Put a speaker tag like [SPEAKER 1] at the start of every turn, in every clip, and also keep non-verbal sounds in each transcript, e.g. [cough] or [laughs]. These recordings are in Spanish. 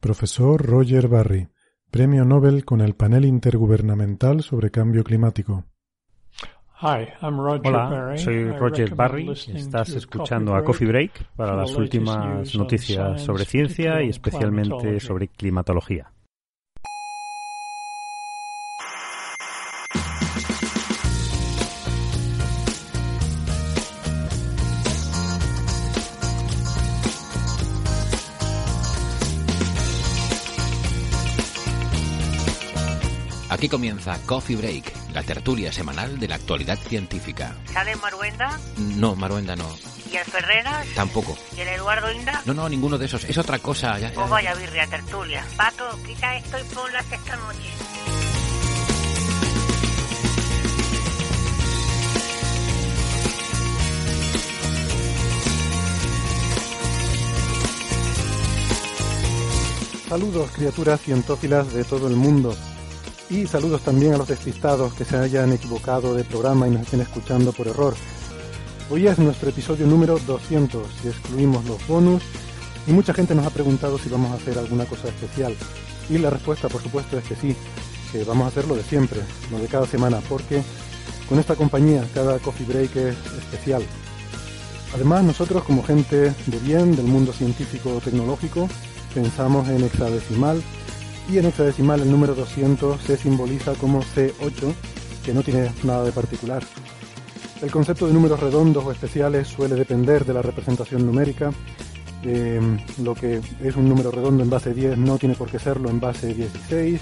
[SPEAKER 1] Profesor Roger Barry, Premio Nobel con el Panel Intergubernamental sobre Cambio Climático.
[SPEAKER 2] Hola, soy Roger Barry. Estás escuchando a Coffee Break para las últimas noticias sobre ciencia y especialmente sobre climatología.
[SPEAKER 3] Aquí comienza Coffee Break, la tertulia semanal de la actualidad científica.
[SPEAKER 4] ¿Sale Maruenda?
[SPEAKER 3] No, Maruenda no.
[SPEAKER 4] ¿Y el Ferreras?
[SPEAKER 3] Tampoco.
[SPEAKER 4] ¿Y el Eduardo Inda?
[SPEAKER 3] No, no, ninguno de esos. Es otra cosa. Ya, ya.
[SPEAKER 4] Pues vaya birria tertulia. Paco, quita esto y ponlas esta noche.
[SPEAKER 1] Saludos, criaturas cientófilas de todo el mundo. Y saludos también a los despistados que se hayan equivocado de programa y nos estén escuchando por error. Hoy es nuestro episodio número 200, si excluimos los bonus, y mucha gente nos ha preguntado si vamos a hacer alguna cosa especial. Y la respuesta, por supuesto, es que sí, que vamos a hacer lo de siempre, lo de cada semana, porque con esta compañía cada coffee break es especial. Además, nosotros como gente de bien del mundo científico tecnológico, pensamos en hexadecimal y en hexadecimal el número 200 se simboliza como C8, que no tiene nada de particular. El concepto de números redondos o especiales suele depender de la representación numérica. Eh, lo que es un número redondo en base 10 no tiene por qué serlo en base 16.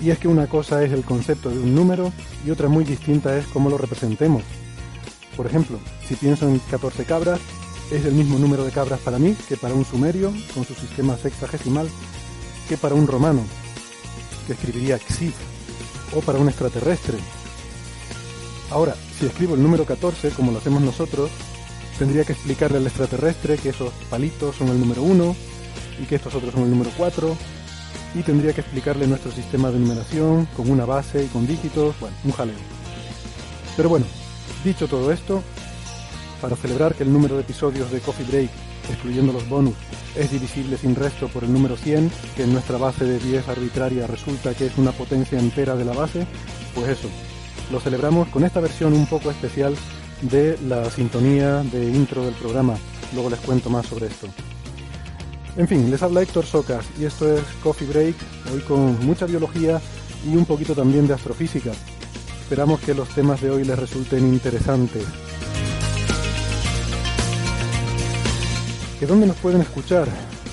[SPEAKER 1] Y es que una cosa es el concepto de un número y otra muy distinta es cómo lo representemos. Por ejemplo, si pienso en 14 cabras, es el mismo número de cabras para mí que para un sumerio con su sistema sexagesimal para un romano, que escribiría Xif, o para un extraterrestre. Ahora, si escribo el número 14, como lo hacemos nosotros, tendría que explicarle al extraterrestre que esos palitos son el número 1 y que estos otros son el número 4, y tendría que explicarle nuestro sistema de numeración con una base y con dígitos, bueno, un jaleo. Pero bueno, dicho todo esto, para celebrar que el número de episodios de Coffee Break, excluyendo los bonus, es divisible sin resto por el número 100, que en nuestra base de 10 arbitraria resulta que es una potencia entera de la base, pues eso, lo celebramos con esta versión un poco especial de la sintonía de intro del programa. Luego les cuento más sobre esto. En fin, les habla Héctor Socas y esto es Coffee Break, hoy con mucha biología y un poquito también de astrofísica. Esperamos que los temas de hoy les resulten interesantes. ¿Que dónde nos pueden escuchar?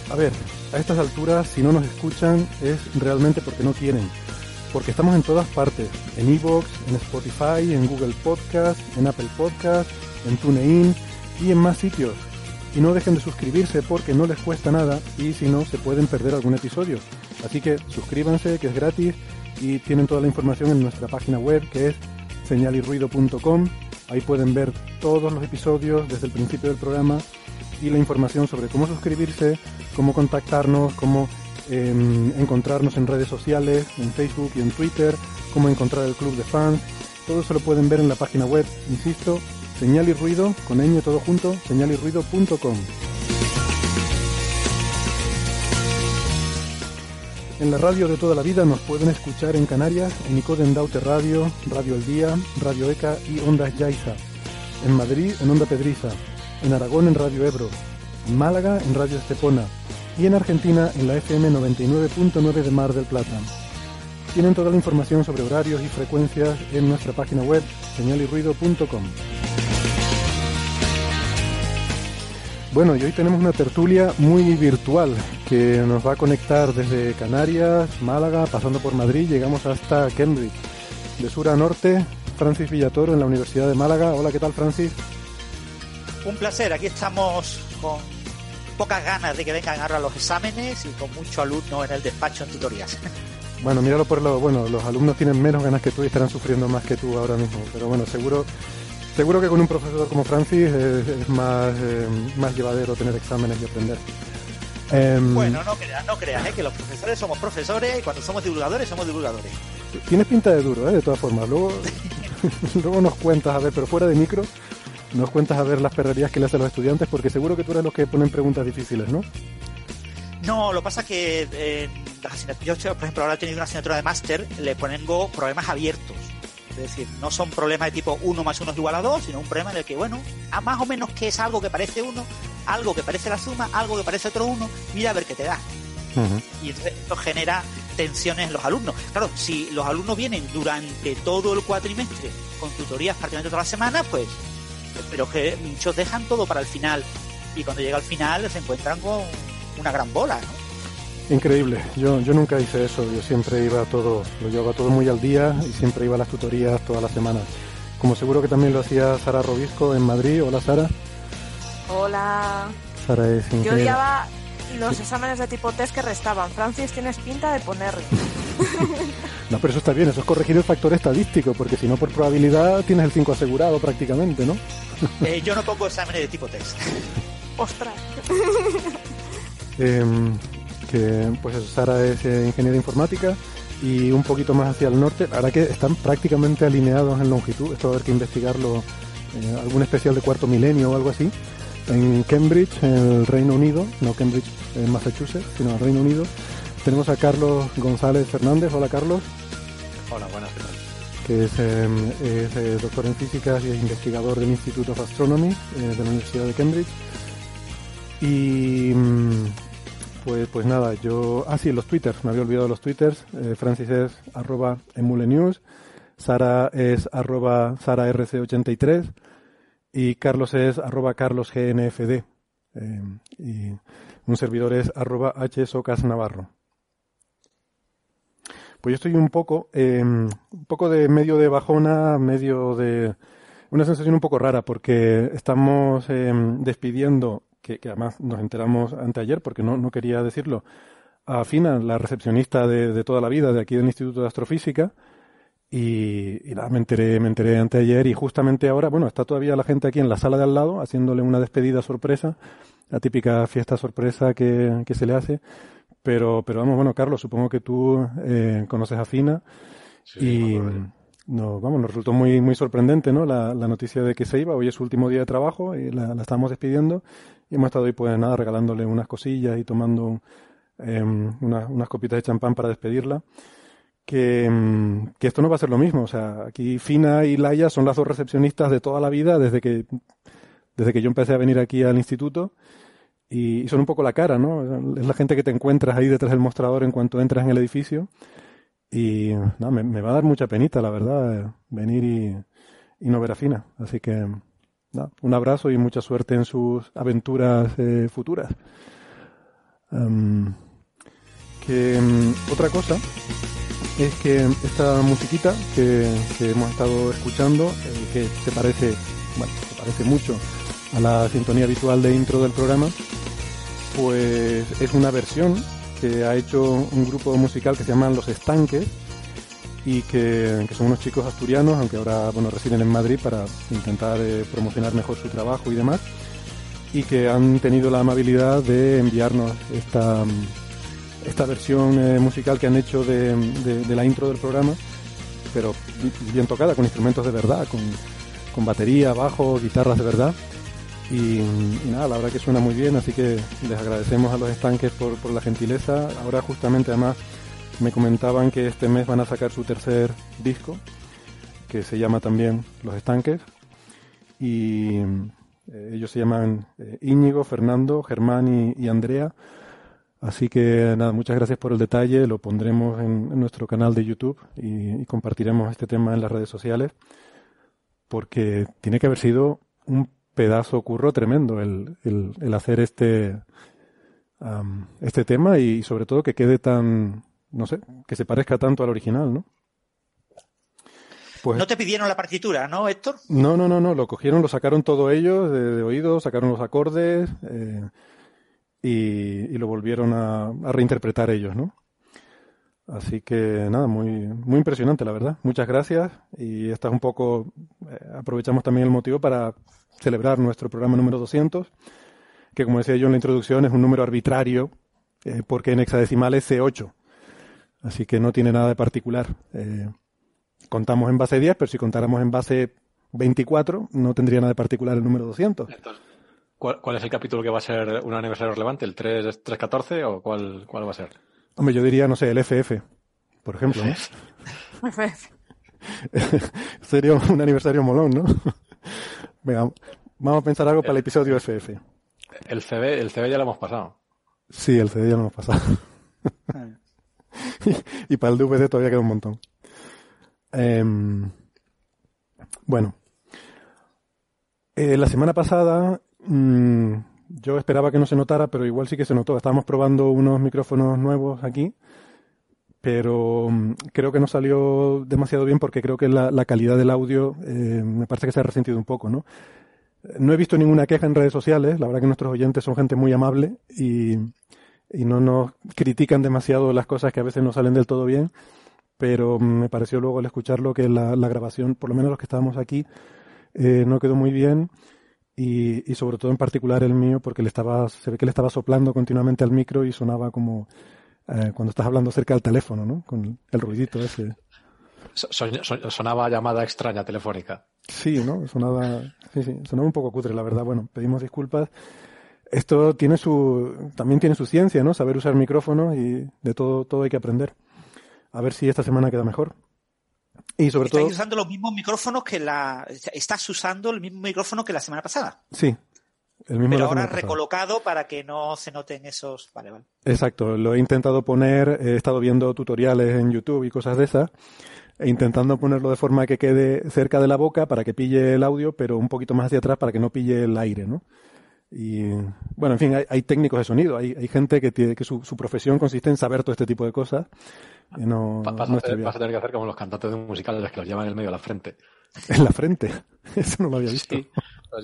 [SPEAKER 1] A ver, a estas alturas, si no nos escuchan, es realmente porque no quieren. Porque estamos en todas partes, en Evox, en Spotify, en Google Podcast, en Apple Podcast, en TuneIn y en más sitios. Y no dejen de suscribirse porque no les cuesta nada y si no se pueden perder algún episodio. Así que suscríbanse, que es gratis y tienen toda la información en nuestra página web que es señalirruido.com. Ahí pueden ver todos los episodios desde el principio del programa y la información sobre cómo suscribirse, cómo contactarnos, cómo eh, encontrarnos en redes sociales, en Facebook y en Twitter, cómo encontrar el club de fans. Todo eso lo pueden ver en la página web, insisto, señal y ruido, con ñ todo junto, señalirruido.com. En la radio de toda la vida nos pueden escuchar en Canarias, en Icoden Daute Radio, Radio El Día, Radio ECA y Ondas Yaiza. En Madrid, en Onda Pedriza. En Aragón, en Radio Ebro. En Málaga, en Radio Estepona. Y en Argentina, en la FM 99.9 de Mar del Plata. Tienen toda la información sobre horarios y frecuencias en nuestra página web, señalirruido.com. Bueno, y hoy tenemos una tertulia muy virtual que nos va a conectar desde Canarias, Málaga, pasando por Madrid, llegamos hasta Cambridge. De sur a norte, Francis Villatoro en la Universidad de Málaga. Hola, ¿qué tal, Francis?
[SPEAKER 5] Un placer, aquí estamos con pocas ganas de que vengan ahora los exámenes y con mucho alumno en el despacho en tutorías. [laughs]
[SPEAKER 1] Bueno, míralo por lo bueno, los alumnos tienen menos ganas que tú y estarán sufriendo más que tú ahora mismo, pero bueno, seguro seguro que con un profesor como Francis es, más, eh, más llevadero tener exámenes y aprender.
[SPEAKER 5] Em, bueno, no creas, no creas, ¿eh? que los profesores somos profesores y cuando somos divulgadores somos divulgadores.
[SPEAKER 1] Tienes pinta de duro, ¿eh? de todas formas. Luego, [laughs] [laughs] luego nos cuentas, a ver, pero fuera de micro, nos cuentas a ver las perrerías que le hacen los estudiantes, porque seguro que tú eres los que ponen preguntas difíciles, ¿no?
[SPEAKER 5] No, lo pasa que eh, yo, por ejemplo, ahora he tenido una asignatura de máster, le pongo problemas abiertos. Es decir, no son problemas de tipo 1 más 1 es igual a 2, sino un problema en el que, bueno, a más o menos que es algo que parece 1, algo que parece la suma, algo que parece otro 1, mira a ver qué te da. Y esto genera tensiones en los alumnos. Claro, si los alumnos vienen durante todo el cuatrimestre con tutorías prácticamente todas las semanas, pues, pero que muchos dejan todo para el final. Y cuando llega al final se encuentran con una gran bola,
[SPEAKER 1] Increíble, yo, yo nunca hice eso, yo siempre iba todo, lo llevaba todo muy al día y siempre iba a las tutorías todas las semanas. Como seguro que también lo hacía Sara Robisco en Madrid. Hola Sara.
[SPEAKER 6] Hola.
[SPEAKER 1] Sara es
[SPEAKER 6] Yo odiaba los exámenes de tipo test que restaban. Francis, tienes pinta de poner. [laughs]
[SPEAKER 1] no, pero eso está bien, eso es corregir el factor estadístico, porque si no por probabilidad tienes el 5 asegurado prácticamente, ¿no? [laughs]
[SPEAKER 5] Eh, yo no pongo exámenes de tipo test.
[SPEAKER 6] Ostras. [laughs]
[SPEAKER 1] Em, que pues Sara es eh, ingeniera informática y un poquito más hacia el norte, ahora que están prácticamente alineados en longitud, esto va a haber que investigarlo, eh, algún especial de cuarto milenio o algo así, en Cambridge, en el Reino Unido, no Cambridge en Massachusetts, sino en el Reino Unido, tenemos a Carlos González Fernández. Hola Carlos.
[SPEAKER 7] Hola, buenas, ¿qué
[SPEAKER 1] Que es, em, eh, doctor en física y es investigador del Institute of Astronomy de la Universidad de Cambridge. Y mm, pues, pues nada, yo... Ah, sí, los twitters, me había olvidado los twitters. Eh, Francis es arroba emulenews, Sara es arroba sararc83 y Carlos es arroba carlosgnfd. Eh, y un servidor es arroba hsocasnavarro. Pues yo estoy un poco, eh, un poco de medio de bajona, medio de... Una sensación un poco rara porque estamos despidiendo que, además nos enteramos anteayer, porque no, no quería decirlo, a Fina, la recepcionista de, toda la vida de aquí del Instituto de Astrofísica, y, nada, me enteré, me enteré anteayer y justamente ahora, bueno, está todavía la gente aquí en la sala de al lado haciéndole una despedida sorpresa, la típica fiesta sorpresa que, que se le hace, pero, pero vamos, bueno, Carlos, supongo que tú eh, conoces a Fina y no, vamos, nos resultó muy, muy sorprendente, ¿no? La, la, noticia de que se iba. Hoy es su último día de trabajo y la, la estamos despidiendo. Y hemos estado ahí, pues nada, regalándole unas cosillas y tomando em, unas, copitas de champán para despedirla. Que, em, que, esto no va a ser lo mismo. O sea, aquí Fina y Laia son las dos recepcionistas de toda la vida desde que, desde que yo empecé a venir aquí al instituto. Y, son un poco la cara, ¿no? Es la gente que te encuentras ahí detrás del mostrador en cuanto entras en el edificio. Y no, me, va a dar mucha penita, la verdad, venir y, no ver a Fina. Así que un abrazo y mucha suerte en sus aventuras eh, futuras. que em, otra cosa es que esta musiquita que, hemos estado escuchando, eh, que se parece, bueno, se parece mucho a la sintonía habitual de intro del programa, pues es una versión que ha hecho un grupo musical que se llaman Los Estanques y que, son unos chicos asturianos, aunque ahora bueno residen en Madrid para intentar eh, promocionar mejor su trabajo y demás, y que han tenido la amabilidad de enviarnos esta, esta versión eh, musical que han hecho de, la intro del programa, pero bien tocada, con instrumentos de verdad, con, con batería, bajo, guitarras de verdad. Y, nada, la verdad que suena muy bien, así que les agradecemos a los estanques por, la gentileza. Ahora justamente además me comentaban que este mes van a sacar su tercer disco, que se llama también Los Estanques. Y eh, ellos se llaman eh, Íñigo, Fernando, Germán y, Andrea. Así que nada, muchas gracias por el detalle. Lo pondremos en, nuestro canal de YouTube y, compartiremos este tema en las redes sociales. Porque tiene que haber sido un pedazo curro tremendo el, el, hacer este, este tema y sobre todo que quede tan, no sé, que se parezca tanto al original, ¿no?
[SPEAKER 5] Pues, no te pidieron la partitura, ¿no, Héctor?
[SPEAKER 1] No, no, no, no, lo cogieron, lo sacaron todo ellos de, oído, sacaron los acordes eh, y, lo volvieron a, reinterpretar ellos, ¿no? Así que nada, muy, muy impresionante, la verdad. Muchas gracias. Y esta es un poco, eh, aprovechamos también el motivo para celebrar nuestro programa número 200, que como decía yo en la introducción es un número arbitrario, eh, porque en hexadecimal es C8. Así que no tiene nada de particular. Eh, contamos en base 10, pero si contáramos en base 24, no tendría nada de particular el número 200.
[SPEAKER 7] ¿Cuál, es el capítulo que va a ser un aniversario relevante? ¿El 3, 314 o cuál, cuál va a ser?
[SPEAKER 1] Hombre, yo diría, no sé, el FF, por ejemplo. [laughs] Sería un aniversario molón, ¿no? [laughs] Venga, vamos a pensar algo para el episodio FF.
[SPEAKER 7] El CB, el CB ya lo hemos pasado.
[SPEAKER 1] Sí, el CB ya lo hemos pasado. [laughs] y, para el DVD todavía queda un montón. Em, bueno, eh, la semana pasada mm, yo esperaba que no se notara, pero igual sí que se notó. Estábamos probando unos micrófonos nuevos aquí, pero mm, creo que no salió demasiado bien porque creo que la, calidad del audio eh, me parece que se ha resentido un poco, ¿no? No he visto ninguna queja en redes sociales, la verdad que nuestros oyentes son gente muy amable y, no nos critican demasiado las cosas que a veces no salen del todo bien, pero me pareció luego al escucharlo que la, grabación, por lo menos los que estábamos aquí, eh, no quedó muy bien y, y, sobre todo en particular el mío porque le estaba, se ve que le estaba soplando continuamente al micro y sonaba como eh, cuando estás hablando cerca del teléfono, ¿no? Con el ruidito ese.
[SPEAKER 7] sonaba llamada extraña telefónica.
[SPEAKER 1] Sí, ¿no? Sonaba, sí, sí, sonaba un poco cutre, la verdad. Bueno, pedimos disculpas. Esto tiene su, también tiene su ciencia, ¿no? Saber usar micrófonos y de todo, todo hay que aprender. A ver si esta semana queda mejor. Y sobre
[SPEAKER 5] todo. usando los mismos micrófonos que la. Estás usando el mismo micrófono que la semana pasada.
[SPEAKER 1] Sí.
[SPEAKER 5] El mismo Pero ahora recolocado para que no se noten esos. Vale, vale.
[SPEAKER 1] Exacto. Lo he intentado poner. He estado viendo tutoriales en YouTube y cosas de esas. E intentando ponerlo de forma que quede cerca de la boca para que pille el audio, pero un poquito más hacia atrás para que no pille el aire, ¿no? Y bueno, en fin, hay, técnicos de sonido, hay, hay gente que, tiene, que su, su, profesión consiste en saber todo este tipo de cosas. No,
[SPEAKER 7] vas, a tener, que hacer como los cantantes de musicales que los llevan en el medio de la frente. [laughs]
[SPEAKER 1] ¿En la frente? [laughs] Eso no lo había visto. Sí,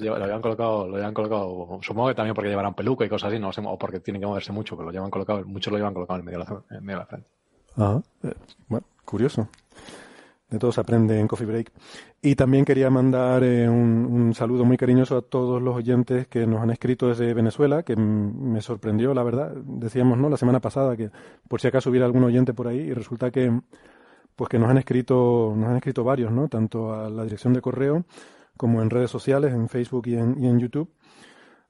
[SPEAKER 7] lo habían colocado, lo habían colocado, supongo que también porque llevarán peluca y cosas así, no sé, o porque tienen que moverse mucho, pero lo llevan colocado, muchos lo llevan colocado en medio de la, en medio de la frente.
[SPEAKER 1] Ah, bueno, curioso de todos aprende en Coffee Break. Y también quería mandar eh, un, saludo muy cariñoso a todos los oyentes que nos han escrito desde Venezuela, que me sorprendió, la verdad. Decíamos, ¿no? La semana pasada que por si acaso hubiera algún oyente por ahí y resulta que, pues que nos han escrito, nos han escrito varios, ¿no? Tanto a la dirección de correo como en redes sociales, en Facebook y en, y en YouTube.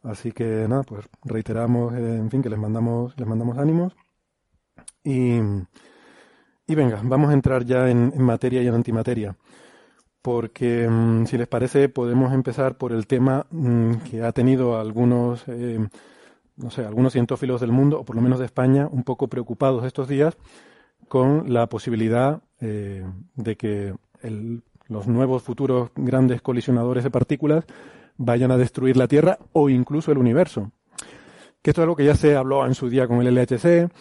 [SPEAKER 1] Así que nada, pues reiteramos, eh, en fin, que les mandamos, les mandamos ánimos. Y, y venga, vamos a entrar ya en, materia y en antimateria, porque mm, si les parece podemos empezar por el tema mm, que ha tenido algunos, eh, no sé, algunos cientófilos del mundo, o por lo menos de España, un poco preocupados estos días con la posibilidad eh, de que los nuevos futuros grandes colisionadores de partículas vayan a destruir la Tierra o incluso el universo. Que esto es algo que ya se habló en su día con el LHC,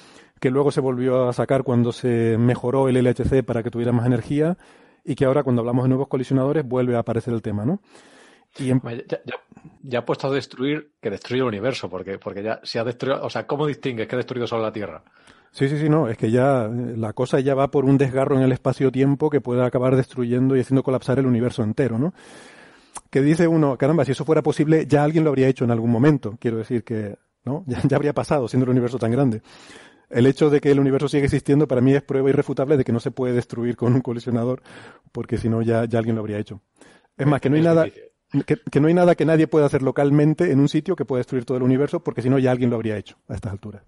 [SPEAKER 1] que luego se volvió a sacar cuando se mejoró el LHC para que tuviera más energía y que ahora cuando hablamos de nuevos colisionadores vuelve a aparecer el tema, ¿no?
[SPEAKER 7] Y ya, ha puesto a destruir que destruye el universo, porque, porque ya se ha destruido, o sea, ¿cómo distingues que ha destruido solo la Tierra?
[SPEAKER 1] Sí, sí, sí, no, es que ya eh, la cosa ya va por un desgarro en el espacio-tiempo que puede acabar destruyendo y haciendo colapsar el universo entero, ¿no? Que dice uno, caramba, si eso fuera posible, ya alguien lo habría hecho en algún momento. Quiero decir que, ¿no? [laughs] Ya, ya habría pasado, siendo el universo tan grande el hecho de que el universo sigue existiendo para mí es prueba irrefutable de que no se puede destruir con un colisionador, porque si no ya, ya alguien lo habría hecho. Es más, que no hay nada, que, no hay nada que nadie pueda hacer localmente en un sitio que pueda destruir todo el universo, porque si no ya alguien lo habría hecho a estas alturas.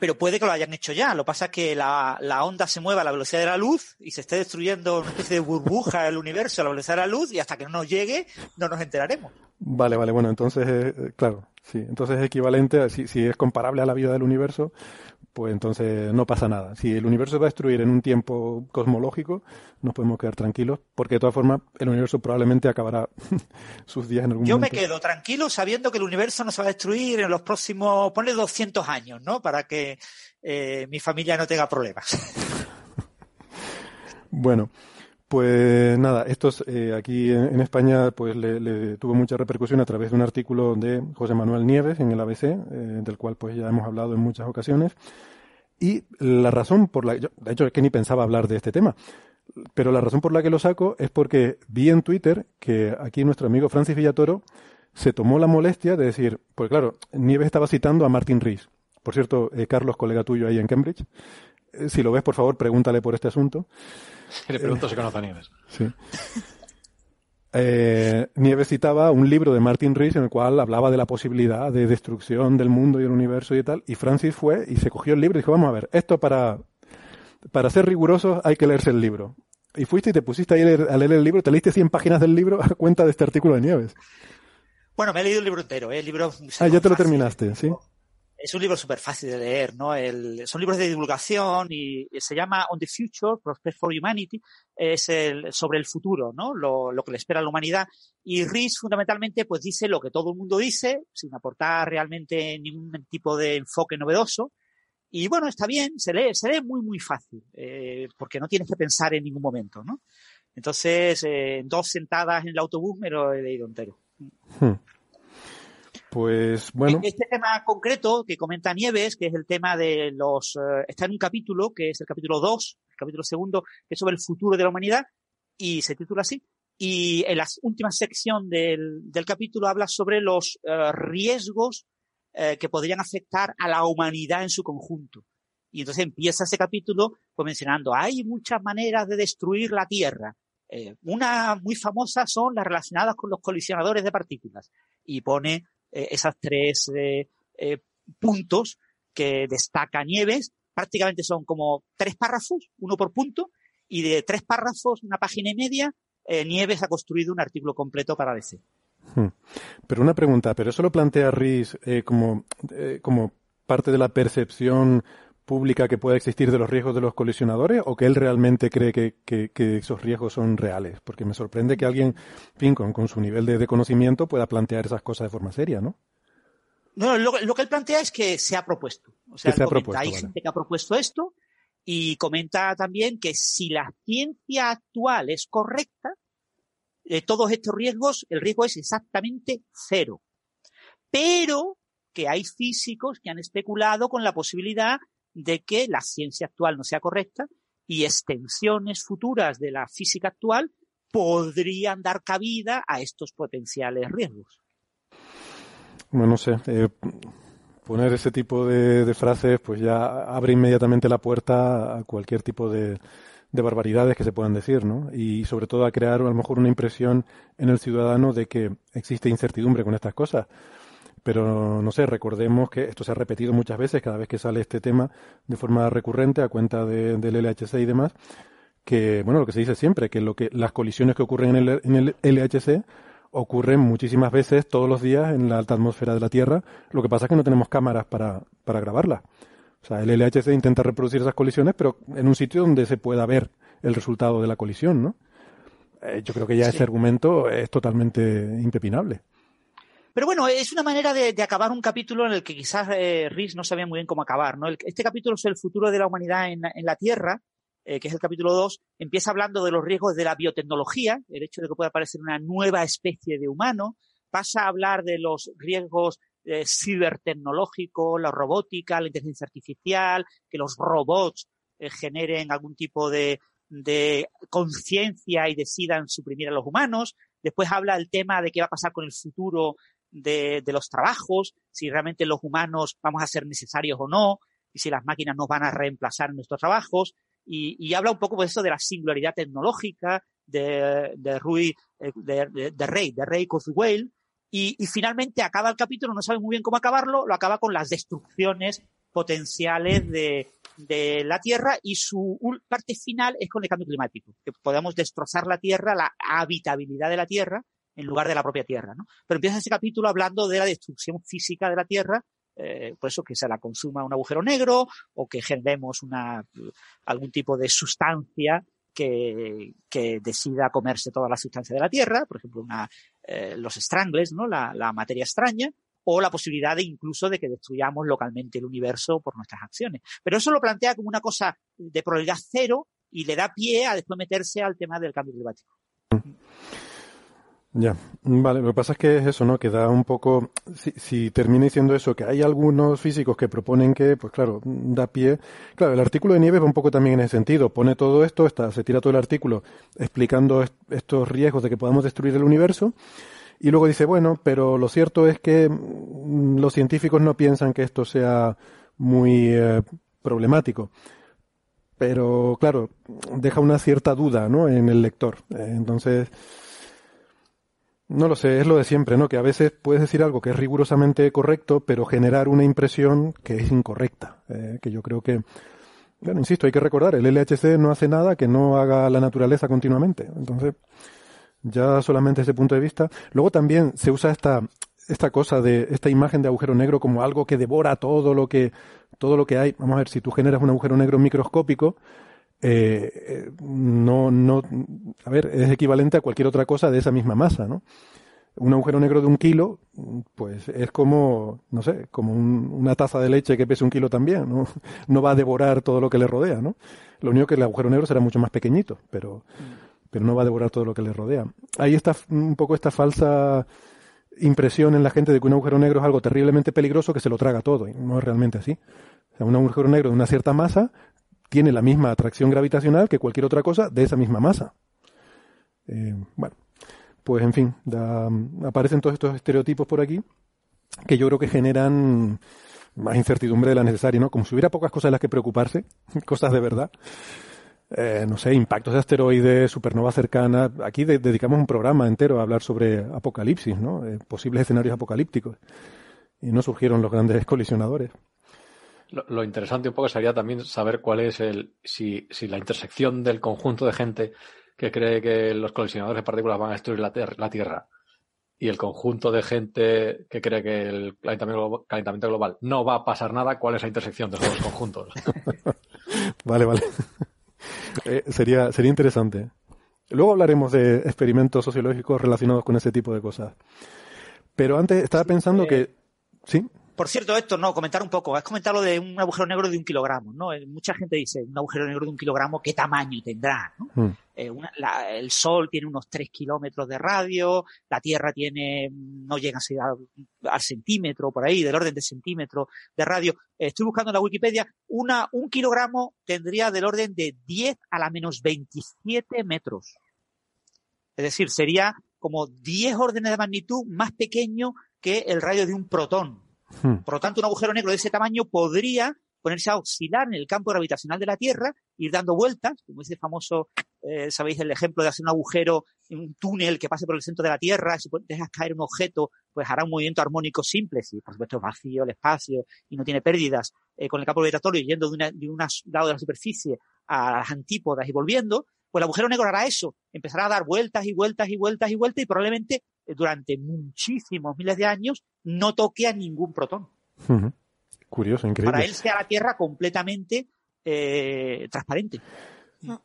[SPEAKER 5] Pero puede que lo hayan hecho ya. Lo que pasa es que la, onda se mueva a la velocidad de la luz y se esté destruyendo una especie de burbuja el universo a la velocidad de la luz y hasta que no nos llegue no nos enteraremos.
[SPEAKER 1] Vale, vale, bueno, entonces, eh, claro, sí, entonces es equivalente, si, si es comparable a la vida del universo, pues entonces no pasa nada. Si el universo se va a destruir en un tiempo cosmológico, nos podemos quedar tranquilos, porque de todas formas el universo probablemente acabará [laughs] sus días en algún
[SPEAKER 5] momento.
[SPEAKER 1] Yo
[SPEAKER 5] me quedo tranquilo sabiendo que el universo no se va a destruir en los próximos, ponle 200 años, ¿no? Para que eh, mi familia no tenga problemas. [laughs]
[SPEAKER 1] bueno, Pues nada, esto eh, aquí en, España pues le, tuvo mucha repercusión a través de un artículo de José Manuel Nieves en el ABC, eh, del cual pues ya hemos hablado en muchas ocasiones. Y la razón por la yo, de hecho es que ni pensaba hablar de este tema, pero la razón por la que lo saco es porque vi en Twitter que aquí nuestro amigo Francis Villatoro se tomó la molestia de decir, pues claro, Nieves estaba citando a Martin Rees. Por cierto, eh, Carlos, colega tuyo ahí en Cambridge, si lo ves, por favor, pregúntale por este asunto.
[SPEAKER 7] Le pregunto si conoce a Nieves.
[SPEAKER 1] Sí. Eh, Nieves citaba un libro de Martin Rees en el cual hablaba de la posibilidad de destrucción del mundo y el universo y tal, y Francis fue y se cogió el libro y dijo, vamos a ver, esto para, para ser rigurosos hay que leerse el libro. Y fuiste y te pusiste ahí a leer, a leer el libro, te leíste 100 páginas del libro [laughs] a cuenta de este artículo de Nieves.
[SPEAKER 5] Bueno, me he leído el libro entero, ¿eh? el libro...
[SPEAKER 1] Ah, ya te lo terminaste, ¿sí?
[SPEAKER 5] Es un libro súper fácil de leer, ¿no? son libros de divulgación y, se llama On the Future, Prospect for Humanity, es el, sobre el futuro, ¿no? Lo, lo, que le espera a la humanidad. Y Rees fundamentalmente pues dice lo que todo el mundo dice, sin aportar realmente ningún tipo de enfoque novedoso. Y bueno, está bien, se lee, se lee muy, muy fácil, eh, porque no tienes que pensar en ningún momento, ¿no? Entonces, eh, dos sentadas en el autobús me lo he leído entero. Hmm.
[SPEAKER 1] Pues bueno.
[SPEAKER 5] Este tema concreto que comenta Nieves, que es el tema de los. Eh, está en un capítulo, que es el capítulo 2, el capítulo segundo, que es sobre el futuro de la humanidad, y se titula así. Y en la última sección del, del capítulo habla sobre los eh, riesgos eh, que podrían afectar a la humanidad en su conjunto. Y entonces empieza ese capítulo pues mencionando, hay muchas maneras de destruir la Tierra. una muy famosa son las relacionadas con los colisionadores de partículas. Y pone eh, esas tres eh, eh, puntos que destaca Nieves. Prácticamente son como tres párrafos, uno por punto, y de tres párrafos, una página y media, Nieves ha construido un artículo completo para DC.
[SPEAKER 1] Hmm. Pero una pregunta, ¿pero eso lo plantea Riz como, como parte de la percepción pública que pueda existir de los riesgos de los colisionadores o que él realmente cree que, esos riesgos son reales? Porque me sorprende que alguien, fin, con, su nivel de, conocimiento pueda plantear esas cosas de forma seria, ¿no?
[SPEAKER 5] No, lo, que él plantea es que se ha propuesto. O sea, hay gente que ha propuesto esto y comenta también que si la ciencia actual es correcta, de todos estos riesgos, el riesgo es exactamente cero. Pero que hay físicos que han especulado con la posibilidad de que la ciencia actual no sea correcta y extensiones futuras de la física actual podrían dar cabida a estos potenciales riesgos.
[SPEAKER 1] Bueno, no sé. Eh, poner ese tipo de, frases pues ya abre inmediatamente la puerta a cualquier tipo de, de barbaridades que se puedan decir, ¿no? Y sobre todo a crear a lo mejor una impresión en el ciudadano de que existe incertidumbre con estas cosas. Pero no sé, recordemos que esto se ha repetido muchas veces cada vez que sale este tema de forma recurrente a cuenta del LHC y demás, que bueno, lo que se dice siempre, que lo que las colisiones que ocurren en el, en el LHC ocurren muchísimas veces todos los días en la alta atmósfera de la Tierra, lo que pasa es que no tenemos cámaras para, para grabarlas. O sea, el LHC intenta reproducir esas colisiones, pero en un sitio donde se pueda ver el resultado de la colisión, ¿no? Eh, yo creo que ya ese argumento es totalmente impepinable.
[SPEAKER 5] Pero bueno, es una manera de, acabar un capítulo en el que quizás eh, no sabía muy bien cómo acabar. ¿no? este capítulo es el futuro de la humanidad en, la Tierra, eh, que es el capítulo 2. Empieza hablando de los riesgos de la biotecnología, el hecho de que pueda aparecer una nueva especie de humano. Pasa a hablar de los riesgos eh, cibertecnológicos, la robótica, la inteligencia artificial, que los robots eh, generen algún tipo de, de conciencia y decidan suprimir a los humanos. Después habla el tema de qué va a pasar con el futuro de, los trabajos, si realmente los humanos vamos a ser necesarios o no, y si las máquinas nos van a reemplazar en nuestros trabajos. Y, habla un poco de eso de la singularidad tecnológica de, de Rui, eh, de, de, Rey, de Rey Kurzweil. Y, y finalmente acaba el capítulo, no sabe muy bien cómo acabarlo, lo acaba con las destrucciones potenciales de, de la Tierra y su parte final es con el cambio climático, que podemos destrozar la Tierra, la habitabilidad de la Tierra, en lugar de la propia Tierra. ¿no? Pero empieza ese capítulo hablando de la destrucción física de la Tierra, eh, por eso que se la consuma un agujero negro o que generemos una, algún tipo de sustancia que, decida comerse toda la sustancia de la Tierra, por ejemplo, una, eh, los strangles, ¿no? La, materia extraña, o la posibilidad incluso de que destruyamos localmente el universo por nuestras acciones. Pero eso lo plantea como una cosa de probabilidad cero y le da pie a después meterse al tema del cambio climático.
[SPEAKER 1] Ya, vale, lo que pasa es que es eso, ¿no? Que da un poco, si, si termina diciendo eso, que hay algunos físicos que proponen que, pues claro, da pie. Claro, el artículo de Nieves va un poco también en ese sentido, pone todo esto, está, se tira todo el artículo explicando estos riesgos de que podamos destruir el universo, y luego dice, bueno, pero lo cierto es que mm, los científicos no piensan que esto sea muy eh, problemático. Pero, claro, deja una cierta duda, ¿no? En el lector. entonces, no lo sé, es lo de siempre, ¿no? Que a veces puedes decir algo que es rigurosamente correcto, pero generar una impresión que es incorrecta. Eh, que yo creo que, bueno, insisto, hay que recordar, el LHC no hace nada que no haga la naturaleza continuamente. Entonces, ya solamente ese punto de vista. Luego también se usa esta, esta cosa de, esta imagen de agujero negro como algo que devora todo lo que, todo lo que hay. Vamos a ver, si tú generas un agujero negro microscópico, eh, no, no, a ver, es equivalente a cualquier otra cosa de esa misma masa, ¿no? Un agujero negro de un kilo, pues es como, no sé, como una taza de leche que pese un kilo también, ¿no? [laughs] No va a devorar todo lo que le rodea, ¿no? Lo único que el agujero negro será mucho más pequeño, pero, pero no va a devorar todo lo que le rodea. Ahí está un poco esta falsa impresión en la gente de que un agujero negro es algo terriblemente peligroso que se lo traga todo, y no es realmente así. O sea, un agujero negro de una cierta masa tiene la misma atracción gravitacional que cualquier otra cosa de esa misma masa. Eh, bueno, pues en fin, aparecen todos estos estereotipos por aquí que yo creo que generan más incertidumbre de la necesaria, ¿no? Como si hubiera pocas cosas de las que preocuparse, [laughs] cosas de verdad. Eh, no sé, impactos de asteroides, supernova cercana. Aquí dedicamos un programa entero a hablar sobre apocalipsis, ¿no? Eh, posibles escenarios apocalípticos. Y no surgieron los grandes [laughs] colisionadores.
[SPEAKER 7] Lo, interesante un poco sería también saber cuál es el, si, si la intersección del conjunto de gente que cree que los colisionadores de partículas van a destruir la, la Tierra y el conjunto de gente que cree que el calentamiento global no va a pasar nada, ¿cuál es la intersección de esos dos conjuntos? [laughs]
[SPEAKER 1] vale, vale. Eh, sería, sería interesante. Luego hablaremos de experimentos sociológicos relacionados con ese tipo de cosas. Pero antes estaba pensando eh, que... ¿Sí?
[SPEAKER 5] Por cierto, esto no, comentar un poco. Has comentado lo de un agujero negro de un kilogramo, ¿no? Eh, mucha gente dice, un agujero negro de un kilogramo, ¿qué tamaño tendrá? Hmm. Eh, el Sol tiene unos 3 kilómetros de radio, la Tierra tiene, no llega a al, centímetro, por ahí, del orden de centímetro de radio. Eh, estoy buscando en la Wikipedia, una, un kilogramo tendría del orden de 10 a la menos 27 metros. Es decir, sería como 10 órdenes de magnitud más pequeño que el radio de un protón. Hmm. Por lo tanto, un agujero negro de ese tamaño podría ponerse a oscilar en el campo gravitacional de la Tierra, ir dando vueltas, como ese famoso, eh, sabéis el ejemplo de hacer un agujero, un túnel que pase por el centro de la Tierra, si dejas caer un objeto, pues hará un movimiento armónico simple, si por supuesto es vacío el espacio y no tiene pérdidas, eh, con el campo gravitatorio yendo de, de un lado de la superficie a las antípodas y volviendo, pues el agujero negro hará eso, empezará a dar vueltas y vueltas y vueltas y vueltas y probablemente durante muchísimos miles de años no toque a ningún protón.
[SPEAKER 1] Curioso, increíble.
[SPEAKER 5] Para él sea la Tierra completamente eh, transparente.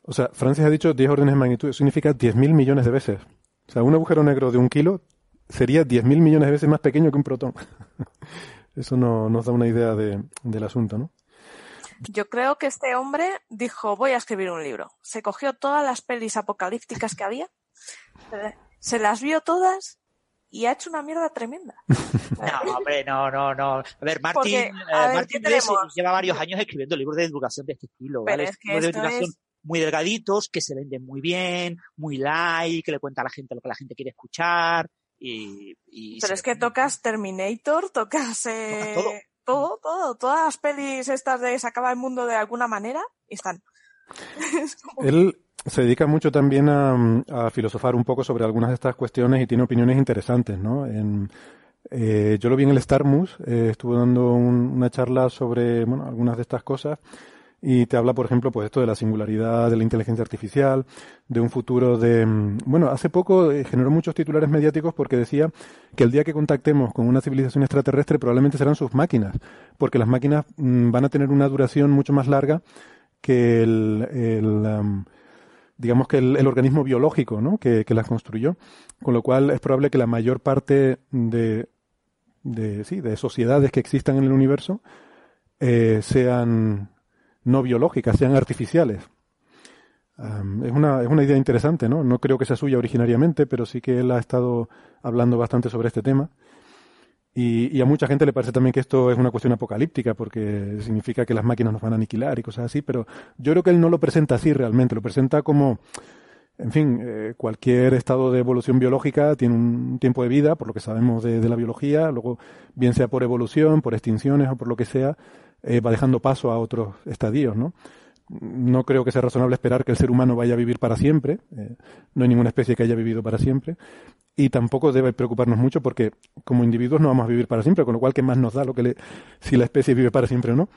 [SPEAKER 1] O sea, Francis ha dicho 10 órdenes de magnitud, significa 10.000 millones de veces. O sea, un agujero negro de un kilo sería 10.000 millones de veces más pequeño que un protón. [laughs] Eso no, nos da una idea del asunto, ¿no?
[SPEAKER 6] Yo creo que este hombre dijo, voy a escribir un libro. Se cogió todas las pelis apocalípticas que había, se las vio todas y ha hecho una mierda tremenda. [laughs]
[SPEAKER 5] No, hombre, no, no, no. A ver, Martín, eh, Martín lleva varios años escribiendo libros de divulgación de este estilo, ¿vale? Es que de divulgación muy delgaditos, que se venden muy bien, muy light, que le cuenta a la gente lo que la gente quiere escuchar. Y,
[SPEAKER 6] Pero es que tocas Terminator, tocas eh, todo, todo, todas las pelis estas de se acaba el mundo de alguna manera están. [laughs]
[SPEAKER 1] Él se dedica mucho también a, filosofar un poco sobre algunas de estas cuestiones y tiene opiniones interesantes, ¿no? En, eh, yo lo vi en el Starmus, eh, estuvo dando una charla sobre bueno, algunas de estas cosas y te habla, por ejemplo, pues esto de la singularidad de la inteligencia artificial, de un futuro de... Mm, bueno, hace poco eh, generó muchos titulares mediáticos porque decía que el día que contactemos con una civilización extraterrestre probablemente serán sus máquinas, porque las máquinas mm, van a tener una duración mucho más larga que el... digamos que el, organismo biológico ¿no? que, las construyó, con lo cual es probable que la mayor parte de, de, sí, de sociedades que existan en el universo eh, sean no biológicas, sean artificiales. es, una, es una idea interesante, ¿no? No creo que sea suya originariamente, pero sí que él ha estado hablando bastante sobre este tema. Y, a mucha gente le parece también que esto es una cuestión apocalíptica porque significa que las máquinas nos van a aniquilar y cosas así, pero yo creo que él no lo presenta así realmente, lo presenta como, en fin, eh, cualquier estado de evolución biológica tiene un tiempo de vida, por lo que sabemos de, la biología, luego bien sea por evolución, por extinciones o por lo que sea, eh, va dejando paso a otros estadios, ¿no? No creo que sea razonable esperar que el ser humano vaya a vivir para siempre. Eh, no hay ninguna especie que haya vivido para siempre. Y tampoco debe preocuparnos mucho porque como individuos no vamos a vivir para siempre, con lo cual, ¿qué más nos da lo que le, si la especie vive para siempre o no?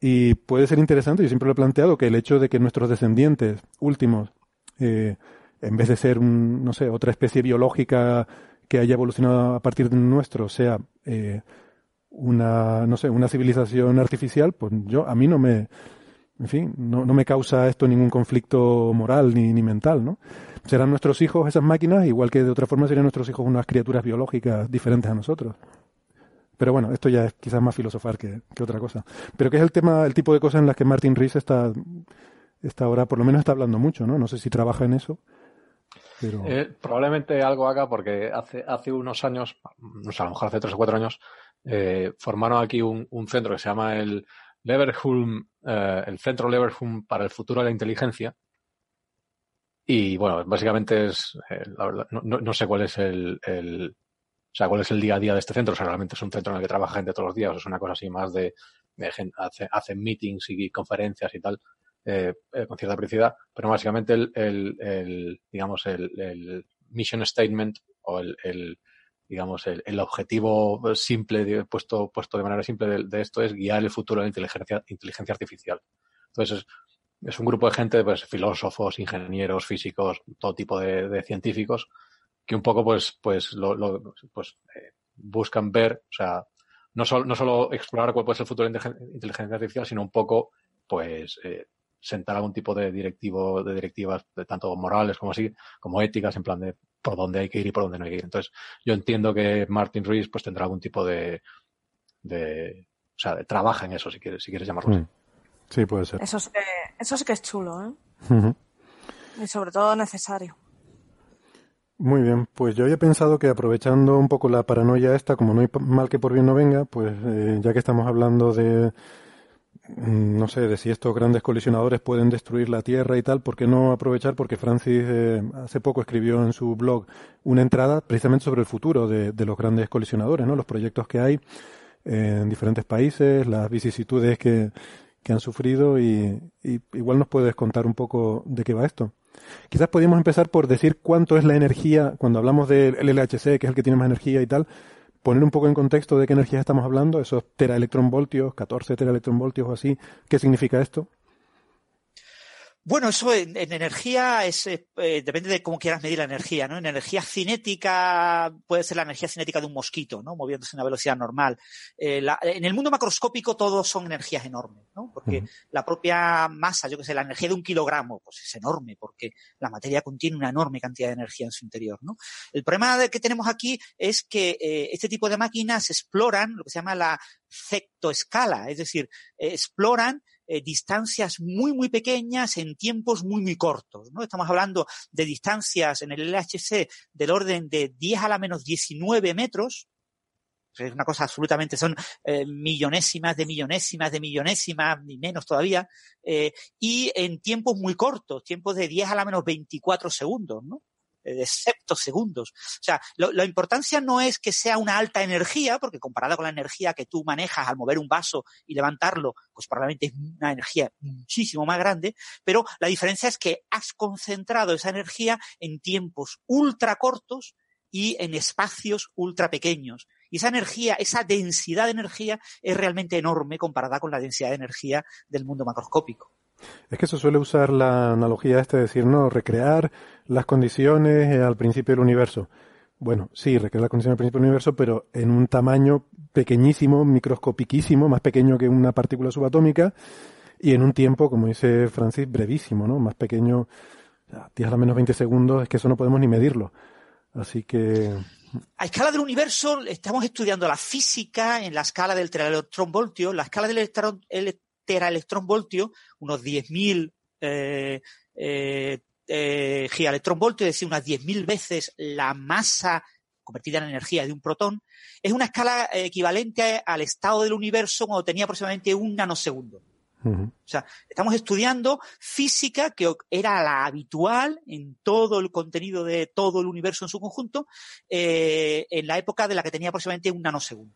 [SPEAKER 1] Y puede ser interesante, yo siempre lo he planteado, que el hecho de que nuestros descendientes últimos, eh, en vez de ser, un, no sé, otra especie biológica que haya evolucionado a partir de nuestro, sea eh, una, no sé, una civilización artificial, pues yo, a mí no me, en fin, no, me causa esto ningún conflicto moral ni, mental, ¿no? Serán nuestros hijos esas máquinas, igual que de otra forma serían nuestros hijos unas criaturas biológicas diferentes a nosotros. Pero bueno, esto ya es quizás más filosofar que, otra cosa. Pero que es el tema, el tipo de cosas en las que Martin Rees está, está ahora, por lo menos está hablando mucho, ¿no? No sé si trabaja en eso.
[SPEAKER 7] Eh, probablemente algo haga porque hace, hace unos años, no sé, a lo mejor hace tres o cuatro años, eh, formaron aquí un centro que se llama el Leverhulme, eh, el Centro Leverhulme para el Futuro de la Inteligencia. Y bueno, básicamente es, eh, la verdad, no, no, sé cuál es el, el, o sea, cuál es el día a día de este centro. O sea, realmente es un centro en el que trabaja gente todos los días. O es una cosa así más de, de hacen meetings y conferencias y tal, eh, con cierta periodicidad. Pero básicamente el, el, el digamos, el, mission statement o el digamos, el, objetivo simple, puesto, puesto de manera simple de, esto es guiar el futuro de la inteligencia, inteligencia artificial. Entonces, es, un grupo de gente, pues, filósofos, ingenieros, físicos, todo tipo de, de científicos, que un poco, pues, pues, lo, lo pues, eh, buscan ver, o sea, no, solo no solo explorar cuál puede ser el futuro de la inteligencia artificial, sino un poco, pues, eh, sentar algún tipo de directivo, de directivas, de tanto morales como así, como éticas, en plan de por dónde hay que ir y por dónde no hay que ir. Entonces, yo entiendo que Martin Ruiz pues tendrá algún tipo de, de o sea, de trabaja en eso, si quieres, si quieres llamarlo así. Mm.
[SPEAKER 1] Sí, puede ser.
[SPEAKER 6] Eso sí que, eso sí que es chulo, ¿eh? Y sobre todo necesario.
[SPEAKER 1] Muy bien, pues yo había pensado que aprovechando un poco la paranoia esta, como no hay mal que por bien no venga, pues eh, ya que estamos hablando de, no sé, de si estos grandes colisionadores pueden destruir la Tierra y tal, ¿por qué no aprovechar? Porque Francis eh, hace poco escribió en su blog una entrada precisamente sobre el futuro de, los grandes colisionadores, ¿no? Los proyectos que hay en diferentes países, las vicisitudes que, que han sufrido y, y, igual nos puedes contar un poco de qué va esto. Quizás podríamos empezar por decir cuánto es la energía, cuando hablamos del LHC, que es el que tiene más energía y tal, poner un poco en contexto de qué energía estamos hablando, esos teraelectronvoltios, 14 teraelectronvoltios o así, ¿qué significa esto?
[SPEAKER 5] Bueno, eso en, energía es eh, eh, depende de cómo quieras medir la energía, ¿no? En energía cinética puede ser la energía cinética de un mosquito, ¿no? Moviéndose a una velocidad normal. Eh, en el mundo macroscópico todos son energías enormes, ¿no? Porque la propia masa, yo que sé, la energía de un kilogramo, pues es enorme, porque la materia contiene una enorme cantidad de energía en su interior, ¿no? El problema que tenemos aquí es que este tipo de máquinas exploran lo que se llama la cectoescala, es decir, exploran eh, distancias muy, muy pequeñas en tiempos muy, muy cortos. ¿no? Estamos hablando de distancias en el LHC del orden de 10 a la menos 19 metros, es una cosa absolutamente, son eh, millonésimas de millonésimas de millonésimas, ni menos todavía, eh, y en tiempos muy cortos, tiempos de 10 a la menos 24 segundos, ¿no? Eh, de segundos. O sea, la importancia no es que sea una alta energía, porque comparada con la energía que tú manejas al mover un vaso y levantarlo, pues probablemente es una energía muchísimo más grande, pero la diferencia es que has concentrado esa energía en tiempos ultra cortos y en espacios ultra pequeños. Y esa energía, esa densidad de energía es realmente enorme comparada con la densidad de energía del mundo macroscópico.
[SPEAKER 1] Es que se suele usar la analogía esta de decir, no, recrear las condiciones al principio del universo. Bueno, sí, recrear las condiciones al principio del universo, pero en un tamaño pequeñísimo, microscopiquísimo, más pequeño que una partícula subatómica, y en un tiempo, como dice Francis, brevísimo, ¿no? Más pequeño, a 10 a menos 20 segundos, es que eso no podemos ni medirlo. Así que...
[SPEAKER 5] A escala del universo, estamos estudiando la física en la escala del teraelectronvoltio, la escala del electrón, teraelectronvoltio, unos 10.000 eh, eh, eh gigaelectronvoltio, es decir, unas 10.000 veces la masa convertida en energía de un protón, es una escala equivalente al estado del universo cuando tenía aproximadamente un nanosegundo. O sea, estamos estudiando física que era la habitual en todo el contenido de todo el universo en su conjunto, eh, en la época de la que tenía aproximadamente un nanosegundo.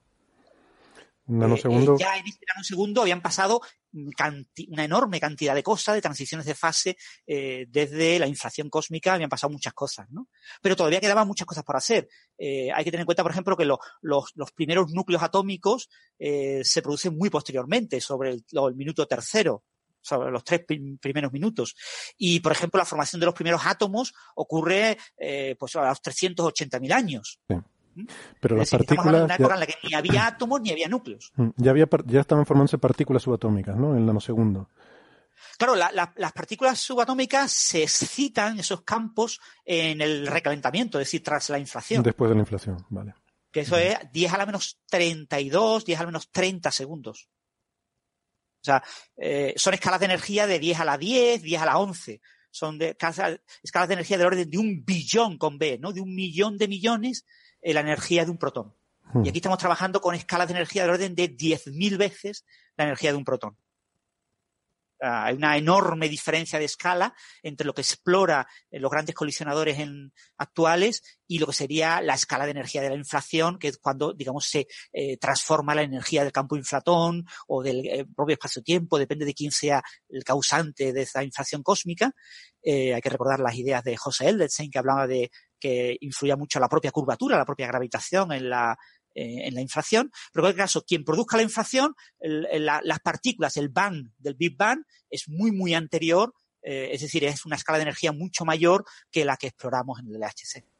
[SPEAKER 1] Un nanosegundo.
[SPEAKER 5] Eh, ya en este nanosegundo habían pasado una enorme cantidad de cosas, de transiciones de fase, eh, desde la inflación cósmica habían pasado muchas cosas, ¿no? Pero todavía quedaban muchas cosas por hacer. Eh, hay que tener en cuenta, por ejemplo, que los, los, primeros núcleos atómicos eh, se producen muy posteriormente, sobre el, minuto tercero, sobre los tres primeros minutos. Y, por ejemplo, la formación de los primeros átomos ocurre pues a los 380.000 años.
[SPEAKER 1] Pero las partículas. En
[SPEAKER 5] una época en la que ni había átomos ni había núcleos.
[SPEAKER 1] Mm, ya, había, ya estaban formándose partículas subatómicas, ¿no? En el nanosegundo.
[SPEAKER 5] Claro, las partículas subatómicas se excitan, esos campos, en el recalentamiento, es decir, tras la inflación.
[SPEAKER 1] Después de la inflación, vale.
[SPEAKER 5] Que eso es 10 a la menos 32, 10 a la menos 30 segundos. O sea, eh, son escalas de energía de 10 a la 10, 10 a la 11. Son de, escalas de energía del orden de un billón con B, ¿no? De un millón de millones la energía de un protón. Hmm. Y aquí estamos trabajando con escalas de energía del orden de 10.000 veces la energía de un protón. hay una enorme diferencia de escala entre lo que explora eh, los grandes colisionadores actuales y lo que sería la escala de energía de la inflación, que es cuando, digamos, se eh, transforma la energía del campo inflatón o del propio espacio-tiempo, depende de quién sea el causante de esa inflación cósmica. hay que recordar las ideas de José Eldetsen, que hablaba de que influya mucho la propia curvatura, la propia gravitación en la, eh, en la inflación, pero en cualquier caso, quien produzca la inflación, las partículas, el bang del Big Bang es muy, muy anterior, eh, es decir, es una escala de energía mucho mayor que la que exploramos en el LHC.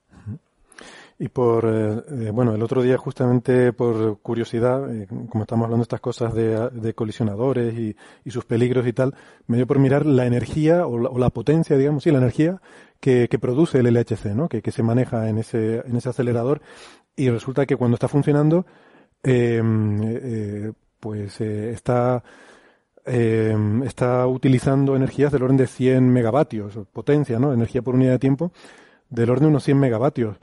[SPEAKER 1] Y por, eh, bueno, el otro día justamente por curiosidad, como estamos hablando de estas cosas de, colisionadores y, sus peligros y tal, me dio por mirar la energía o la, o la potencia, digamos, sí, la energía que, produce el LHC, ¿no? Que, se maneja en ese, en ese acelerador y resulta que cuando está funcionando, em, eh, pues eh, está, em, está utilizando energías del orden de 100 megavatios, potencia, ¿no? Energía por unidad de tiempo, del orden de unos 100 megavatios,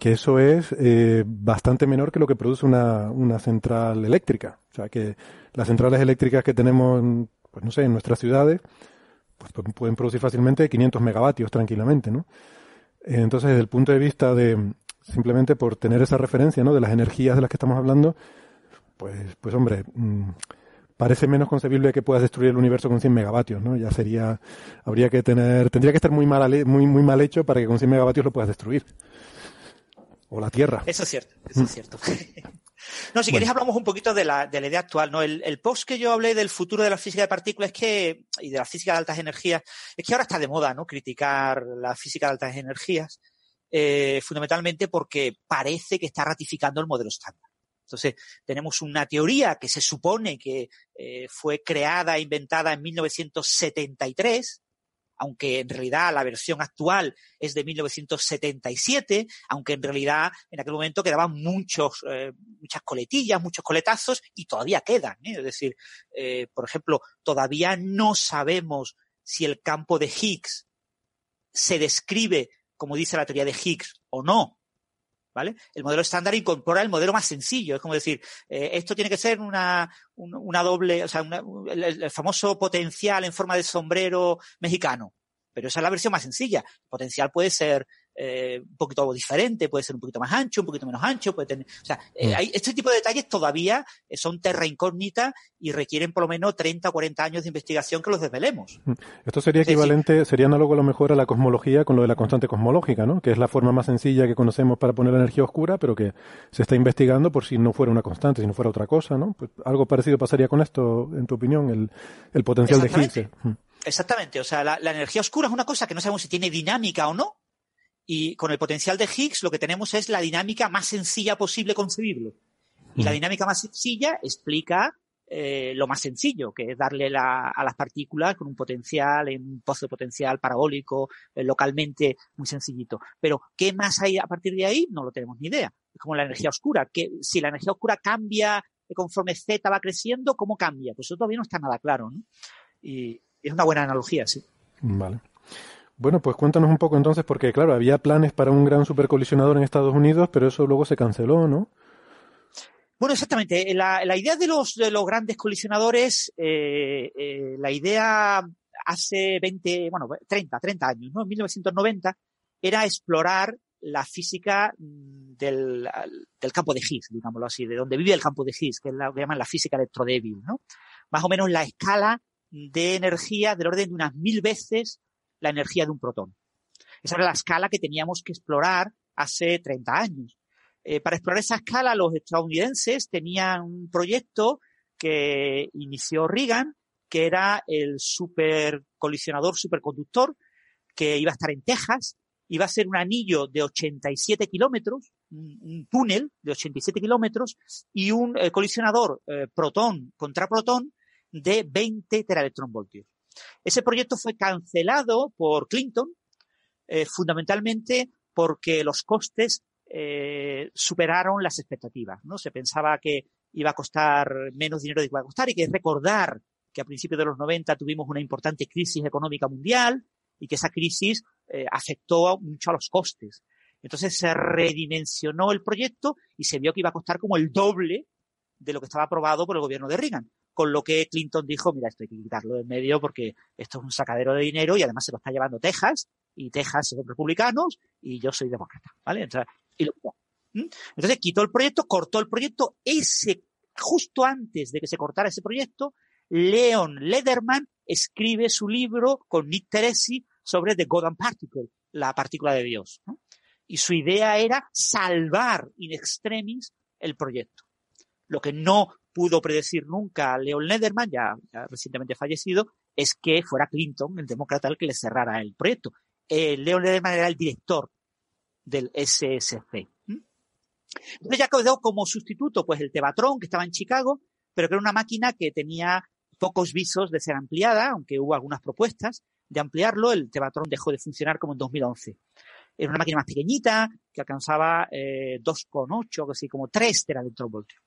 [SPEAKER 1] que eso es eh, bastante menor que lo que produce una, una central eléctrica. O sea, que las centrales eléctricas que tenemos, pues no sé, en nuestras ciudades, pues, pueden producir fácilmente 500 megavatios tranquilamente, ¿no? Entonces, desde el punto de vista de simplemente por tener esa referencia, ¿no? De las energías de las que estamos hablando, pues, pues hombre, mm, parece menos concebible que puedas destruir el universo con 100 megavatios, ¿no? Ya sería, habría que tener, tendría que estar muy mal, muy, muy mal hecho para que con 100 megavatios lo puedas destruir. O la Tierra.
[SPEAKER 5] Eso es cierto, eso es cierto. [laughs] No, si queréis hablamos un poquito de la, de la idea actual. ¿no? El, post que yo hablé del futuro de la física de partículas es que, y de la física de altas energías, es que ahora está de moda, ¿no? Criticar la física de altas energías, eh, fundamentalmente porque parece que está ratificando el modelo estándar. Entonces, tenemos una teoría que se supone que eh, fue creada e inventada en 1973, aunque en realidad la versión actual es de 1977, aunque en realidad en aquel momento quedaban muchos, eh, muchas coletillas, muchos coletazos y todavía quedan. ¿eh? Es decir, eh, por ejemplo, todavía no sabemos si el campo de Higgs se describe como dice la teoría de Higgs o no. ¿Vale? El modelo estándar incorpora el modelo más sencillo. Es como decir, eh, esto tiene que ser una, una, doble, o sea, el, famoso potencial en forma de sombrero mexicano. Pero esa es la versión más sencilla. El potencial puede ser eh, un poquito diferente, puede ser un poquito más ancho, un poquito menos ancho, puede tener, o sea, eh, mm. hay, este tipo de detalles todavía eh, son terra incógnita y requieren por lo menos 30 o 40 años de investigación que los desvelemos. Mm.
[SPEAKER 1] Esto sería equivalente, sería análogo a lo mejor a la cosmología con lo de la constante cosmológica, ¿no? Que es la forma más sencilla que conocemos para poner la energía oscura, pero que se está investigando por si no fuera una constante, si no fuera otra cosa, ¿no? Pues algo parecido pasaría con esto, en tu opinión, el, el potencial de Higgs.
[SPEAKER 5] Mm. Exactamente, o sea, la, la, energía oscura es una cosa que no sabemos si tiene dinámica o no, y con el potencial de Higgs lo que tenemos es la dinámica más sencilla posible concebible. Y la dinámica más sencilla explica eh, lo más sencillo, que es darle la, a las partículas con un potencial, en un pozo de potencial parabólico, eh, localmente muy sencillito. Pero, ¿qué más hay a partir de ahí? No lo tenemos ni idea. Es como la energía oscura, que si la energía oscura cambia conforme Z va creciendo, ¿cómo cambia? Pues eso todavía no está nada claro, ¿no? Y es una buena analogía, sí.
[SPEAKER 1] Vale. Bueno, pues cuéntanos un poco entonces, porque claro, había planes para un gran supercolisionador en Estados Unidos, pero eso luego se canceló, ¿no?
[SPEAKER 5] Bueno, exactamente. La, idea de los, de los grandes colisionadores, eh, eh, la idea hace 20, bueno, 30, 30 años, ¿no? En 1990, era explorar la física mm, del, del, campo de Higgs, digámoslo así, de donde vive el campo de Higgs, que es lo que llaman la física electrodébil, ¿no? Más o menos la escala de energía del orden de unas mil veces la energía de un protón. Esa era la escala que teníamos que explorar hace 30 años. Eh, para explorar esa escala, los estadounidenses tenían un proyecto que inició Reagan, que era el supercolisionador superconductor, que iba a estar en Texas, iba a ser un anillo de 87 kilómetros, un, túnel de 87 kilómetros, y un eh, colisionador eh, protón contra protón de 20 teraelectronvoltios. Ese proyecto fue cancelado por Clinton, eh, fundamentalmente porque los costes eh, superaron las expectativas. ¿no? Se pensaba que iba a costar menos dinero de que iba a costar y que recordar que a principios de los 90 tuvimos una importante crisis económica mundial y que esa crisis eh, afectó mucho a los costes. Entonces se redimensionó el proyecto y se vio que iba a costar como el doble de lo que estaba aprobado por el gobierno de Reagan con lo que Clinton dijo, mira, esto hay que quitarlo de medio porque esto es un sacadero de dinero y además se lo está llevando Texas y Texas son republicanos y yo soy demócrata, ¿vale? Entonces, Entonces quitó el proyecto, cortó el proyecto, ese, justo antes de que se cortara ese proyecto, Leon Lederman escribe su libro con Nick Teresi sobre The God and Particle, la partícula de Dios. Y su idea era salvar in extremis el proyecto. Lo que no pudo predecir nunca Leon Lederman, ya, recientemente fallecido, es que fuera Clinton, el demócrata, el que le cerrara el proyecto. Eh, Leon Lederman era el director del SSC. Entonces ya quedó como sustituto pues el Tevatron, que estaba en Chicago, pero que era una máquina que tenía pocos visos de ser ampliada, aunque hubo algunas propuestas de ampliarlo, el Tevatron dejó de funcionar como en 2011. Era una máquina más pequeñita, que alcanzaba eh, 2,8, así como 3 teraelectronvoltios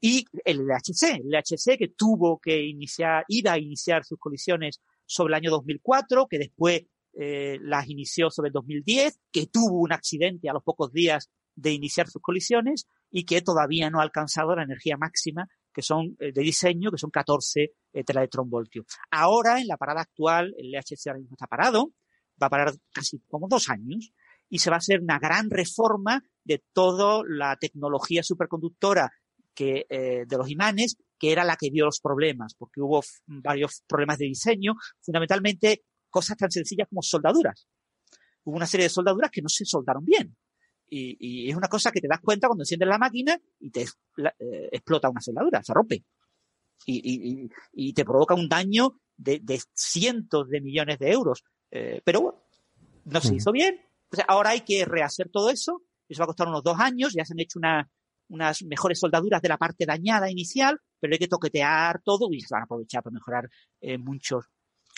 [SPEAKER 5] y el LHC, el LHC que tuvo que iniciar, ir a iniciar sus colisiones sobre el año 2004, que después eh, las inició sobre el 2010, que tuvo un accidente a los pocos días de iniciar sus colisiones y que todavía no ha alcanzado la energía máxima que son eh, de diseño, que son 14 eh, teraelectronvoltios. Ahora, en la parada actual, el LHC ahora mismo está parado, va a parar casi como dos años, y se va a hacer una gran reforma de toda la tecnología superconductora que, eh, de los imanes, que era la que dio los problemas, porque hubo varios problemas de diseño, fundamentalmente cosas tan sencillas como soldaduras. Hubo una serie de soldaduras que no se soldaron bien. Y, es una cosa que te das cuenta cuando enciendes la máquina y te eh, explota una soldadura, se rompe. Y, te provoca un daño de, cientos de millones de euros. Eh, pero bueno, no se hizo bien. ahora hay que rehacer todo eso. Eso va a costar unos dos años. Ya se han hecho una, unas mejores soldaduras de la parte dañada inicial, pero hay que toquetear todo y se van a aprovechar para mejorar eh, muchos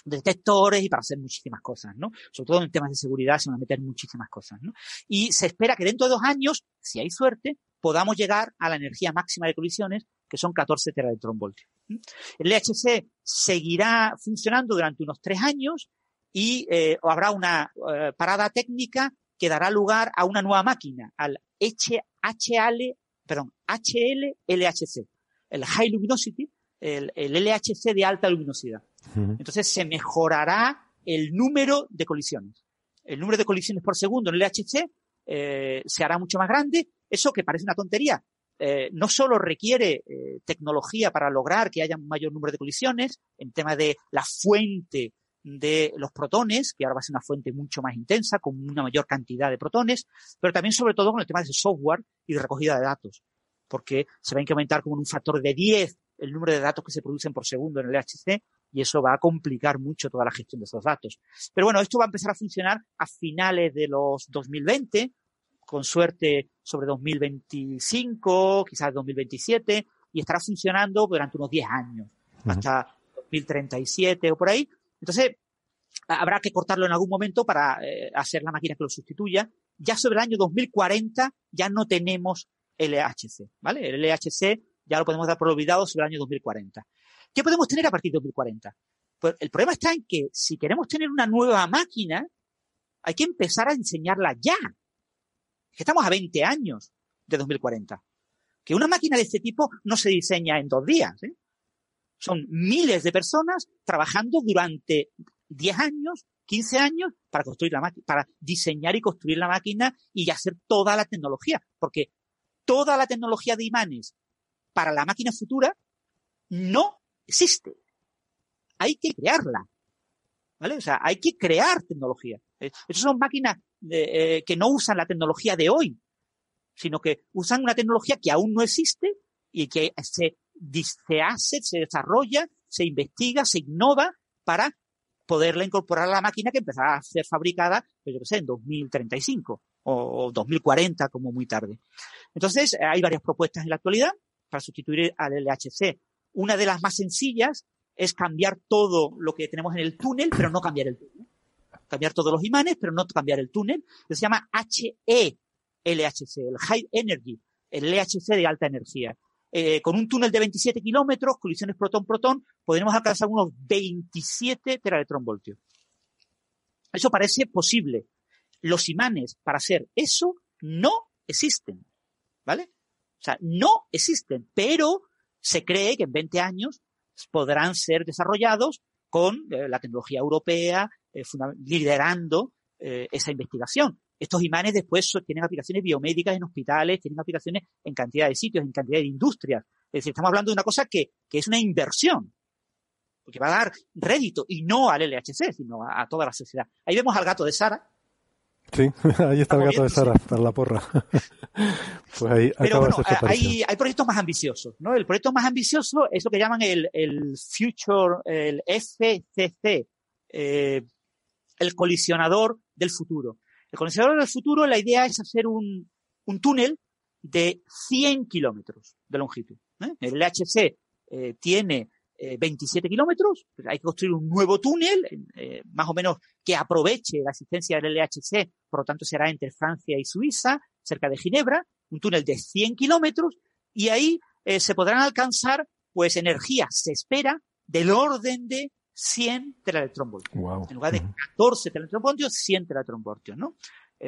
[SPEAKER 5] detectores y para hacer muchísimas cosas, ¿no? Sobre todo en temas de seguridad se van a meter muchísimas cosas, ¿no? Y se espera que dentro de dos años, si hay suerte, podamos llegar a la energía máxima de colisiones, que son 14 teraelectronvoltios. El LHC seguirá funcionando durante unos tres años y eh, habrá una eh, parada técnica que dará lugar a una nueva máquina, al HL perdón, HL-LHC, el High Luminosity, el, LHC de alta luminosidad. Entonces se mejorará el número de colisiones. El número de colisiones por segundo en el LHC eh, se hará mucho más grande. Eso que parece una tontería, eh, no solo requiere eh, tecnología para lograr que haya un mayor número de colisiones, en tema de la fuente de los protones, que ahora va a ser una fuente mucho más intensa, con una mayor cantidad de protones, pero también sobre todo con el tema de software y de recogida de datos, porque se va a incrementar como en un factor de 10 el número de datos que se producen por segundo en el HC y eso va a complicar mucho toda la gestión de esos datos. Pero bueno, esto va a empezar a funcionar a finales de los 2020, con suerte sobre 2025, quizás 2027, y estará funcionando durante unos 10 años, hasta 2037 o por ahí, entonces, habrá que cortarlo en algún momento para eh, hacer la máquina que lo sustituya. Ya sobre el año 2040 ya no tenemos LHC, ¿vale? El LHC ya lo podemos dar por olvidado sobre el año 2040. ¿Qué podemos tener a partir de 2040? Pues el problema está en que si queremos tener una nueva máquina, hay que empezar a diseñarla ya. estamos a 20 años de 2040. Que una máquina de este tipo no se diseña en dos días. ¿eh? Son miles de personas trabajando durante 10 años, 15 años para construir la máquina, para diseñar y construir la máquina y hacer toda la tecnología. Porque toda la tecnología de imanes para la máquina futura no existe. Hay que crearla. ¿Vale? O sea, hay que crear tecnología. Eh, Esas son máquinas eh, que no usan la tecnología de hoy, sino que usan una tecnología que aún no existe y que se, se hace, se desarrolla, se investiga, se innova para poderla incorporar a la máquina que empezará a ser fabricada, pues yo qué sé, en 2035 o 2040 como muy tarde. Entonces, hay varias propuestas en la actualidad para sustituir al LHC. Una de las más sencillas es cambiar todo lo que tenemos en el túnel, pero no cambiar el túnel. Cambiar todos los imanes, pero no cambiar el túnel. Se llama HE LHC, el High Energy, el LHC de alta energía. Eh, con un túnel de 27 kilómetros, colisiones protón-protón, podremos alcanzar unos 27 teraelectronvoltios. Eso parece posible. Los imanes para hacer eso no existen. ¿Vale? O sea, no existen, pero se cree que en 20 años podrán ser desarrollados con eh, la tecnología europea eh, liderando eh, esa investigación. Estos imanes después tienen aplicaciones biomédicas en hospitales, tienen aplicaciones en cantidad de sitios, en cantidad de industrias. Es decir, estamos hablando de una cosa que, que es una inversión, porque va a dar rédito, y no al LHC, sino a, a toda la sociedad. Ahí vemos al gato de Sara,
[SPEAKER 1] Sí, [laughs] ahí está el gato de Sara para la porra. [laughs]
[SPEAKER 5] pues ahí Pero bueno, hay, hay, proyectos más ambiciosos, ¿no? El proyecto más ambicioso es lo que llaman el, el Future, el FCC, eh, el colisionador del futuro. El colisionador del futuro, la idea es hacer un, túnel de 100 kilómetros de longitud. ¿eh? El LHC eh, tiene 27 eh, kilómetros, hay que construir un nuevo túnel, eh, más o menos que aproveche la existencia del LHC, por lo tanto será entre Francia y Suiza, cerca de Ginebra, un túnel de 100 kilómetros, y ahí se podrán alcanzar, pues, energía, se espera, del orden de 100 teraelectronvoltios. En lugar de 14 teraelectronvoltios, 100 teraelectronvoltios, ¿no?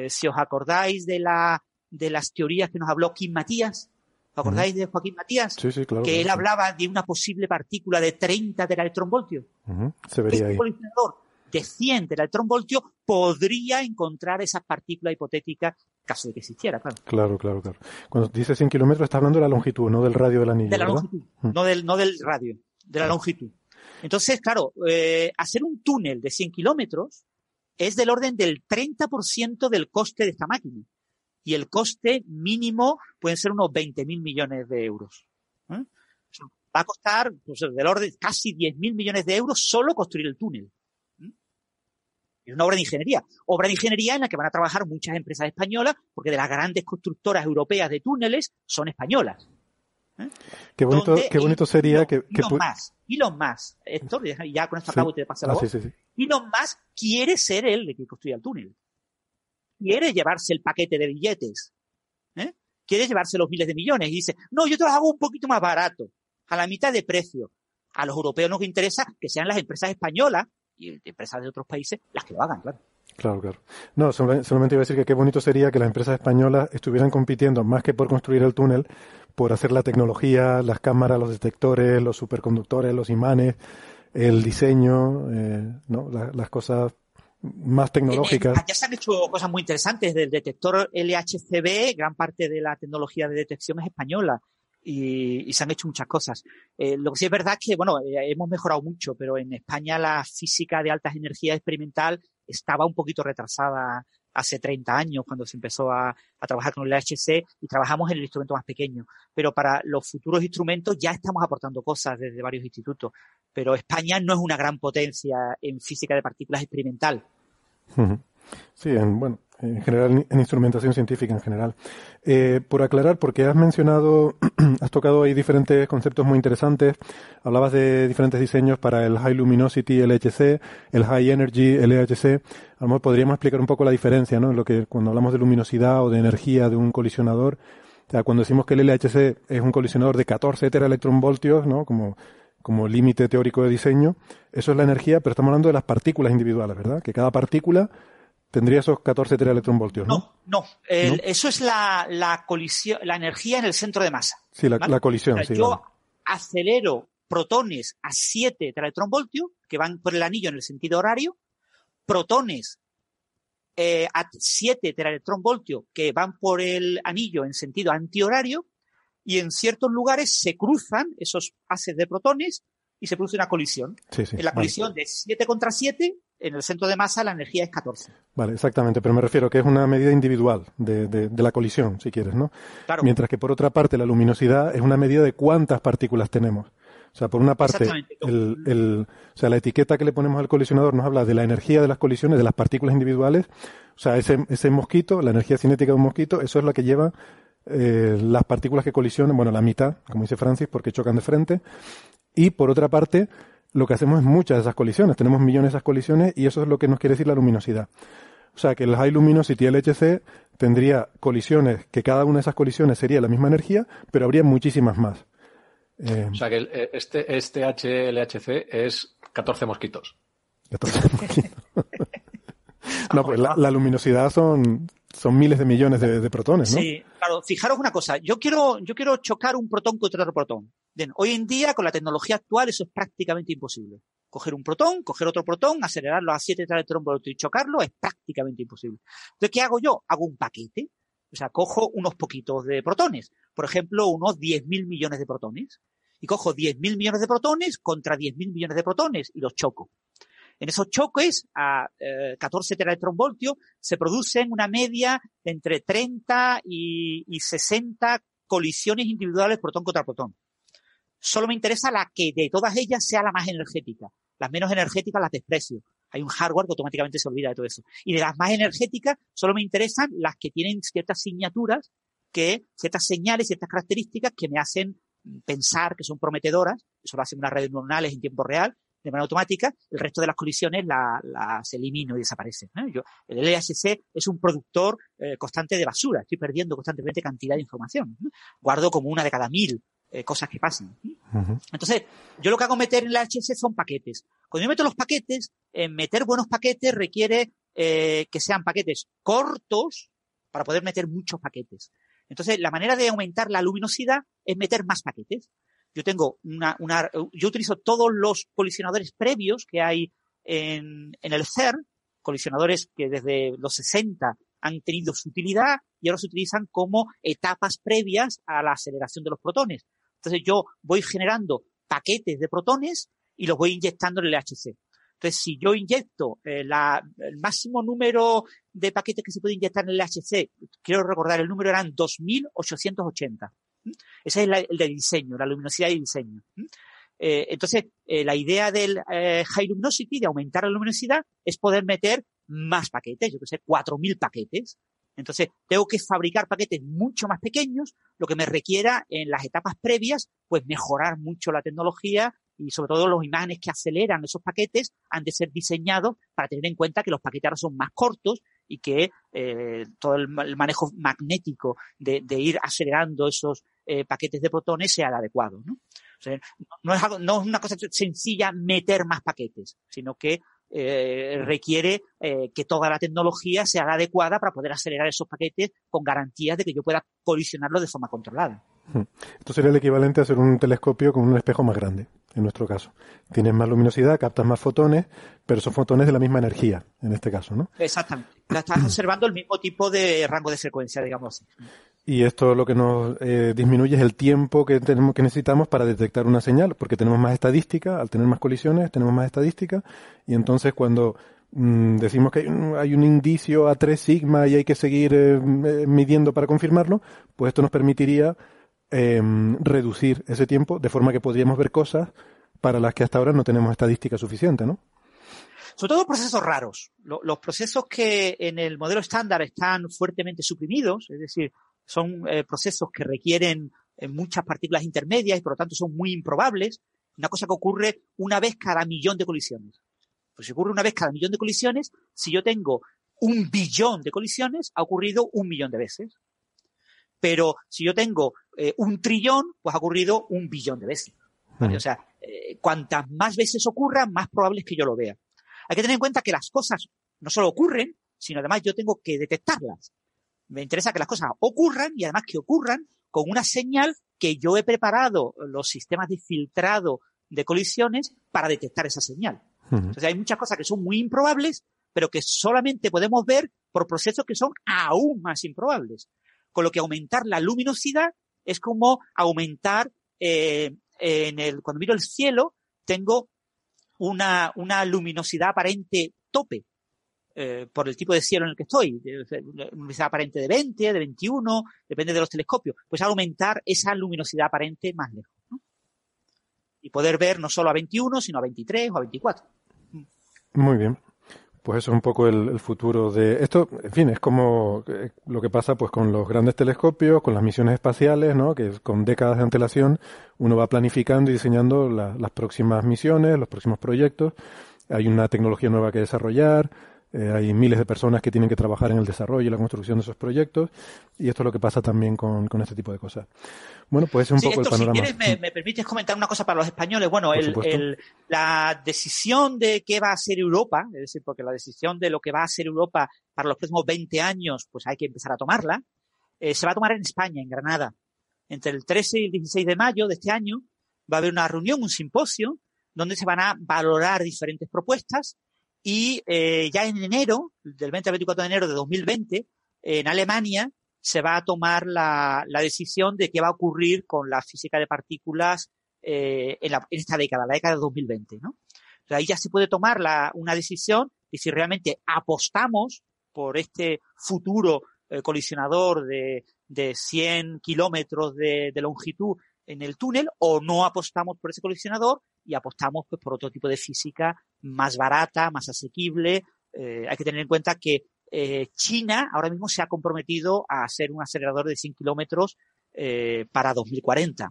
[SPEAKER 5] si os acordáis de la, de las teorías que nos habló Kim Matías, ¿Os acordáis de Joaquín Matías?
[SPEAKER 1] Sí, sí, claro.
[SPEAKER 5] Que él hablaba de una posible partícula de 30 teraelectronvoltios.
[SPEAKER 1] Uh Se vería
[SPEAKER 5] este colisionador de 100 teraelectronvoltios podría encontrar esas partículas hipotéticas caso de que existiera, claro.
[SPEAKER 1] Claro, claro, claro. Cuando dice 100 kilómetros, está hablando de la longitud, no del radio del anillo.
[SPEAKER 5] De la longitud, no, del, no del radio, de la longitud. Entonces, claro, eh, hacer un túnel de 100 kilómetros es del orden del 30% del coste de esta máquina y el coste mínimo pueden ser unos 20 mil millones de euros. ¿eh? Va a costar pues, del orden casi 10 mil millones de euros solo construir el túnel. ¿eh? Es una obra de ingeniería. Obra de ingeniería en la que van a trabajar muchas empresas españolas, porque de las grandes constructoras europeas de túneles son españolas.
[SPEAKER 1] ¿Eh? Qué bonito, qué bonito sería que, que
[SPEAKER 5] Elon Musk, Elon Musk, Héctor, ya con esto acabo y te paso la ah, voz. Sí, sí, Elon Musk quiere ser él el que construya el túnel quiere llevarse el paquete de billetes, ¿eh? quiere llevarse los miles de millones y dice, no, yo te los hago un poquito más barato, a la mitad de precio. A los europeos nos interesa que sean las empresas españolas y empresas de otros países las que lo hagan, claro.
[SPEAKER 1] Claro, claro. No, solamente iba a decir que qué bonito sería que las empresas españolas estuvieran compitiendo más que por construir el túnel, por hacer la tecnología, las cámaras, los detectores, los superconductores, los imanes, el diseño, eh, ¿no? las cosas más tecnológicas.
[SPEAKER 5] ya se han hecho cosas muy interesantes. Del detector LHCb, gran parte de la tecnología de detección es española. Y, se han hecho muchas cosas. Eh, lo que sí es verdad es que, bueno, eh, hemos mejorado mucho, pero en España la física de altas energías experimental estaba un poquito retrasada hace 30 años cuando se empezó a, a, trabajar con el LHC y trabajamos en el instrumento más pequeño. Pero para los futuros instrumentos ya estamos aportando cosas desde varios institutos. Pero España no es una gran potencia en física de partículas experimental.
[SPEAKER 1] Sí, en, bueno, en general, en instrumentación científica en general. Eh, por aclarar, porque has mencionado, [clears throat] has tocado ahí diferentes conceptos muy interesantes. Hablabas de diferentes diseños para el High Luminosity LHC, el High Energy LHC. A lo mejor podríamos explicar un poco la diferencia, ¿no? Lo que cuando hablamos de luminosidad o de energía de un colisionador. O sea, cuando decimos que el LHC es un colisionador de 14 teraelectronvoltios, ¿no? Como como límite teórico de diseño, eso es la energía, pero estamos hablando de las partículas individuales, ¿verdad? Que cada partícula tendría esos 14 teraelectronvoltios, ¿no?
[SPEAKER 5] No, no. Eso es la, colisión, la energía en el centro de masa.
[SPEAKER 1] Sí, la, colisión, sí.
[SPEAKER 5] Yo acelero protones a 7 teraelectronvoltios, que van por el anillo en el sentido horario, protones eh, a 7 teraelectronvoltios que van por el anillo en sentido antihorario, y en ciertos lugares se cruzan esos haces de protones y se produce una colisión. en la colisión de 7 contra 7, en el centro de masa la energía es 14.
[SPEAKER 1] Vale, exactamente, pero me refiero que es una medida individual de, de, la colisión, si quieres, ¿no?
[SPEAKER 5] Claro.
[SPEAKER 1] Mientras que por otra parte la luminosidad es una medida de cuántas partículas tenemos. O sea, por una parte, el, el, o sea, la etiqueta que le ponemos al colisionador nos habla de la energía de las colisiones, de las partículas individuales. O sea, ese, ese mosquito, la energía cinética de un mosquito, eso es lo que lleva eh, las partículas que colisionan, bueno, la mitad, como dice Francis, porque chocan de frente. Y por otra parte, lo que hacemos es muchas de esas colisiones. Tenemos millones de esas colisiones y eso es lo que nos quiere decir la luminosidad. O sea, que el High Luminosity LHC tendría colisiones, que cada una de esas colisiones sería la misma energía, pero habría muchísimas más.
[SPEAKER 7] Eh, o sea, que eh, este, este HLHC es 14 mosquitos.
[SPEAKER 1] 14 [laughs] mosquitos. no, pues la, la luminosidad son son miles de millones de, protones, ¿no?
[SPEAKER 5] Sí, claro. Fijaros una cosa. Yo quiero, yo quiero chocar un protón contra otro protón. Bien, hoy en día, con la tecnología actual, eso es prácticamente imposible. Coger un protón, coger otro protón, acelerarlo a 7 electronvoltios y chocarlo es prácticamente imposible. Entonces, ¿qué hago yo? Hago un paquete. O sea, cojo unos poquitos de protones. Por ejemplo, unos 10.000 millones de protones. Y cojo 10.000 millones de protones contra 10.000 millones de protones y los choco. En esos choques a 14 eh, voltios se producen una media entre 30 y, 60 colisiones individuales protón contra protón. Solo me interesa la que de todas ellas sea la más energética. Las menos energéticas las desprecio. Hay un hardware que automáticamente se olvida de todo eso. Y de las más energéticas solo me interesan las que tienen ciertas signaturas que, ciertas señales, ciertas características que me hacen pensar que son prometedoras. Eso lo hacen unas redes neuronales en tiempo real de manera automática, el resto de las colisiones las elimino y desaparecen. El LHC es un productor eh, constante de basura, estoy perdiendo constantemente cantidad de información. Guardo como una de cada mil eh, cosas que pasan. Entonces, yo lo que hago meter en el LHC son paquetes. Cuando yo meto los paquetes, meter buenos paquetes requiere eh, que sean paquetes cortos para poder meter muchos paquetes. Entonces, la manera de aumentar la luminosidad es meter más paquetes yo tengo una, una, yo utilizo todos los colisionadores previos que hay en, en el CER, colisionadores que desde los 60 han tenido su utilidad y ahora se utilizan como etapas previas a la aceleración de los protones. Entonces yo voy generando paquetes de protones y los voy inyectando en el LHC. Entonces, si yo inyecto eh, la, el máximo número de paquetes que se puede inyectar en el LHC, quiero recordar, el número eran 2880. Ese es el de diseño, la luminosidad y diseño. Eh, entonces, eh, la idea del High Luminosity, de aumentar la luminosidad, es poder meter más paquetes, yo que sé, 4.000 paquetes. Entonces, tengo que fabricar paquetes mucho más pequeños, lo que me requiera en las etapas previas, pues mejorar mucho la tecnología y sobre todo los imanes que aceleran esos paquetes han de ser diseñados para tener en cuenta que los paquetes ahora son más cortos y que eh, todo el, manejo magnético de, ir acelerando esos eh, paquetes de protones sea el adecuado. ¿no? no es una cosa sencilla meter más paquetes, sino que eh, requiere que toda la tecnología sea la adecuada para poder acelerar esos paquetes con garantías de que yo pueda colisionarlo de forma controlada.
[SPEAKER 1] Esto sería el equivalente a hacer un telescopio con un espejo más grande, en nuestro caso. Tienes más luminosidad, captas más fotones, pero son fotones de la misma energía, en este caso, ¿no?
[SPEAKER 5] Exactamente. Estás observando el mismo tipo de rango de frecuencia, digamos así.
[SPEAKER 1] Y esto lo que nos eh, disminuye es el tiempo que tenemos que necesitamos para detectar una señal, porque tenemos más estadística, al tener más colisiones tenemos más estadística, y entonces cuando mm, decimos que hay un, indicio a 3 sigma y hay que seguir eh, midiendo para confirmarlo, pues esto nos permitiría Em, reducir ese tiempo de forma que podríamos ver cosas para las que hasta ahora no tenemos estadística suficiente, ¿no?
[SPEAKER 5] Sobre todo procesos raros. los procesos que en el modelo estándar están fuertemente suprimidos, es decir, son eh, procesos que requieren eh, muchas partículas intermedias y por lo tanto son muy improbables. Una cosa que ocurre una vez cada millón de colisiones. Pues si ocurre una vez cada millón de colisiones, si yo tengo un billón de colisiones, ha ocurrido un millón de veces. Pero si yo tengo eh, un trillón, pues ha ocurrido un billón de veces. O sea, cuantas más veces ocurra, más probable es que yo lo vea. Hay que tener en cuenta que las cosas no solo ocurren, sino además yo tengo que detectarlas. Me interesa que las cosas ocurran y además que ocurran con una señal que yo he preparado los sistemas de filtrado de colisiones para detectar esa señal. Entonces hay muchas cosas que son muy improbables, pero que solamente podemos ver por procesos que son aún más improbables. Con lo que aumentar la luminosidad es como aumentar eh, en el, cuando miro el cielo, tengo una, una luminosidad aparente tope. Eh, por el tipo de cielo en el que estoy, luminosidad aparente de 20, de 21, depende de los telescopios, pues aumentar esa luminosidad aparente más lejos. Y poder ver no solo a 21, sino a 23 o a 24.
[SPEAKER 1] Muy bien. Pues eso es un poco el, futuro de esto. En fin, es como eh, lo que pasa pues con los grandes telescopios, con las misiones espaciales, ¿no? Que con décadas de antelación uno va planificando y diseñando las próximas misiones, los próximos proyectos. Hay una tecnología nueva que desarrollar, eh, hay miles de personas que tienen que trabajar en el desarrollo y la construcción de esos proyectos y esto es lo que pasa también con, con este tipo de cosas. Bueno, pues es un poco el panorama.
[SPEAKER 5] Si quieres, me, permites comentar una cosa para los españoles. Bueno, el, la decisión de qué va a ser Europa, es decir, porque la decisión de lo que va a ser Europa para los próximos 20 años, pues hay que empezar a tomarla, eh, se va a tomar en España, en Granada. Entre el 13 y el 16 de mayo de este año va a haber una reunión, un simposio, donde se van a valorar diferentes propuestas y eh, ya en enero, del 20 al 24 de enero de 2020, en Alemania se va a tomar la, la decisión de qué va a ocurrir con la física de partículas eh, en, la, en, esta década, la década de 2020. ¿no? ahí ya se puede tomar la, una decisión y si realmente apostamos por este futuro eh, colisionador de, de 100 kilómetros de, de longitud en el túnel o no apostamos por ese colisionador y apostamos pues, por otro tipo de física más barata, más asequible. Eh, hay que tener en cuenta que eh, China ahora mismo se ha comprometido a hacer un acelerador de 100 kilómetros eh, para 2040.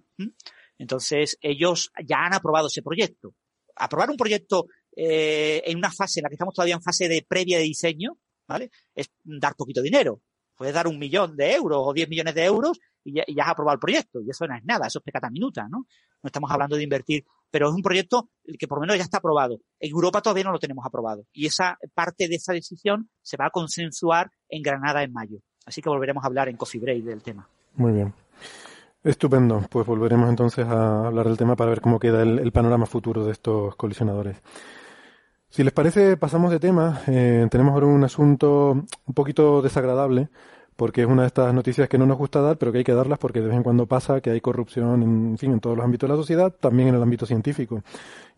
[SPEAKER 5] Entonces, ellos ya han aprobado ese proyecto. Aprobar un proyecto en una fase en la que estamos todavía en fase de previa de diseño, ¿vale? Es dar poquito dinero. Puedes dar un millón de euros o 10 millones de euros y ya, has aprobado el proyecto. Y eso no es nada, eso es pecata minuta, ¿no? No estamos hablando de invertir, pero es un proyecto que por lo menos ya está aprobado. En Europa todavía no lo tenemos aprobado. Y esa parte de esa decisión se va a consensuar en Granada en mayo. Así que volveremos a hablar en Coffee Break del tema.
[SPEAKER 1] Muy bien. Estupendo. Pues volveremos entonces a hablar del tema para ver cómo queda el, panorama futuro de estos colisionadores. Si les parece, pasamos de tema. Eh, tenemos ahora un asunto un poquito desagradable porque es una de estas noticias que no nos gusta dar, pero que hay que darlas porque de vez en cuando pasa que hay corrupción, en, fin, en todos los ámbitos de la sociedad, también en el ámbito científico.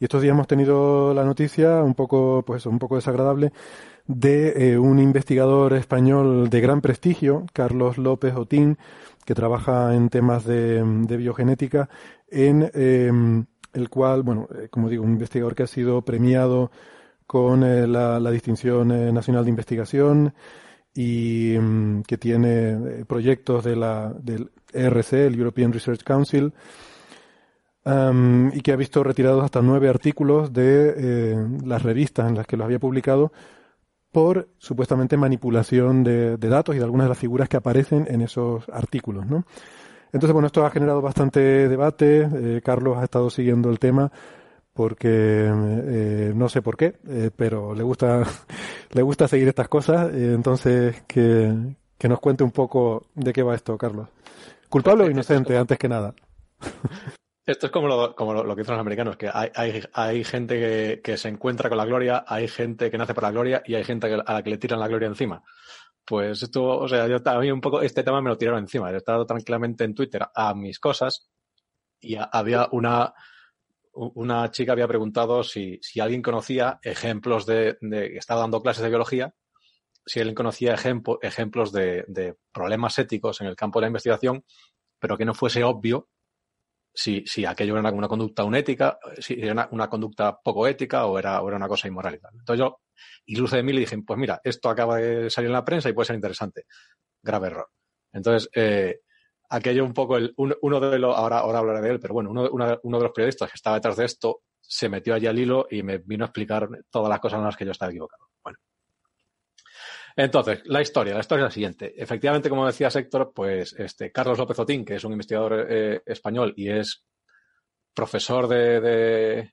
[SPEAKER 1] Y estos días hemos tenido la noticia un poco, pues un poco desagradable de eh, un investigador español de gran prestigio, Carlos López Otín, que trabaja en temas de, biogenética, en em, el cual, bueno, eh, como digo, un investigador que ha sido premiado con eh, la, distinción nacional de investigación, y mm, que tiene eh, proyectos de la, del ERC, el European Research Council, y que ha visto retirados hasta nueve artículos de eh, las revistas en las que los había publicado por supuestamente manipulación de, datos y de algunas de las figuras que aparecen en esos artículos. ¿no? Entonces, bueno, esto ha generado bastante debate. Eh, Carlos ha estado siguiendo el tema porque eh, no sé por qué, eh, pero le gusta, [laughs] le gusta seguir estas cosas. Eh, entonces, que, que nos cuente un poco de qué va esto, Carlos. ¿Culpable o inocente, antes que nada? [laughs]
[SPEAKER 7] Esto es como lo, como lo, que dicen los americanos, que hay, hay, hay gente que, que, se encuentra con la gloria, hay gente que nace para la gloria y hay gente a la que le tiran la gloria encima. Pues esto, o sea, yo también un poco este tema me lo tiraron encima. Yo he estado tranquilamente en Twitter a mis cosas y había una, una chica había preguntado si, si alguien conocía ejemplos de, estaba dando clases de biología, si alguien conocía ejemplos de, problemas éticos en el campo de la investigación, pero que no fuese obvio si, si aquello era una, conducta unética, si era una, conducta poco ética o era, era una cosa inmoral y. Entonces yo, iluso de mí, le dije, pues mira, esto acaba de salir en la prensa y puede ser interesante. Grave error. Entonces, eh, aquello un poco, el, uno de los, ahora, ahora hablaré de él, pero bueno, uno, uno, de los periodistas que estaba detrás de esto se metió allí al hilo y me vino a explicar todas las cosas en las que yo estaba equivocado. Bueno. Entonces, la historia, la historia es la siguiente. Efectivamente, como decía Héctor, pues este Carlos López Otín, que es un investigador eh, español y es profesor de,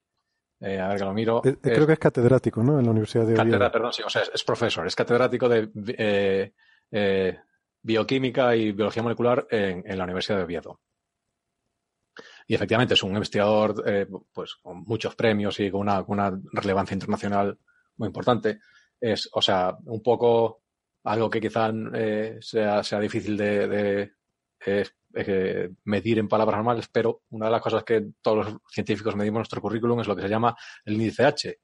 [SPEAKER 7] eh, a ver que lo miro.
[SPEAKER 1] creo que es catedrático, ¿no? En la Universidad de Oviedo.
[SPEAKER 7] perdón, sí, o sea, es, profesor, es catedrático de bioquímica y biología molecular en, la Universidad de Oviedo. Y efectivamente es un investigador pues, con muchos premios y con una, relevancia internacional muy importante. Es, o sea, un poco algo que quizá sea, sea, difícil de, eh, medir en palabras normales, pero una de las cosas que todos los científicos medimos en nuestro currículum es lo que se llama el índice H,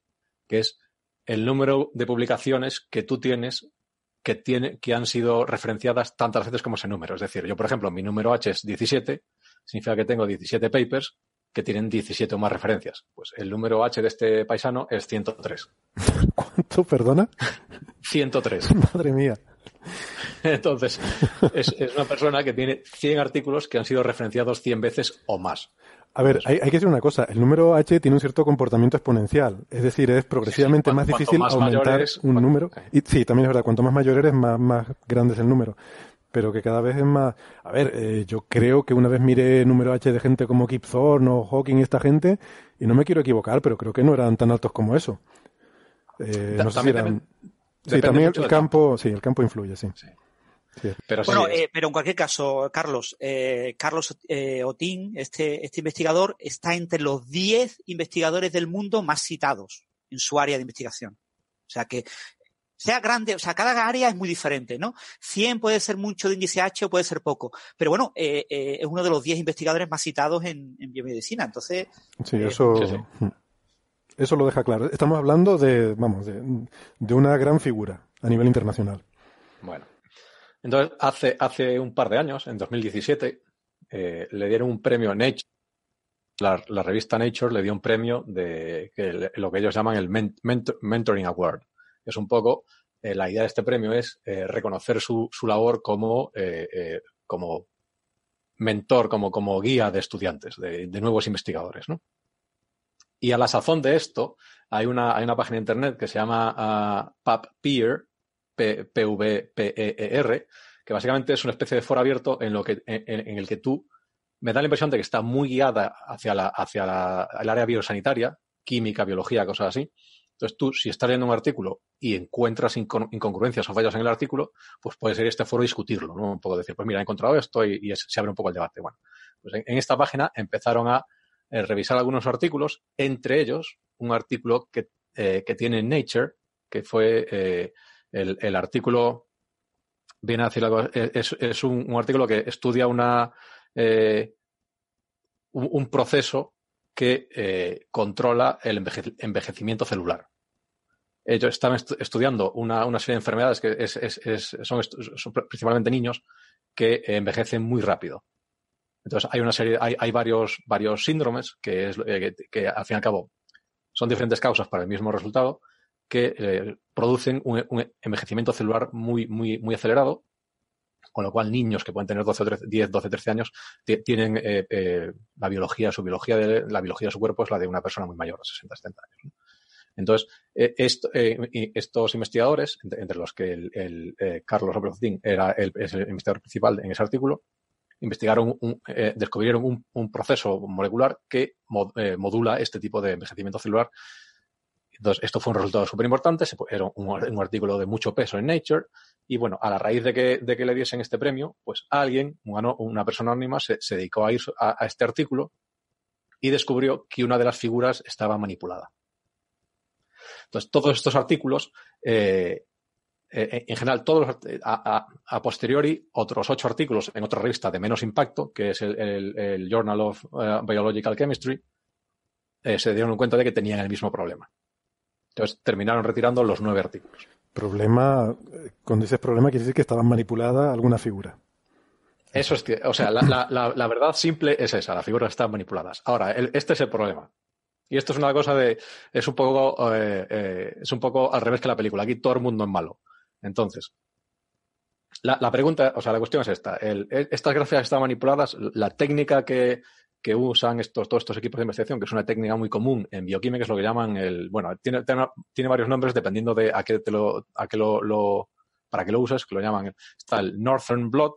[SPEAKER 7] que es el número de publicaciones que tú tienes que, tiene, que han sido referenciadas tantas veces como ese número. Es decir, yo, por ejemplo, mi número H es 17, significa que tengo 17 papers que tienen 17 o más referencias. Pues el número H de este paisano es 103. [laughs]
[SPEAKER 1] ¿Cuánto, perdona?
[SPEAKER 7] 103. [laughs]
[SPEAKER 1] Madre mía.
[SPEAKER 7] Entonces, es, una persona que tiene 100 artículos que han sido referenciados 100 veces o más.
[SPEAKER 1] A ver, hay, que decir una cosa. El número H tiene un cierto comportamiento exponencial. Es decir, es progresivamente más difícil aumentar un número. Y sí, también es verdad. Cuanto más mayor eres, más, más grande es el número. Pero que cada vez es más. A ver, eh, yo creo que una vez miré el número H de gente como Kip Thorne o Hawking y esta gente, y no me quiero equivocar, pero creo que no eran tan altos como eso. Eh, no sé si eran. Sí, también el campo, sí, el campo influye, sí.
[SPEAKER 5] Pero bueno, eh, pero en cualquier caso, Carlos, eh, Carlos eh, Otín, este, este investigador, está entre los 10 investigadores del mundo más citados en su área de investigación. O sea que sea grande, o sea, cada área es muy diferente, ¿no? 100 puede ser mucho de índice H o puede ser poco. Pero bueno, es uno de los 10 investigadores más citados en, biomedicina. Entonces.
[SPEAKER 1] Sí, eso. Mm, eso lo deja claro. Estamos hablando de, vamos, de, de una gran figura a nivel internacional.
[SPEAKER 7] Bueno. Entonces, hace, hace un par de años, en 2017, eh, le dieron un premio Nature. La, revista Nature le dio un premio de lo que ellos llaman el Mentoring Award. Es un poco, eh, la idea de este premio es eh, reconocer su, labor como, como mentor, como, como guía de estudiantes, de, nuevos investigadores. ¿no? Y a la sazón de esto, hay una, hay una página de internet que se llama uh, PubPeer, PVPER, que básicamente es una especie de foro abierto en, lo que, en, el que tú me da la impresión de que está muy guiada hacia, la, hacia el área biosanitaria, química, biología, cosas así. Entonces tú, si estás leyendo un artículo y encuentras incongruencias o fallas en el artículo, pues puede ser este foro discutirlo, ¿no? Un poco decir, pues mira, he encontrado esto y, se abre un poco el debate. Bueno, pues en, esta página empezaron a eh, revisar algunos artículos, entre ellos un artículo que, eh, que tiene Nature, que fue eh, el, artículo viene a decir algo, es, un, artículo que estudia una, eh, un, proceso que eh, controla el envejecimiento celular. Ellos estaban estudiando una, serie de enfermedades que son, principalmente niños que envejecen muy rápido. Entonces hay una serie, hay, hay varios, varios síndromes que, es, eh, que al fin y al cabo son diferentes causas para el mismo resultado que eh, producen un, envejecimiento celular muy, muy, muy acelerado, con lo cual niños que pueden tener 12 10, 12, 13 años tienen eh, eh, la biología, su biología de, la biología de su cuerpo es la de una persona muy mayor, 60, 70 años. Entonces, estos investigadores, entre, los que el, Carlos Robert era el, es el investigador principal en ese artículo, investigaron, descubrieron un, proceso molecular que modula este tipo de envejecimiento celular entonces, esto fue un resultado súper importante, era un, artículo de mucho peso en Nature, y bueno, a la raíz de que, de que le diesen este premio, pues alguien, una, persona anónima, se, dedicó a ir a, este artículo y descubrió que una de las figuras estaba manipulada. Entonces, todos estos artículos, eh, eh, en general, todos a, posteriori, otros ocho artículos en otra revista de menos impacto, que es el, Journal of eh, Biological Chemistry, se dieron cuenta de que tenían el mismo problema. Entonces terminaron retirando los nueve artículos.
[SPEAKER 1] Problema, cuando dices problema, quiere decir que estaban manipulada alguna figura.
[SPEAKER 7] Eso es, o sea, la, verdad simple es esa, las figuras están manipuladas. Ahora, este es el problema. Y esto es una cosa de, es un poco, eh, eh, es un poco al revés que la película. Aquí todo el mundo es malo. Entonces, la, pregunta, o sea, la cuestión es esta. estas gráficas están manipuladas. La técnica que, que usan estos, todos estos equipos de investigación, que es una técnica muy común en bioquímica, es lo que llaman el, bueno, tiene, tiene, varios nombres dependiendo de a qué te lo, a qué lo, para qué lo uses, que lo llaman, está el Northern Blot,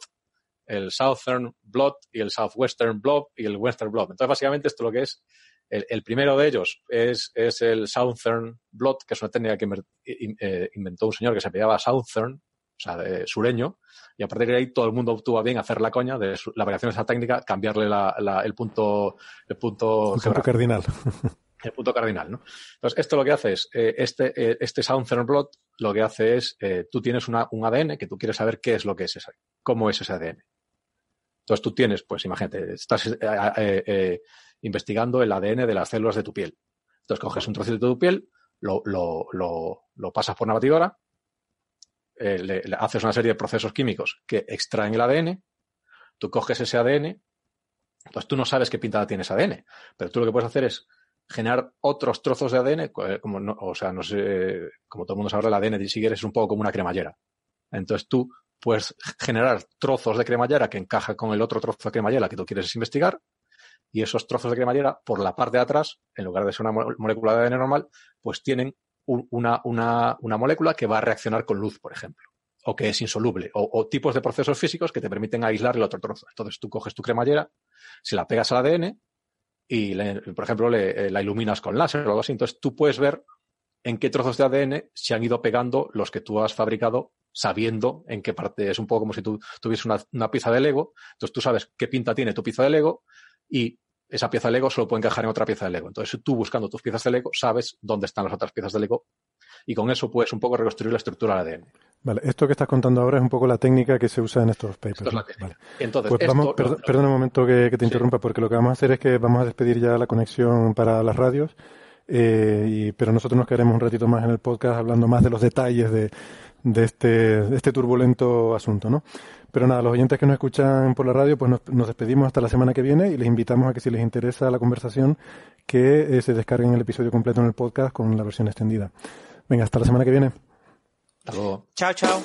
[SPEAKER 7] el Southern Blot y el Southwestern Blob y el Western Blob. Entonces, básicamente, esto lo que es, el, primero de ellos es, es, el Southern Blot, que es una técnica que eh, inventó un señor que se llamaba Southern, o sea, de sureño, y a partir de ahí todo el mundo obtuvo bien hacer la coña de la variación de esa técnica, cambiarle el punto, el punto,
[SPEAKER 1] el punto cardinal. [laughs]
[SPEAKER 7] el punto cardinal, ¿no? Entonces, esto lo que hace es, eh, este, eh, este Southern Blot lo que hace es, eh, tú tienes una, un ADN que tú quieres saber qué es lo que es ese, cómo es ese ADN. Entonces tú tienes, pues imagínate, estás investigando el ADN de las células de tu piel. Entonces coges un trocito de tu piel, lo, lo, lo, lo pasas por una batidora, le, haces una serie de procesos químicos que extraen el ADN, tú coges ese ADN, pues tú no sabes qué pintada tiene ese ADN, pero tú lo que puedes hacer es generar otros trozos de ADN, eh, como o sea, no sé, como todo el mundo sabe, el ADN si quieres es un poco como una cremallera. Entonces tú puedes generar trozos de cremallera que encajan con el otro trozo de cremallera que tú quieres investigar y esos trozos de cremallera por la parte de atrás, en lugar de ser una molécula de ADN normal, pues tienen una, una, una molécula que va a reaccionar con luz, por ejemplo o que es insoluble, o, tipos de procesos físicos que te permiten aislar el otro trozo. Entonces tú coges tu cremallera, si la pegas al ADN, y, por ejemplo, eh, la iluminas con láser o algo así. Entonces tú puedes ver en qué trozos de ADN se han ido pegando los que tú has fabricado sabiendo en qué parte. Es un poco como si tú tuvieses una, una pieza de Lego. Entonces tú sabes qué pinta tiene tu pieza de Lego y esa pieza de Lego solo puede encajar en otra pieza de Lego. Entonces tú buscando tus piezas de Lego sabes dónde están las otras piezas de Lego y con eso puedes un poco reconstruir la estructura del ADN.
[SPEAKER 1] Vale, esto que estás contando ahora es un poco la técnica que se usa en estos papers.
[SPEAKER 7] vale. Entonces,
[SPEAKER 1] pues vamos, perdón un momento que, te interrumpa, porque lo que vamos a hacer es que vamos a despedir ya la conexión para las radios, eh, pero nosotros nos quedaremos un ratito más en el podcast hablando más de los detalles de, de, este, de este turbulento asunto, ¿no? Pero nada, los oyentes que nos escuchan por la radio, pues nos, nos, despedimos hasta la semana que viene y les invitamos a que si les interesa la conversación, que eh, se descarguen el episodio completo en el podcast con la versión extendida. Venga, hasta la semana que viene.
[SPEAKER 7] Hasta luego.
[SPEAKER 5] Chao, chao.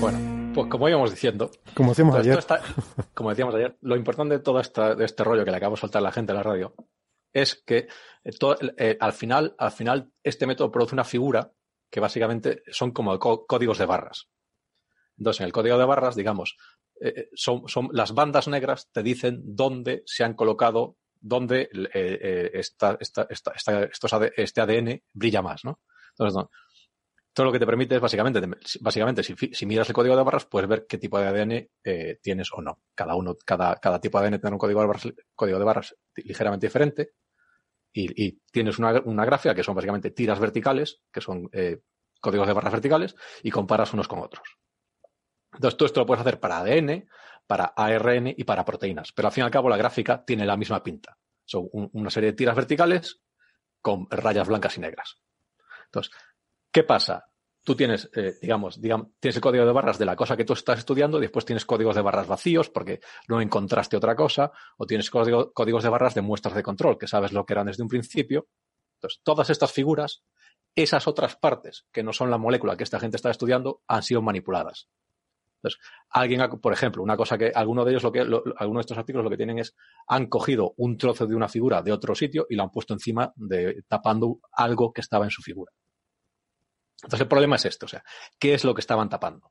[SPEAKER 7] Bueno, pues como íbamos diciendo.
[SPEAKER 1] Como decíamos ayer.
[SPEAKER 7] como decíamos ayer, lo importante de todo esta, de este rollo que le acabo de soltar a la gente en la radio es que eh, eh, al, final, al final este método produce una figura que básicamente son como códigos de barras. Entonces, en el código de barras, digamos, eh, son, son, las bandas negras te dicen dónde se han colocado donde eh, esta, esta, este ADN brilla más, ¿no? Entonces, todo lo que te permite es básicamente, básicamente si, miras el código de barras, puedes ver qué tipo de ADN eh, tienes o no. Cada uno, cada, cada tipo de ADN tiene un código de barras, ligeramente diferente y, tienes una, gráfica que son básicamente tiras verticales, que son eh, códigos de barras verticales, y comparas unos con otros. Entonces, todo esto lo puedes hacer para ADN, para ARN y para proteínas. Pero al fin y al cabo la gráfica tiene la misma pinta. Son una serie de tiras verticales con rayas blancas y negras. Entonces, ¿qué pasa? Tú tienes, eh, digamos, digamos, tienes el código de barras de la cosa que tú estás estudiando, y después tienes códigos de barras vacíos porque no encontraste otra cosa, o tienes códigos de barras de muestras de control, que sabes lo que eran desde un principio. Entonces, todas estas figuras, esas otras partes que no son la molécula que esta gente está estudiando, han sido manipuladas. Entonces, alguien, por ejemplo, una cosa que alguno de ellos, lo que, alguno de estos artículos lo que tienen es, han cogido un trozo de una figura de otro sitio y lo han puesto encima de, tapando algo que estaba en su figura. Entonces, el problema es esto, o sea, ¿qué es lo que estaban tapando?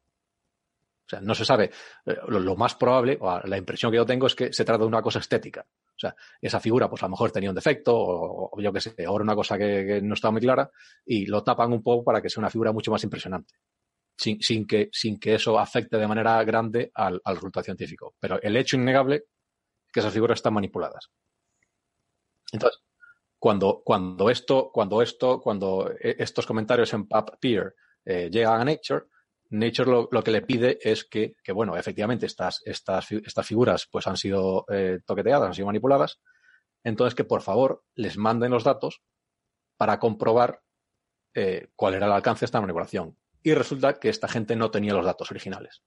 [SPEAKER 7] O sea, no se sabe. Eh, lo, más probable, o la impresión que yo tengo es que se trata de una cosa estética. O sea, esa figura, pues a lo mejor tenía un defecto, o, yo qué sé, ahora una cosa que, no estaba muy clara, y lo tapan un poco para que sea una figura mucho más impresionante sin, sin, que, sin que eso afecte de manera grande al resultado científico. Pero el hecho innegable es que esas figuras están manipuladas. Entonces, cuando, cuando esto, cuando esto, cuando e, estos comentarios en PubPeer eh, llegan a Nature, Nature lo, que le pide es que, que bueno, efectivamente estas, estas, estas figuras pues han sido eh, toqueteadas, han sido manipuladas, entonces que por favor les manden los datos para comprobar eh, cuál era el alcance de esta manipulación y resulta que esta gente no tenía los datos originales.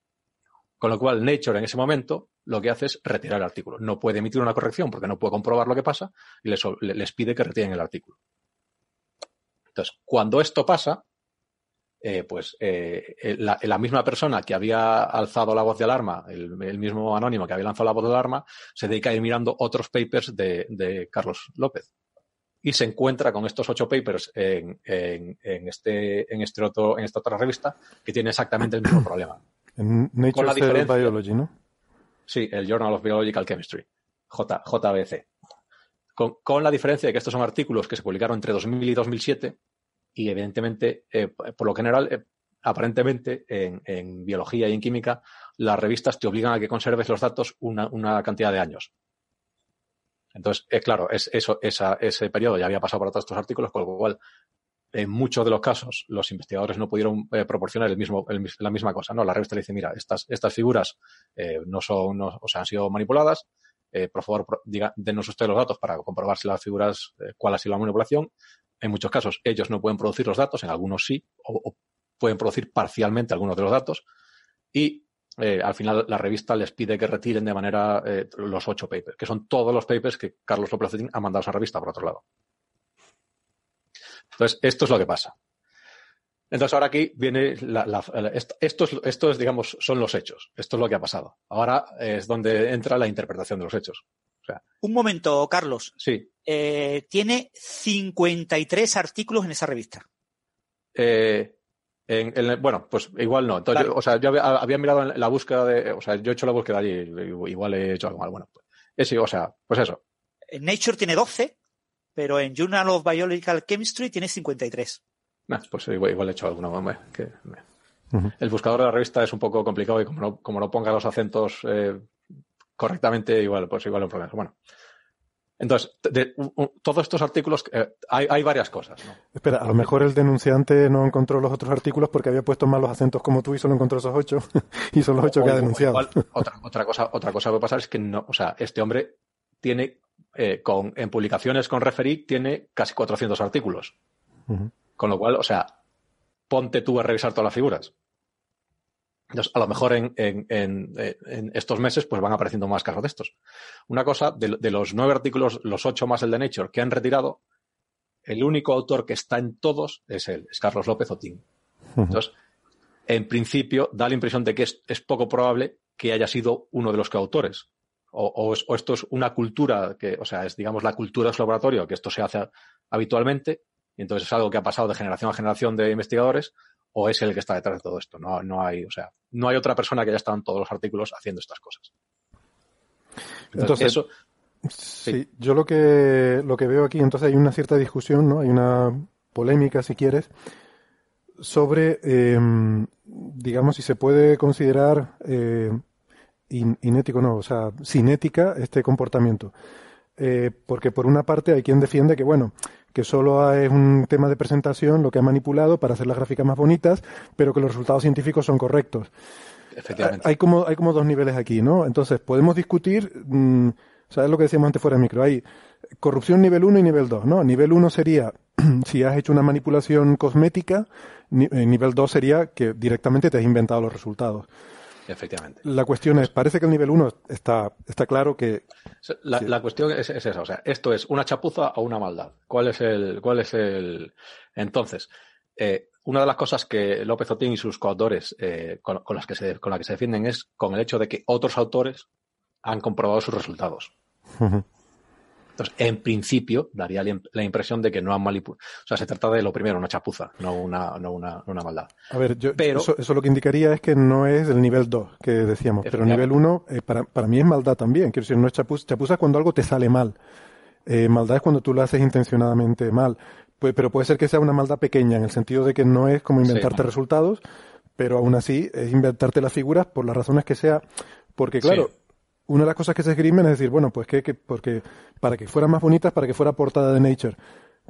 [SPEAKER 7] Con lo cual, Nature en ese momento lo que hace es retirar el artículo. No puede emitir una corrección porque no puede comprobar lo que pasa y les, les pide que retiren el artículo. Entonces, cuando esto pasa, eh, pues eh, la, la, misma persona que había alzado la voz de alarma, el, el, mismo anónimo que había lanzado la voz de alarma, se dedica a ir mirando otros papers de, de Carlos López. y se encuentra con estos ocho papers en, este, en, este otro, en esta otra revista que tiene exactamente el mismo [clears throat] problema.
[SPEAKER 1] En Nature Biology, ¿no?
[SPEAKER 7] Sí, el Journal of Biological Chemistry, J, JBC. Con, la diferencia de que estos son artículos que se publicaron entre 2000 y 2007 y evidentemente, eh, por lo general, eh, aparentemente en, biología y en química, las revistas te obligan a que conserves los datos una, cantidad de años. Entonces, es claro, es, eso, ese periodo ya había pasado para todos estos artículos, con lo cual, en muchos de los casos, los investigadores no pudieron eh, proporcionar el mismo, la misma cosa. ¿no? La revista le dice, mira, estas, estas figuras no son, o sea, han sido manipuladas, eh, por favor, diga, denos usted los datos para comprobar si las figuras, eh, cuál ha sido la manipulación. En muchos casos, ellos no pueden producir los datos, en algunos sí, o, pueden producir parcialmente algunos de los datos. Y eh, al final la revista les pide que retiren de manera los ocho papers, que son todos los papers que Carlos López ha mandado a esa revista, por otro lado. Entonces, esto es lo que pasa. Entonces ahora aquí viene la, esto, es, digamos, son los hechos. Esto es lo que ha pasado. Ahora es donde entra la interpretación de los hechos.
[SPEAKER 5] Un momento, Carlos.
[SPEAKER 7] Sí.
[SPEAKER 5] Eh, tiene 53 artículos en esa revista.
[SPEAKER 7] Eh, bueno, pues igual no. yo, o sea, yo había, mirado en la búsqueda de, o sea, yo he hecho la búsqueda allí, igual he hecho algo mal. Bueno, pues, o sea, pues eso.
[SPEAKER 5] Nature tiene 12, pero en Journal of Biological Chemistry tiene 53
[SPEAKER 7] pues igual, he hecho alguna más. El buscador de la revista es un poco complicado y como no, como no ponga los acentos eh, correctamente, igual, pues igual un problema. Bueno. Entonces, de, todos estos artículos, eh, hay, varias cosas.
[SPEAKER 1] Espera, a lo mejor el denunciante no encontró los otros artículos porque había puesto mal los acentos como tú y solo encontró esos ocho. [laughs] y son los ocho que ha denunciado.
[SPEAKER 7] otra, otra, cosa, otra cosa que puede pasar es que no, o sea, este hombre tiene, eh, con, en publicaciones con referí, tiene casi 400 artículos. Con lo cual, o sea, ponte tú a revisar todas las figuras. Entonces, a lo mejor en, estos meses pues van apareciendo más casos de estos. Una cosa, de, los nueve artículos, los ocho más el de Nature, que han retirado, el único autor que está en todos es él, es Carlos López Otín. Entonces, en principio, da la impresión de que es, poco probable que haya sido uno de los coautores. O, o, esto es una cultura que, o sea, es digamos la cultura de su laboratorio, que esto se hace habitualmente, y entonces es algo que ha pasado de generación a generación de investigadores, o es el que está detrás de todo esto. No, no hay, o sea, no hay otra persona que haya estado en todos los artículos haciendo estas cosas.
[SPEAKER 1] Entonces, eso, sí. yo lo que, lo que veo aquí, entonces hay una cierta discusión, ¿no? Hay una polémica, si quieres, sobre, em, digamos, si se puede considerar eh, inético, no, o sea, cinética este comportamiento. Eh, porque por una parte hay quien defiende que, bueno, que solo es un tema de presentación lo que ha manipulado para hacer las gráficas más bonitas, pero que los resultados científicos son correctos.
[SPEAKER 7] Efectivamente.
[SPEAKER 1] Hay como, hay como dos niveles aquí, ¿no? Entonces, podemos discutir, mmm, ¿sabes lo que decíamos antes fuera de micro? Hay corrupción nivel 1 y nivel 2, ¿no? Nivel 1 sería [clears throat] si has hecho una manipulación cosmética, eh, nivel 2 sería que directamente te has inventado los resultados.
[SPEAKER 7] Efectivamente.
[SPEAKER 1] La cuestión es, parece que el nivel 1 está, está claro que...
[SPEAKER 7] La, cuestión es, esa, o sea, esto es una chapuza o una maldad. ¿Cuál es el...? Cuál es el... Entonces, eh, una de las cosas que López Otín y sus coautores eh, con, las que se, con la que se defienden es con el hecho de que otros autores han comprobado sus resultados. Entonces, en principio, daría la impresión de que no han manipulado. O sea, se trata de lo primero, una chapuza, no una, no una, una maldad.
[SPEAKER 1] A ver, yo, pero, eso, lo que indicaría es que no es el nivel 2 que decíamos, pero el nivel 1 eh, para, para mí es maldad también. Quiero decir, no es chapuza. Chapuza es cuando algo te sale mal. Eh, maldad es cuando tú lo haces intencionadamente mal. Pues, pero puede ser que sea una maldad pequeña, en el sentido de que no es como inventarte resultados, pero aún así es inventarte las figuras por las razones que sea. Porque claro, una de las cosas que se esgrimen es decir, bueno, pues que, porque para que fueran más bonitas, para que fuera portada de Nature.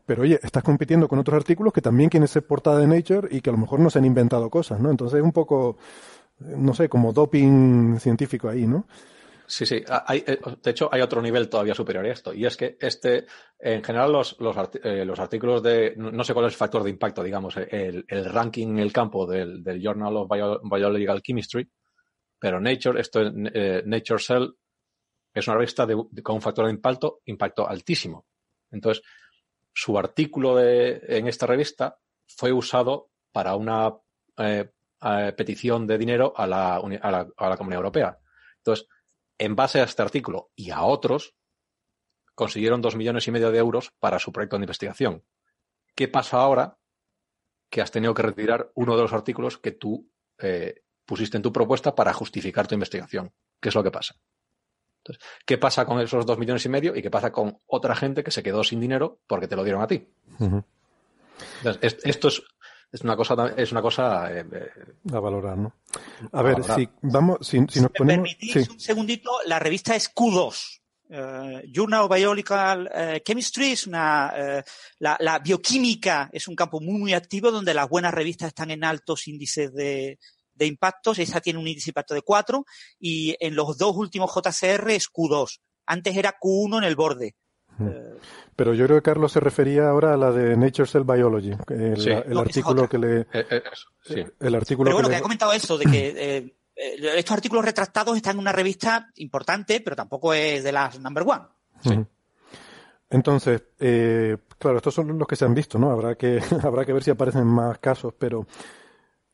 [SPEAKER 1] Pero oye, estás compitiendo con otros artículos que también quieren ser portada de Nature y que a lo mejor no se han inventado cosas, ¿no? Entonces es un poco, no sé, como doping científico ahí, ¿no?
[SPEAKER 7] Sí, sí. Hay, eh, de hecho, hay otro nivel todavía superior a esto. Y es que este, en general, los, los, eh, artículos de, no sé cuál es el factor de impacto, digamos, el, el ranking en el campo del, del Journal of Biological Chemistry, pero Nature, esto eh, Nature Cell es una revista con un factor de impacto, impacto altísimo. Entonces, su artículo de, en esta revista fue usado para una eh, petición de dinero a la, a, la, Comunidad Europea. Entonces, en base a este artículo y a otros, consiguieron dos millones y medio de euros para su proyecto de investigación. ¿Qué pasa ahora que has tenido que retirar uno de los artículos que tú eh, pusiste en tu propuesta para justificar tu investigación? ¿Qué es lo que pasa? Entonces, ¿qué pasa con esos dos millones y medio y qué pasa con otra gente que se quedó sin dinero porque te lo dieron a ti? Entonces, esto es, es, una cosa, es una cosa eh, eh,
[SPEAKER 1] a valorar, ¿no? A, ver, si vamos, si, si nos ponemos,
[SPEAKER 5] permitís un segundito, la revista es Q2. Uh, Journal of Biological uh, Chemistry es una uh, la, la, bioquímica es un campo muy muy activo donde las buenas revistas están en altos índices de, de impactos. Esa tiene un índice de impacto de 4 y en los dos últimos JCR es Q2. Antes era Q1 en el borde.
[SPEAKER 1] Pero yo creo que Carlos se refería ahora a la de Nature Cell Biology, el, sí. el no, artículo que le.
[SPEAKER 7] Eh, eh, sí.
[SPEAKER 1] El artículo
[SPEAKER 5] pero bueno,
[SPEAKER 1] que,
[SPEAKER 5] que
[SPEAKER 1] le...
[SPEAKER 5] ha comentado eso, de que eh, estos artículos retractados están en una revista importante, pero tampoco es de las number one.
[SPEAKER 1] Sí. Entonces, eh, claro, estos son los que se han visto, ¿no? Habrá que, [laughs] habrá que ver si aparecen más casos, pero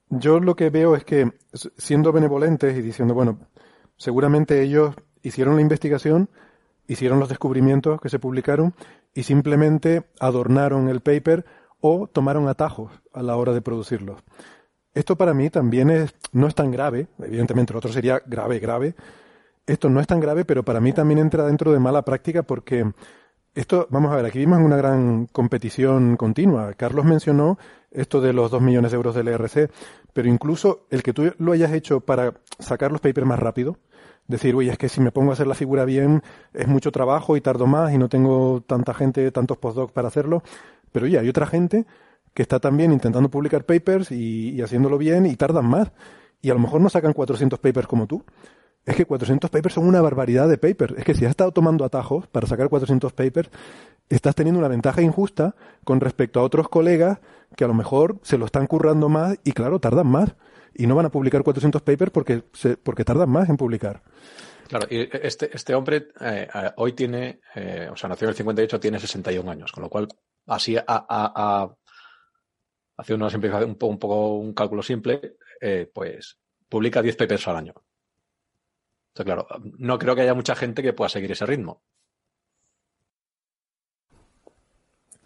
[SPEAKER 1] yo lo que veo es que, siendo benevolentes y diciendo, bueno, seguramente ellos hicieron la investigación, hicieron los descubrimientos que se publicaron y simplemente adornaron el paper o tomaron atajos a la hora de producirlo. Esto para mí también es, no es tan grave, evidentemente lo otro sería grave, grave. Esto no es tan grave, pero para mí también entra dentro de mala práctica porque esto, vamos a ver, aquí vimos una gran competición continua. Carlos mencionó esto de los dos millones de euros del ERC, pero incluso el que tú lo hayas hecho para sacar los papers más rápido, decir, oye, es que si me pongo a hacer la figura bien, es mucho trabajo y tardo más y no tengo tanta gente, tantos postdocs para hacerlo. Pero oye, hay otra gente que está también intentando publicar papers y, y, haciéndolo bien y tardan más. Y a lo mejor no sacan 400 papers como tú. Es que 400 papers son una barbaridad de papers. Es que si has estado tomando atajos para sacar 400 papers, estás teniendo una ventaja injusta con respecto a otros colegas que a lo mejor se lo están currando más y claro, tardan más. Y no van a publicar 400 papers porque, se, porque tardan más en publicar.
[SPEAKER 7] Claro, y este, este hombre eh, hoy tiene, eh, o sea, nació en el 58, tiene 61 años, con lo cual así a, a, hace una un poco, un cálculo simple, eh, pues publica 10 papers al año. Entonces, claro, no creo que haya mucha gente que pueda seguir ese ritmo.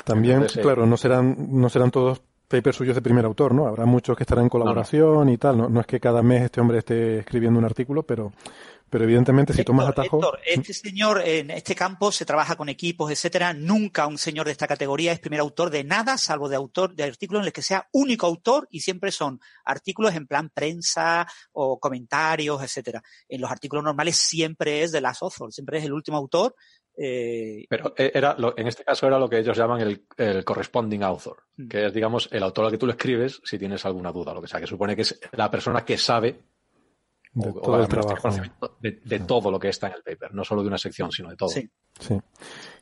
[SPEAKER 1] También, Entonces, claro, no serán, no serán todos papers suyos de primer autor, ¿no? Habrá muchos que estarán en colaboración no, no. y tal. No, no, es que cada mes este hombre esté escribiendo un artículo, pero, pero evidentemente si
[SPEAKER 5] Héctor,
[SPEAKER 1] tomas atajo.
[SPEAKER 5] Héctor, este señor en este campo se trabaja con equipos, etcétera. Nunca un señor de esta categoría es primer autor de nada, salvo de autor de artículos en los que sea único autor y siempre son artículos en plan prensa o comentarios, etcétera. En los artículos normales siempre es de las author, siempre es el último autor. Eh,
[SPEAKER 7] Pero era lo, en este caso era lo que ellos llaman el, el corresponding author, mm. que es, digamos, el autor al que tú le escribes si tienes alguna duda, lo que sea, que supone que es la persona que sabe
[SPEAKER 1] de
[SPEAKER 7] o,
[SPEAKER 1] todo
[SPEAKER 7] o
[SPEAKER 1] el trabajo.
[SPEAKER 7] De, de, todo lo que está en el paper, no solo de una sección, sino de todo.
[SPEAKER 5] Sí.
[SPEAKER 1] sí.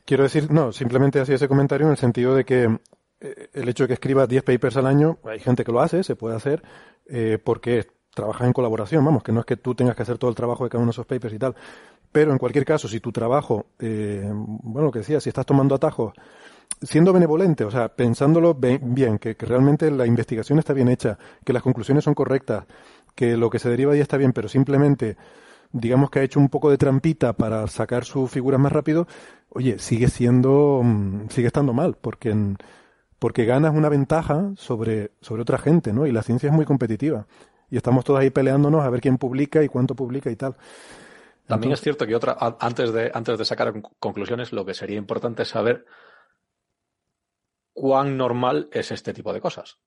[SPEAKER 1] Quiero decir, no, simplemente hacía ese comentario en el sentido de que eh, el hecho de que escriba 10 papers al año, hay gente que lo hace, se puede hacer, eh, porque trabajas en colaboración, vamos, que no es que tú tengas que hacer todo el trabajo de cada uno de esos papers y tal. Pero en cualquier caso, si tu trabajo, eh, bueno, lo que decía, si estás tomando atajos, siendo benevolente, o sea, pensándolo bien, que, que realmente la investigación está bien hecha, que las conclusiones son correctas, que lo que se deriva ahí está bien, pero simplemente digamos que ha hecho un poco de trampita para sacar sus figuras más rápido, oye, sigue siendo, mm, sigue estando mal, porque, porque ganas una ventaja sobre, sobre otra gente, ¿no? Y la ciencia es muy competitiva. Y estamos todos ahí peleándonos a ver quién publica y cuánto publica y tal.
[SPEAKER 7] También Entonces, es cierto que otra, antes de, antes de sacar conclusiones, lo que sería importante es saber cuán normal es este tipo de cosas.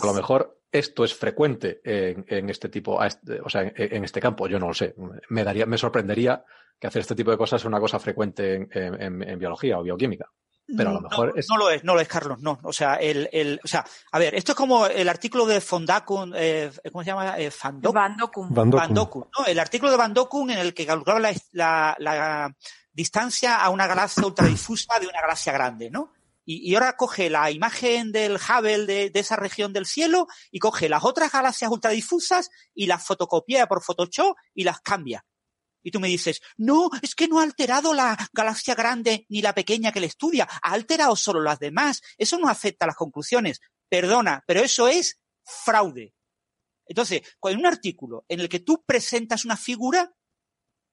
[SPEAKER 7] A lo mejor esto es frecuente en, en este tipo, o sea, en, en, este campo, yo no lo sé. Me daría, me sorprendería que hacer este tipo de cosas es una cosa frecuente en, en biología o bioquímica. Pero a lo mejor
[SPEAKER 5] no,
[SPEAKER 7] es...
[SPEAKER 5] no lo es, no lo es, Carlos, no. O sea, el, el, o sea, a ver, esto es como el artículo de Fondakun, eh, ¿cómo se llama? Eh, Fandok,
[SPEAKER 6] Van Dokun.
[SPEAKER 1] Van Dokun.
[SPEAKER 5] Van Dokun, ¿no? El artículo de Van Dokun en el que calculaba la, la, la distancia a una galaxia ultradifusa de una galaxia grande, ¿no? Y, y, ahora coge la imagen del Hubble de, de, esa región del cielo y coge las otras galaxias ultradifusas y las fotocopia por Photoshop y las cambia. Y tú me dices, no, es que no ha alterado la galaxia grande ni la pequeña que le estudia, ha alterado solo las demás. Eso no afecta a las conclusiones. Perdona, pero eso es fraude. Entonces, en un artículo en el que tú presentas una figura,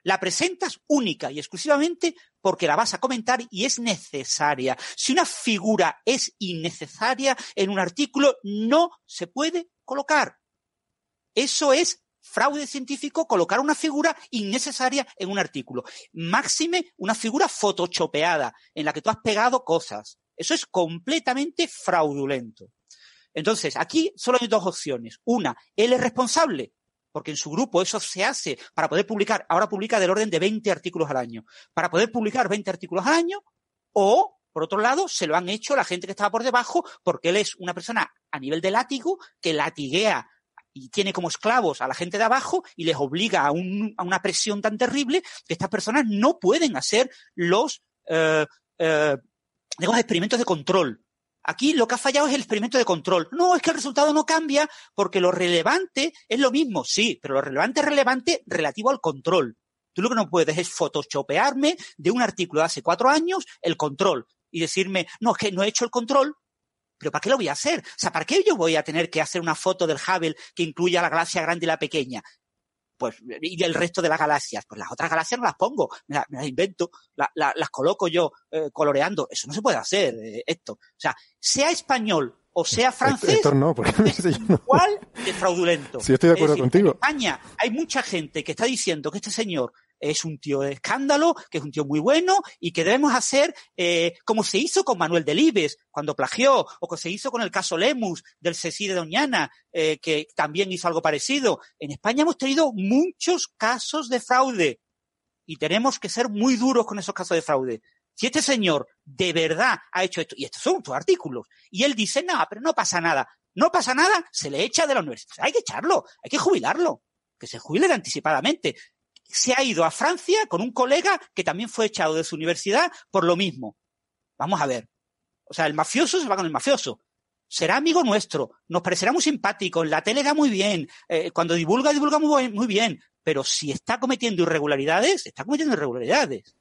[SPEAKER 5] La presentas única y exclusivamente porque la vas a comentar y es necesaria. Si una figura es innecesaria en un artículo, no se puede colocar. Eso es fraude científico colocar una figura innecesaria en un artículo. Máxime una figura photoshopeada en la que tú has pegado cosas. Eso es completamente fraudulento. Entonces, aquí solo hay dos opciones. Una, él es responsable, porque en su grupo eso se hace para poder publicar, ahora publica del orden de 20 artículos al año, para poder publicar 20 artículos al año, o, por otro lado, se lo han hecho la gente que estaba por debajo, porque él es una persona a nivel de látigo que latiguea y tiene como esclavos a la gente de abajo y les obliga a, una presión tan terrible que estas personas no pueden hacer los, eh, eh, digamos, experimentos de control. Aquí lo que ha fallado es el experimento de control. No, es que el resultado no cambia porque lo relevante es lo mismo, sí, pero lo relevante es relevante relativo al control. Tú lo que no puedes es photoshopearme de un artículo de hace cuatro años el control y decirme, no, es que no he hecho el control ¿Pero para qué lo voy a hacer? O sea, ¿para qué yo voy a tener que hacer una foto del Hubble que incluya la galaxia grande y la pequeña? Pues, y el resto de las galaxias. Pues las otras galaxias no las pongo, me, las invento, las coloco yo eh, coloreando. Eso no se puede hacer, eh, esto. O sea, sea español o sea francés,
[SPEAKER 1] Héctor no, porque
[SPEAKER 5] es igual de fraudulento.
[SPEAKER 1] Sí, estoy de acuerdo contigo. En
[SPEAKER 5] España hay mucha gente que está diciendo que este señor es un tío de escándalo, que es un tío muy bueno y que debemos hacer eh, como se hizo con Manuel Delibes cuando plagió, o como se hizo con el caso Lemus del Ceci de Doñana, eh, que también hizo algo parecido. En España hemos tenido muchos casos de fraude y tenemos que ser muy duros con esos casos de fraude. Si este señor de verdad ha hecho esto, y estos son sus artículos, y él dice, no, pero no pasa nada, no pasa nada, se le echa de la universidad. Hay que echarlo, hay que jubilarlo, que se jubile anticipadamente se ha ido a Francia con un colega que también fue echado de su universidad por lo mismo. Vamos a ver. O sea, el mafioso se va con el mafioso. Será amigo nuestro, nos parecerá muy simpático, en la tele da muy bien, eh, cuando divulga, divulga muy, muy bien, pero si está cometiendo irregularidades, está cometiendo irregularidades.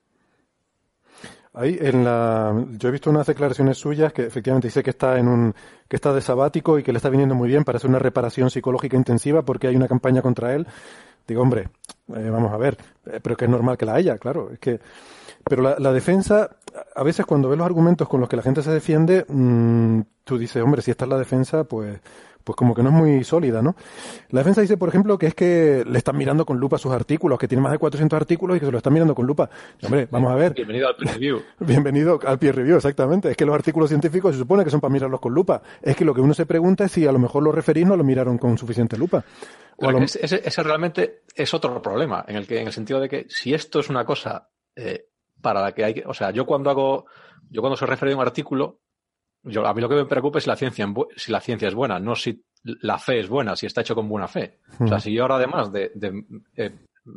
[SPEAKER 1] Ahí en la, yo he visto unas declaraciones suyas que efectivamente dice que está en un, que está de sabático y que le está viniendo muy bien para hacer una reparación psicológica intensiva porque hay una campaña contra él Digo, hombre, eh, vamos a ver, eh, pero que es normal que la haya, claro. Es que, pero la, defensa, a veces cuando ves los argumentos con los que la gente se defiende, mmm, tú dices, hombre, si esta es la defensa, pues, pues como que no es muy sólida, ¿no? La defensa dice, por ejemplo, que es que le están mirando con lupa sus artículos, que tiene más de 400 artículos y que se lo están mirando con lupa. Hombre, vamos a ver.
[SPEAKER 7] Bienvenido al peer review. [laughs]
[SPEAKER 1] Bienvenido al peer review, exactamente. Es que los artículos científicos se supone que son para mirarlos con lupa. Es que lo que uno se pregunta es si a lo mejor los referís no lo miraron con suficiente lupa.
[SPEAKER 7] ese, realmente es otro problema, en el que, en el sentido de que si esto es una cosa eh, para la que hay que, o sea, yo cuando hago, yo cuando se refiere a un artículo, yo, a mí lo que me preocupa es si la ciencia, si la ciencia es buena, no si la fe es buena, si está hecho con buena fe. O sea, si yo ahora además de, eh,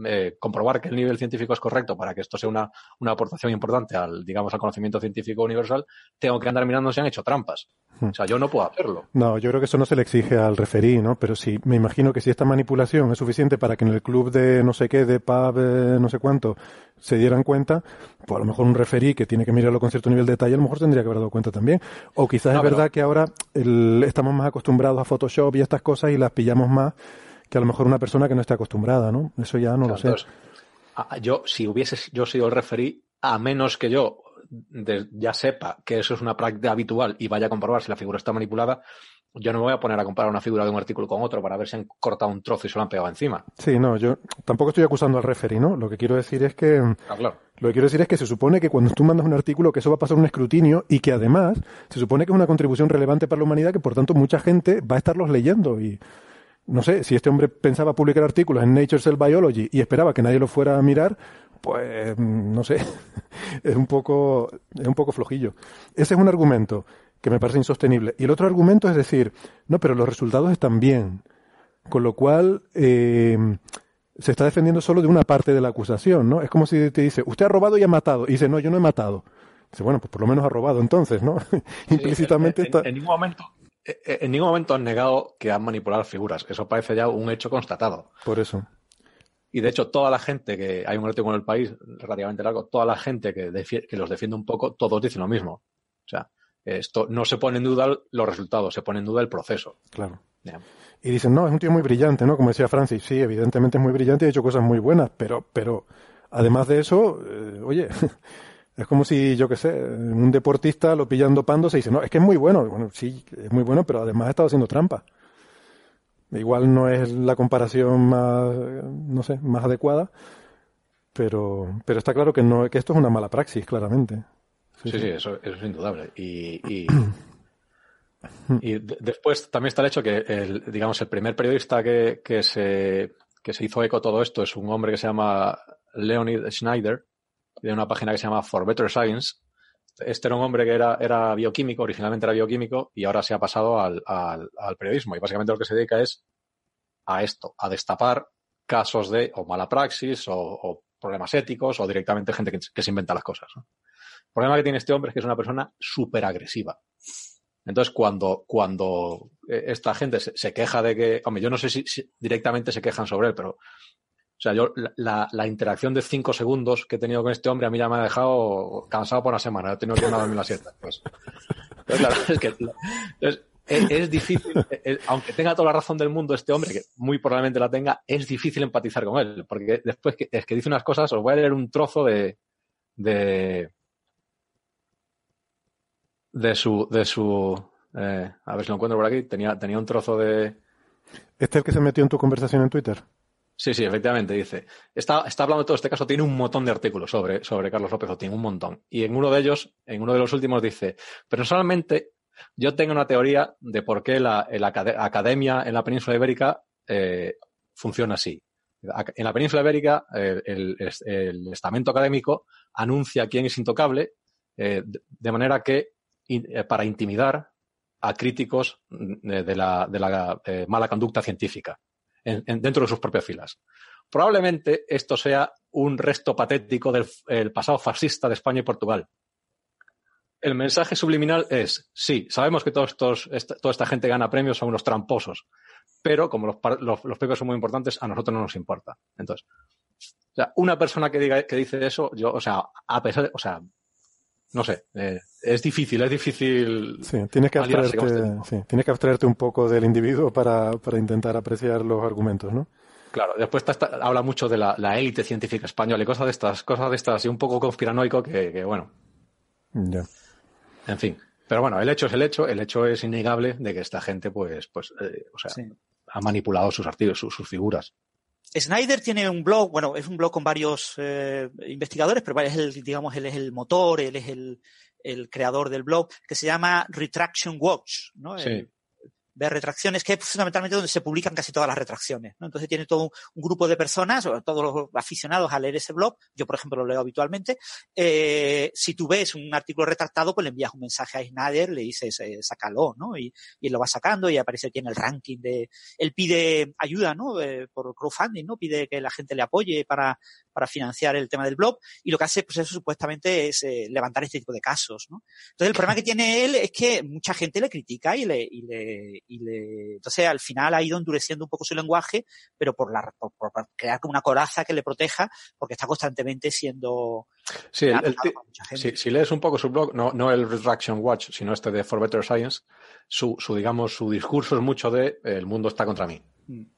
[SPEAKER 7] eh, comprobar que el nivel científico es correcto para que esto sea una, una, aportación importante al, digamos, al conocimiento científico universal, tengo que andar mirando si han hecho trampas. O sea, yo no puedo hacerlo.
[SPEAKER 1] No, yo creo que eso no se le exige al referí, ¿no? Pero sí, me imagino que si esta manipulación es suficiente para que en el club de no sé qué, de pub, eh, no sé cuánto, se dieran cuenta, pues a lo mejor un referí que tiene que mirarlo con cierto nivel de detalle, a lo mejor tendría que haber dado cuenta también. O quizás es verdad que ahora estamos más acostumbrados a Photoshop y estas cosas y las pillamos más que a lo mejor una persona que no esté acostumbrada, ¿no? Eso ya no lo sé.
[SPEAKER 7] yo, si hubiese yo sido el referí, a menos que yo ya sepa que eso es una práctica habitual y vaya a comprobar si la figura está manipulada, yo no me voy a poner a comparar una figura de un artículo con otro para ver si han cortado un trozo y se lo han pegado encima.
[SPEAKER 1] Sí, no, yo tampoco estoy acusando al referee, ¿no? Lo que quiero decir es que
[SPEAKER 7] ah, claro.
[SPEAKER 1] lo que quiero decir es que se supone que cuando tú mandas un artículo que eso va a pasar un escrutinio y que además se supone que es una contribución relevante para la humanidad que por tanto mucha gente va a estarlos leyendo y no sé, si este hombre pensaba publicar artículos en Nature Cell Biology y esperaba que nadie lo fuera a mirar, pues no sé, [laughs] es un poco es un poco flojillo. Ese es un argumento que me parece insostenible. Y el otro argumento es decir, no, pero los resultados están bien, con lo cual eh, se está defendiendo solo de una parte de la acusación, ¿no? Es como si te dice, usted ha robado y ha matado, y dice, no, yo no he matado. Dice, bueno, pues por lo menos ha robado entonces, ¿no? [laughs] Implícitamente
[SPEAKER 7] en,
[SPEAKER 1] está...
[SPEAKER 7] en, ningún momento en ningún momento han negado que han manipulado figuras. Eso parece ya un hecho constatado.
[SPEAKER 1] Por eso.
[SPEAKER 7] Y de hecho, toda la gente que hay un artículo en el país relativamente largo, toda la gente que, que los defiende un poco, todos dicen lo mismo. O sea, esto no se pone en duda los resultados, se pone en duda el proceso.
[SPEAKER 1] Claro. Y dicen, no, es un tío muy brillante, ¿no? Como decía Francis, sí, evidentemente es muy brillante y ha hecho cosas muy buenas, pero, pero además de eso, eh, oye, [laughs] es como si, yo qué sé, un deportista lo pillan dopándose y dice, no, es que es muy bueno. Bueno, sí, es muy bueno, pero además ha estado haciendo trampa. Igual no es la comparación más, no sé, más adecuada, pero, pero está claro que no, que esto es una mala praxis, claramente.
[SPEAKER 7] Sí, sí, eso, es indudable. Y, y, [clears throat] después también está el hecho que, el, digamos, el primer periodista que, que, se, que se hizo eco todo esto es un hombre que se llama Leonid Schneider, de una página que se llama For Better Science. Este era un hombre que era, era bioquímico, originalmente era bioquímico, y ahora se ha pasado al, al, periodismo. Y básicamente lo que se dedica es a esto, a destapar casos de o mala praxis o, problemas éticos o directamente gente que, se inventa las cosas. El problema que tiene este hombre es que es una persona súper agresiva. Entonces, cuando, cuando eh, esta gente se, queja de que, hombre, yo no sé si, directamente se quejan sobre él, pero, o sea, yo, la, la, interacción de cinco segundos que he tenido con este hombre a mí ya me ha dejado cansado por una semana. He tenido que ir a dormir la siesta. Pues, claro, es difícil, aunque tenga toda la razón del mundo este hombre, que muy probablemente la tenga, es difícil empatizar con él, porque después que, es que dice unas cosas, os voy a leer un trozo de, de, de su, de su, eh, a ver si lo encuentro por aquí, tenía, tenía un trozo de...
[SPEAKER 1] ¿Este es el que se metió en tu conversación en Twitter?
[SPEAKER 7] Sí, sí, efectivamente, dice. Está, está hablando de todo este caso, tiene un montón de artículos sobre, sobre Carlos López Otín, un montón. Y en uno de ellos, en uno de los últimos, dice, personalmente yo tengo una teoría de por qué la, academia en la península ibérica eh, funciona así. En la península ibérica, eh, el, estamento académico anuncia quién es intocable, eh, de manera que para intimidar a críticos de la, mala conducta científica dentro de sus propias filas. Probablemente esto sea un resto patético del pasado fascista de España y Portugal, el mensaje subliminal es, sí, sabemos que todos estos, toda esta gente gana premios, son unos tramposos, pero como los, premios son muy importantes, a nosotros no nos importa. Entonces, una persona que diga que dice eso, yo, o sea, a pesar de, o sea, no sé, eh, es difícil, es difícil.
[SPEAKER 1] Sí, tienes que abstraerte, sí, tienes que abstraerte un poco del individuo para, para intentar apreciar los argumentos, ¿no?
[SPEAKER 7] Claro, después habla mucho de la, élite científica española y cosas de estas, cosas de estas, y un poco conspiranoico que, que bueno.
[SPEAKER 1] Ya.
[SPEAKER 7] En fin. Pero bueno, el hecho es el hecho, el hecho es innegable de que esta gente, pues, pues, eh, o sea, ha manipulado sus artículos, sus, figuras.
[SPEAKER 5] Snyder tiene un blog, bueno, es un blog con varios eh, investigadores, pero es el, digamos, él es el motor, él es el, el creador del blog, que se llama Retraction Watch, ¿no?
[SPEAKER 7] Sí
[SPEAKER 5] ver retracciones, que es fundamentalmente donde se publican casi todas las retracciones. ¿no? Entonces tiene todo un, grupo de personas, todos los aficionados a leer ese blog, yo por ejemplo lo leo habitualmente, eh, si tú ves un artículo retractado, pues le envías un mensaje a Snyder, le dices, eh, sácalo, ¿no? Y, y lo va sacando y aparece aquí en el ranking de, él pide ayuda, ¿no? Eh, por crowdfunding, ¿no? Pide que la gente le apoye para, para financiar el tema del blog y lo que hace, pues eso supuestamente es eh, levantar este tipo de casos, ¿no? Entonces el problema que tiene él es que mucha gente le critica y le, y le, y le, entonces al final ha ido endureciendo un poco su lenguaje, pero por la, por, crear como una coraza que le proteja, porque está constantemente siendo,
[SPEAKER 7] Sí, si, lees un poco su blog, no, no el Retraction Watch, sino este de For Better Science, su, su digamos, su discurso es mucho de el mundo está contra mí. Mm.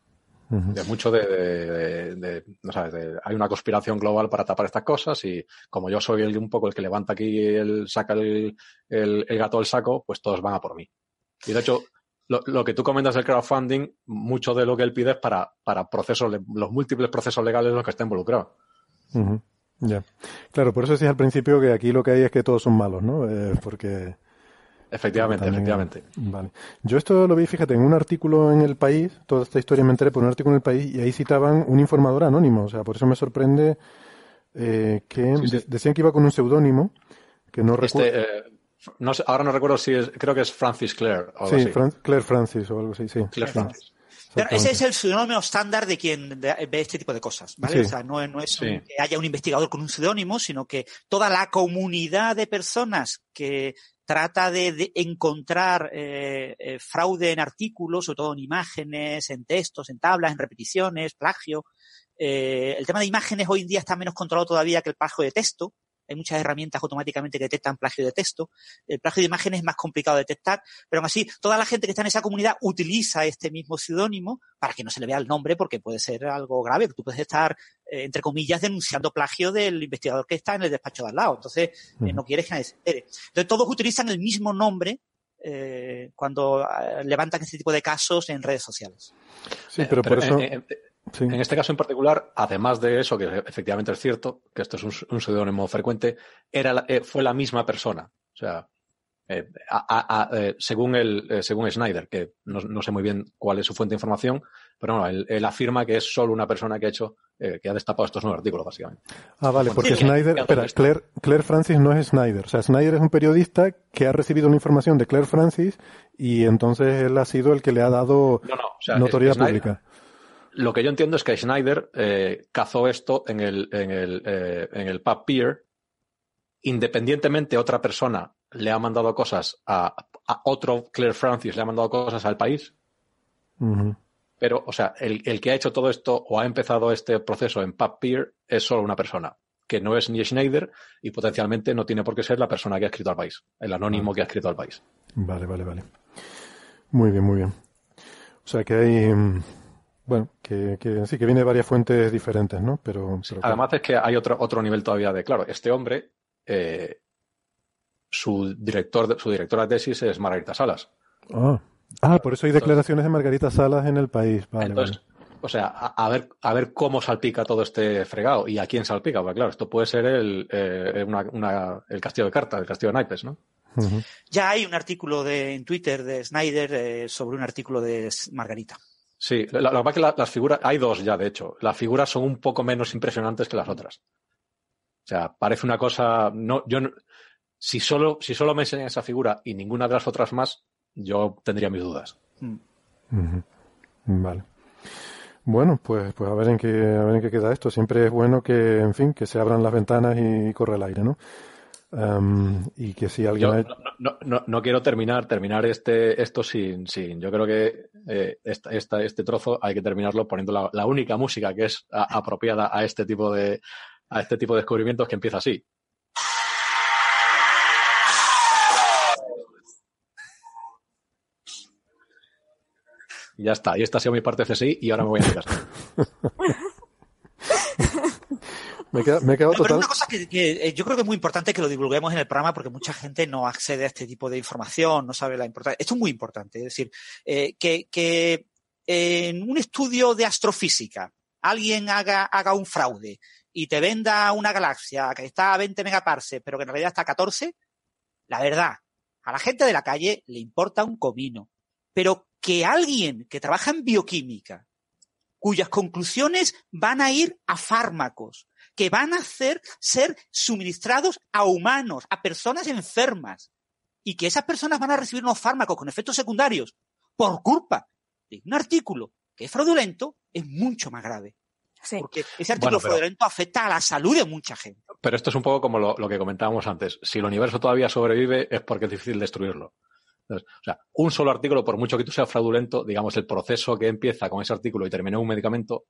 [SPEAKER 7] De mucho de, no sabes, hay una conspiración global para tapar estas cosas y como yo soy el, un poco el que levanta aquí el saca el, el, gato del saco, pues todos van a por mí. Y de hecho, lo, que tú comentas del crowdfunding, mucho de lo que él pide es para, para procesos, los múltiples procesos legales en los que está involucrado.
[SPEAKER 1] Ya. Claro, por eso decía al principio que aquí lo que hay es que todos son malos, ¿no? Eh, porque
[SPEAKER 7] Efectivamente, efectivamente.
[SPEAKER 1] Vale. Yo esto lo vi, fíjate, en un artículo en El País, toda esta historia me enteré por un artículo en El País, y ahí citaban un informador anónimo, o sea, por eso me sorprende eh, que decían que iba con un seudónimo, que no
[SPEAKER 7] este, recuerdo... Eh, no ahora no recuerdo si es, creo que es Francis Clare.
[SPEAKER 1] O sí, Claire Francis o algo así, sí.
[SPEAKER 7] Claire Francis.
[SPEAKER 5] Pero ese es el seudónimo estándar de quien ve este tipo de cosas, ¿vale? O sea, no, es que haya un investigador con un seudónimo, sino que toda la comunidad de personas que trata de, encontrar eh, eh, fraude en artículos, sobre todo en imágenes, en textos, en tablas, en repeticiones, plagio. Eh, el tema de imágenes hoy en día está menos controlado todavía que el plagio de texto, hay muchas herramientas automáticamente que detectan plagio de texto. El plagio de imágenes es más complicado de detectar, pero aún así, toda la gente que está en esa comunidad utiliza este mismo seudónimo para que no se le vea el nombre porque puede ser algo grave. Tú puedes estar, eh, entre comillas, denunciando plagio del investigador que está en el despacho de al lado. Entonces, eh, no quieres que nadie se entere. Entonces, todos utilizan el mismo nombre eh, cuando eh, levantan este tipo de casos en redes sociales.
[SPEAKER 1] Sí, pero, por eso...
[SPEAKER 7] En este caso en particular, además de eso, que efectivamente es cierto, que esto es un, seudónimo frecuente, era eh, fue la misma persona. O sea, eh, eh, según, el, según Snyder, que no, sé muy bien cuál es su fuente de información, pero no, él, afirma que es solo una persona que ha hecho, que ha destapado estos nuevos artículos, básicamente.
[SPEAKER 1] Ah, vale, porque Snyder, espera, Claire, Claire, Francis no es Snyder. O sea, Snyder es un periodista que ha recibido una información de Claire Francis y entonces él ha sido el que le ha dado notoriedad pública
[SPEAKER 7] lo que yo entiendo es que Schneider eh, cazó esto en el, en el, eh, en el pub peer. Independientemente, otra persona le ha mandado cosas a, otro Claire Francis, le ha mandado cosas al país. Pero, o sea, el, el, que ha hecho todo esto o ha empezado este proceso en pub peer es solo una persona, que no es ni Schneider y potencialmente no tiene por qué ser la persona que ha escrito al país, el anónimo que ha escrito al país.
[SPEAKER 1] Vale, vale, vale. Muy bien, muy bien. O sea que hay. Bueno, que, sí, que viene de varias fuentes diferentes, ¿no? Pero,
[SPEAKER 7] además es que hay otro, otro nivel todavía de, claro, este hombre, eh, su director, de, su directora de tesis es Margarita Salas.
[SPEAKER 1] Ah, ah por eso hay declaraciones de Margarita Salas en el país. Vale, entonces,
[SPEAKER 7] o sea, a, ver, a ver cómo salpica todo este fregado y a quién salpica. Porque claro, esto puede ser el, eh, el castillo de cartas, el castillo de naipes, ¿no?
[SPEAKER 5] Ya hay un artículo de, en Twitter de Snyder eh, sobre un artículo de Margarita.
[SPEAKER 7] Sí, la, verdad que las figuras, hay dos ya, de hecho. Las figuras son un poco menos impresionantes que las otras. O sea, parece una cosa. No, yo si solo, si solo me enseñan esa figura y ninguna de las otras más, yo tendría mis dudas.
[SPEAKER 1] Vale. Bueno, pues, pues a ver en qué, a ver en qué queda esto. Siempre es bueno que, en fin, que se abran las ventanas y corre el aire, ¿no? Y que si alguien.
[SPEAKER 7] no, no, no, quiero terminar, terminar este, esto sin, sin. Yo creo que eh, esta, esta, este trozo hay que terminarlo poniendo la, la única música que es apropiada a este tipo de a este tipo de descubrimientos que empieza así. Ya está. Y esta ha sido mi parte CSI y ahora me voy a mi casa. [laughs]
[SPEAKER 1] Me he quedado, total...
[SPEAKER 5] una cosa que, eh, yo creo que es muy importante que lo divulguemos en el programa porque mucha gente no accede a este tipo de información, no sabe la importancia. Esto es muy importante. Es decir, eh, que, que en un estudio de astrofísica alguien haga, haga un fraude y te venda una galaxia que está a 20 megaparsecs, pero que en realidad está a 14, la verdad, a la gente de la calle le importa un comino. Pero que alguien que trabaja en bioquímica, cuyas conclusiones van a ir a fármacos, que van a hacer ser suministrados a humanos, a personas enfermas, y que esas personas van a recibir unos fármacos con efectos secundarios por culpa de un artículo que es fraudulento, es mucho más grave. Porque ese artículo fraudulento afecta a la salud de mucha gente.
[SPEAKER 7] Pero esto es un poco como lo, que comentábamos antes. Si el universo todavía sobrevive es porque es difícil destruirlo. o sea, un solo artículo, por mucho que tú sea fraudulento, digamos, el proceso que empieza con ese artículo y termina un medicamento,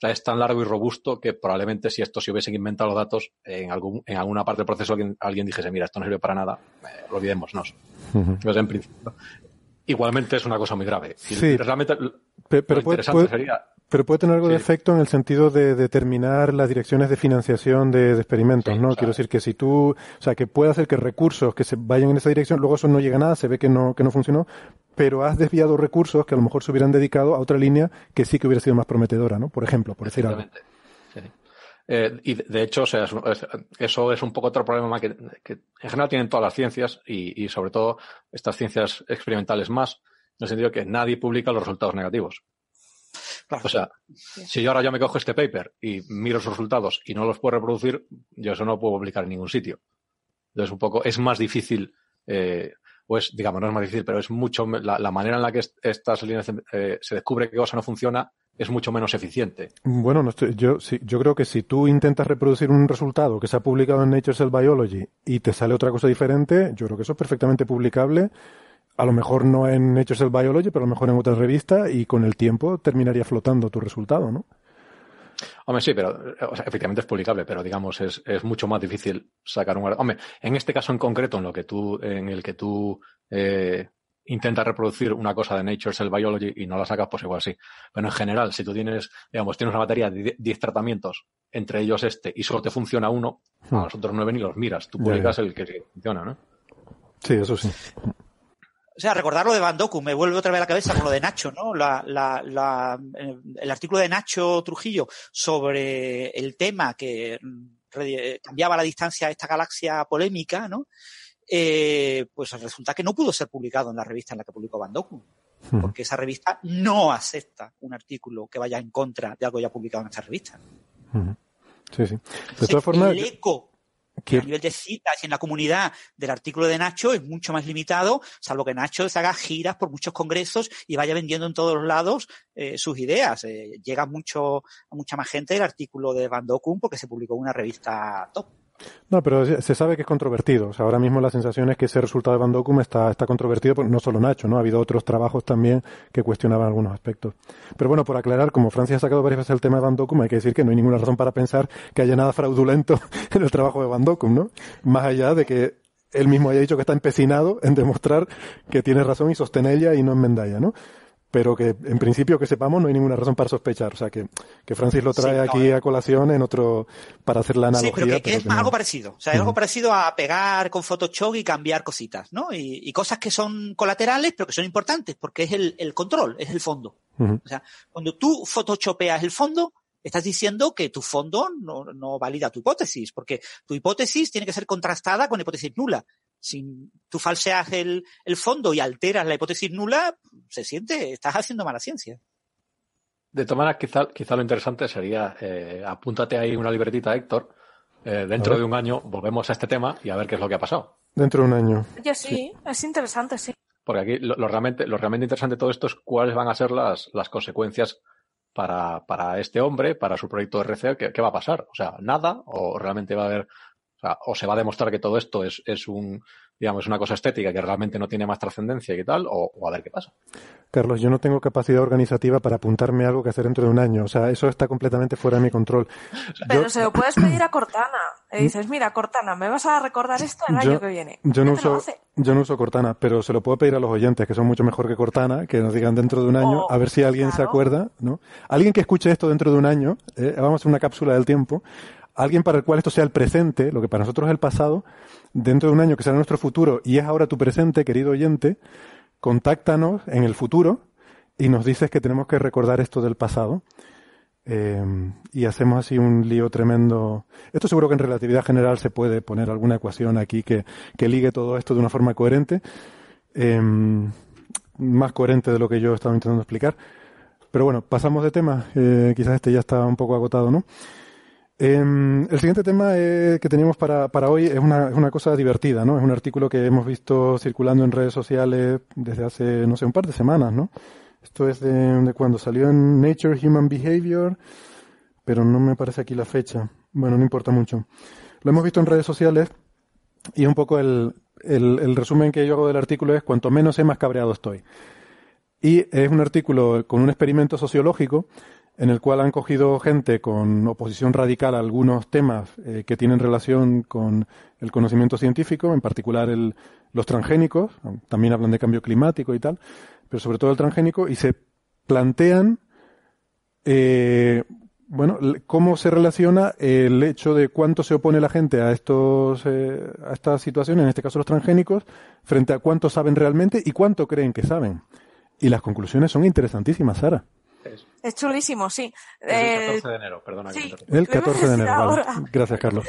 [SPEAKER 7] sea, es tan largo y robusto que probablemente si esto se hubiesen inventado los datos, en, algún, en alguna parte del proceso alguien, alguien dijese, mira, esto no sirve para nada, eh, olvidémonos. en principio, igualmente es una cosa muy grave.
[SPEAKER 1] sí, realmente pero, puede, sería... Pero puede tener algo de efecto en el sentido de determinar las direcciones de financiación de, experimentos, ¿no? Quiero decir que si tú, o sea, que puede hacer que recursos que se vayan en esa dirección, luego eso no llega a nada, se ve que no, que no funcionó, pero has desviado recursos que a lo mejor se hubieran dedicado a otra línea que sí que hubiera sido más prometedora, ¿no? Por ejemplo, por decir algo.
[SPEAKER 7] Eh, y de hecho, o sea, eso es un poco otro problema que, en general tienen todas las ciencias y, sobre todo estas ciencias experimentales más, en el sentido que nadie publica los resultados negativos. O sea, si yo ahora ya me cojo este paper y miro los resultados y no los puedo reproducir, yo eso no lo puedo publicar en ningún sitio. Entonces, un poco, es más difícil eh, pues digamos, no es más difícil, pero es mucho, la, manera en la que estas líneas eh, se descubre que cosa no funciona es mucho menos eficiente.
[SPEAKER 1] Bueno, no yo, sí, yo creo que si tú intentas reproducir un resultado que se ha publicado en Nature Cell Biology y te sale otra cosa diferente, yo creo que eso es perfectamente publicable. A lo mejor no en Nature Cell Biology, pero a lo mejor en otra revista y con el tiempo terminaría flotando tu resultado, ¿no?
[SPEAKER 7] Hombre, sí, pero efectivamente es publicable, pero digamos, es, es, mucho más difícil sacar un. Hombre, en este caso en concreto, en lo que tú, en el que tú eh, intentas reproducir una cosa de Nature Cell Biology y no la sacas, pues igual sí. Pero en general, si tú tienes, digamos, tienes una batería de 10 tratamientos, entre ellos este, y solo te funciona uno, a hmm. los otros nueve ni los miras. Tú publicas el que funciona, ¿no?
[SPEAKER 1] Sí, eso sí.
[SPEAKER 5] O sea, recordar lo de Van me vuelve otra vez a la cabeza con lo de Nacho, ¿no? La, la, la, eh, el artículo de Nacho Trujillo sobre el tema que mm, cambiaba la distancia a esta galaxia polémica, ¿no? Eh, pues resulta que no pudo ser publicado en la revista en la que publicó Van hmm. porque esa revista no acepta un artículo que vaya en contra de algo ya publicado en esa revista.
[SPEAKER 1] Hmm. Sí, sí. De todas formas,
[SPEAKER 5] el eco a nivel de citas y en la comunidad del artículo de Nacho es mucho más limitado, salvo que Nacho se haga giras por muchos congresos y vaya vendiendo en todos los lados eh, sus ideas. Eh, llega mucho a mucha más gente el artículo de Van Dokun porque se publicó en una revista top.
[SPEAKER 1] No, pero se sabe que es controvertido. O sea, ahora mismo la sensación es que ese resultado de Van está, está controvertido, no solo Nacho, ¿no? Ha habido otros trabajos también que cuestionaban algunos aspectos. Pero bueno, por aclarar, como Francia ha sacado varias veces el tema de Van hay que decir que no hay ninguna razón para pensar que haya nada fraudulento [laughs] en el trabajo de Van ¿no? Más allá de que él mismo haya dicho que está empecinado en demostrar que tiene razón y sostenerla y no enmendalla, ¿no? Pero que en principio que sepamos no hay ninguna razón para sospechar. O sea, que, que Francis lo trae aquí eh. a colación en otro, para hacer la analogía.
[SPEAKER 5] Sí, pero que, es algo parecido. O sea, es algo parecido a pegar con Photoshop y cambiar cositas, ¿no? Y, y, cosas que son colaterales, pero que son importantes, porque es el, el control, es el fondo. O sea, cuando tú photoshopeas el fondo, estás diciendo que tu fondo no, no valida tu hipótesis, porque tu hipótesis tiene que ser contrastada con hipótesis nula si tú falseas el, el fondo y alteras la hipótesis nula, se siente, estás haciendo mala ciencia.
[SPEAKER 7] De todas maneras, quizá, quizá lo interesante sería, eh, apúntate ahí una libretita, Héctor. Eh, dentro de un año volvemos a este tema y a ver qué es lo que ha pasado.
[SPEAKER 1] Dentro de un año.
[SPEAKER 6] Yo sí, es interesante, sí.
[SPEAKER 7] Porque aquí lo, realmente, lo realmente interesante de todo esto es cuáles van a ser las, las consecuencias para, para este hombre, para su proyecto de RC, ¿qué, ¿qué, va a pasar? O sea, nada, o realmente va a haber o, sea, o se va a demostrar que todo esto es, es un, digamos, una cosa estética que realmente no tiene más trascendencia y tal, o, a ver qué pasa.
[SPEAKER 1] Carlos, yo no tengo capacidad organizativa para apuntarme algo que hacer dentro de un año. O sea, eso está completamente fuera de mi control. [laughs]
[SPEAKER 6] Pero se lo puedes pedir a Cortana. Le dices, mira, Cortana, me vas a recordar esto el año que viene.
[SPEAKER 1] Yo no, uso, yo no uso Cortana, pero se lo puedo pedir a los oyentes, que son mucho mejor que Cortana, que nos digan dentro de un año, a ver si alguien se acuerda, ¿no? Alguien que escuche esto dentro de un año, eh, vamos a hacer una cápsula del tiempo, alguien para el cual esto sea el presente, lo que para nosotros es el pasado, dentro de un año que será nuestro futuro y es ahora tu presente, querido oyente, contáctanos en el futuro y nos dices que tenemos que recordar esto del pasado. Eh, y hacemos así un lío tremendo. Esto seguro que en relatividad general se puede poner alguna ecuación aquí que, que ligue todo esto de una forma coherente, eh, más coherente de lo que yo estaba intentando explicar. Pero bueno, pasamos de tema. Eh, quizás este ya está un poco agotado, ¿no? Em, el siguiente tema eh, que teníamos para, para hoy es una, es una, cosa divertida, ¿no? Es un artículo que hemos visto circulando en redes sociales desde hace, no sé, un par de semanas, ¿no? Esto es de, cuando salió en Nature Human Behavior, pero no me parece aquí la fecha. Bueno, no importa mucho. Lo hemos visto en redes sociales y un poco el, el, el resumen que yo hago del artículo es cuanto menos sé, más cabreado estoy. Y es un artículo con un experimento sociológico en el cual han cogido gente con oposición radical a algunos temas eh, que tienen relación con el conocimiento científico, en particular el, los transgénicos, también hablan de cambio climático y tal, pero sobre todo el transgénico, y se plantean, eh, bueno, cómo se relaciona el hecho de cuánto se opone la gente a estos, eh, a estas situaciones, en este caso los transgénicos, frente a cuánto saben realmente y cuánto creen que saben. Y las conclusiones son interesantísimas, Sara.
[SPEAKER 6] Es chulísimo, sí.
[SPEAKER 7] el 14 de enero, perdona.
[SPEAKER 1] el 14 de enero, Gracias, Carlos.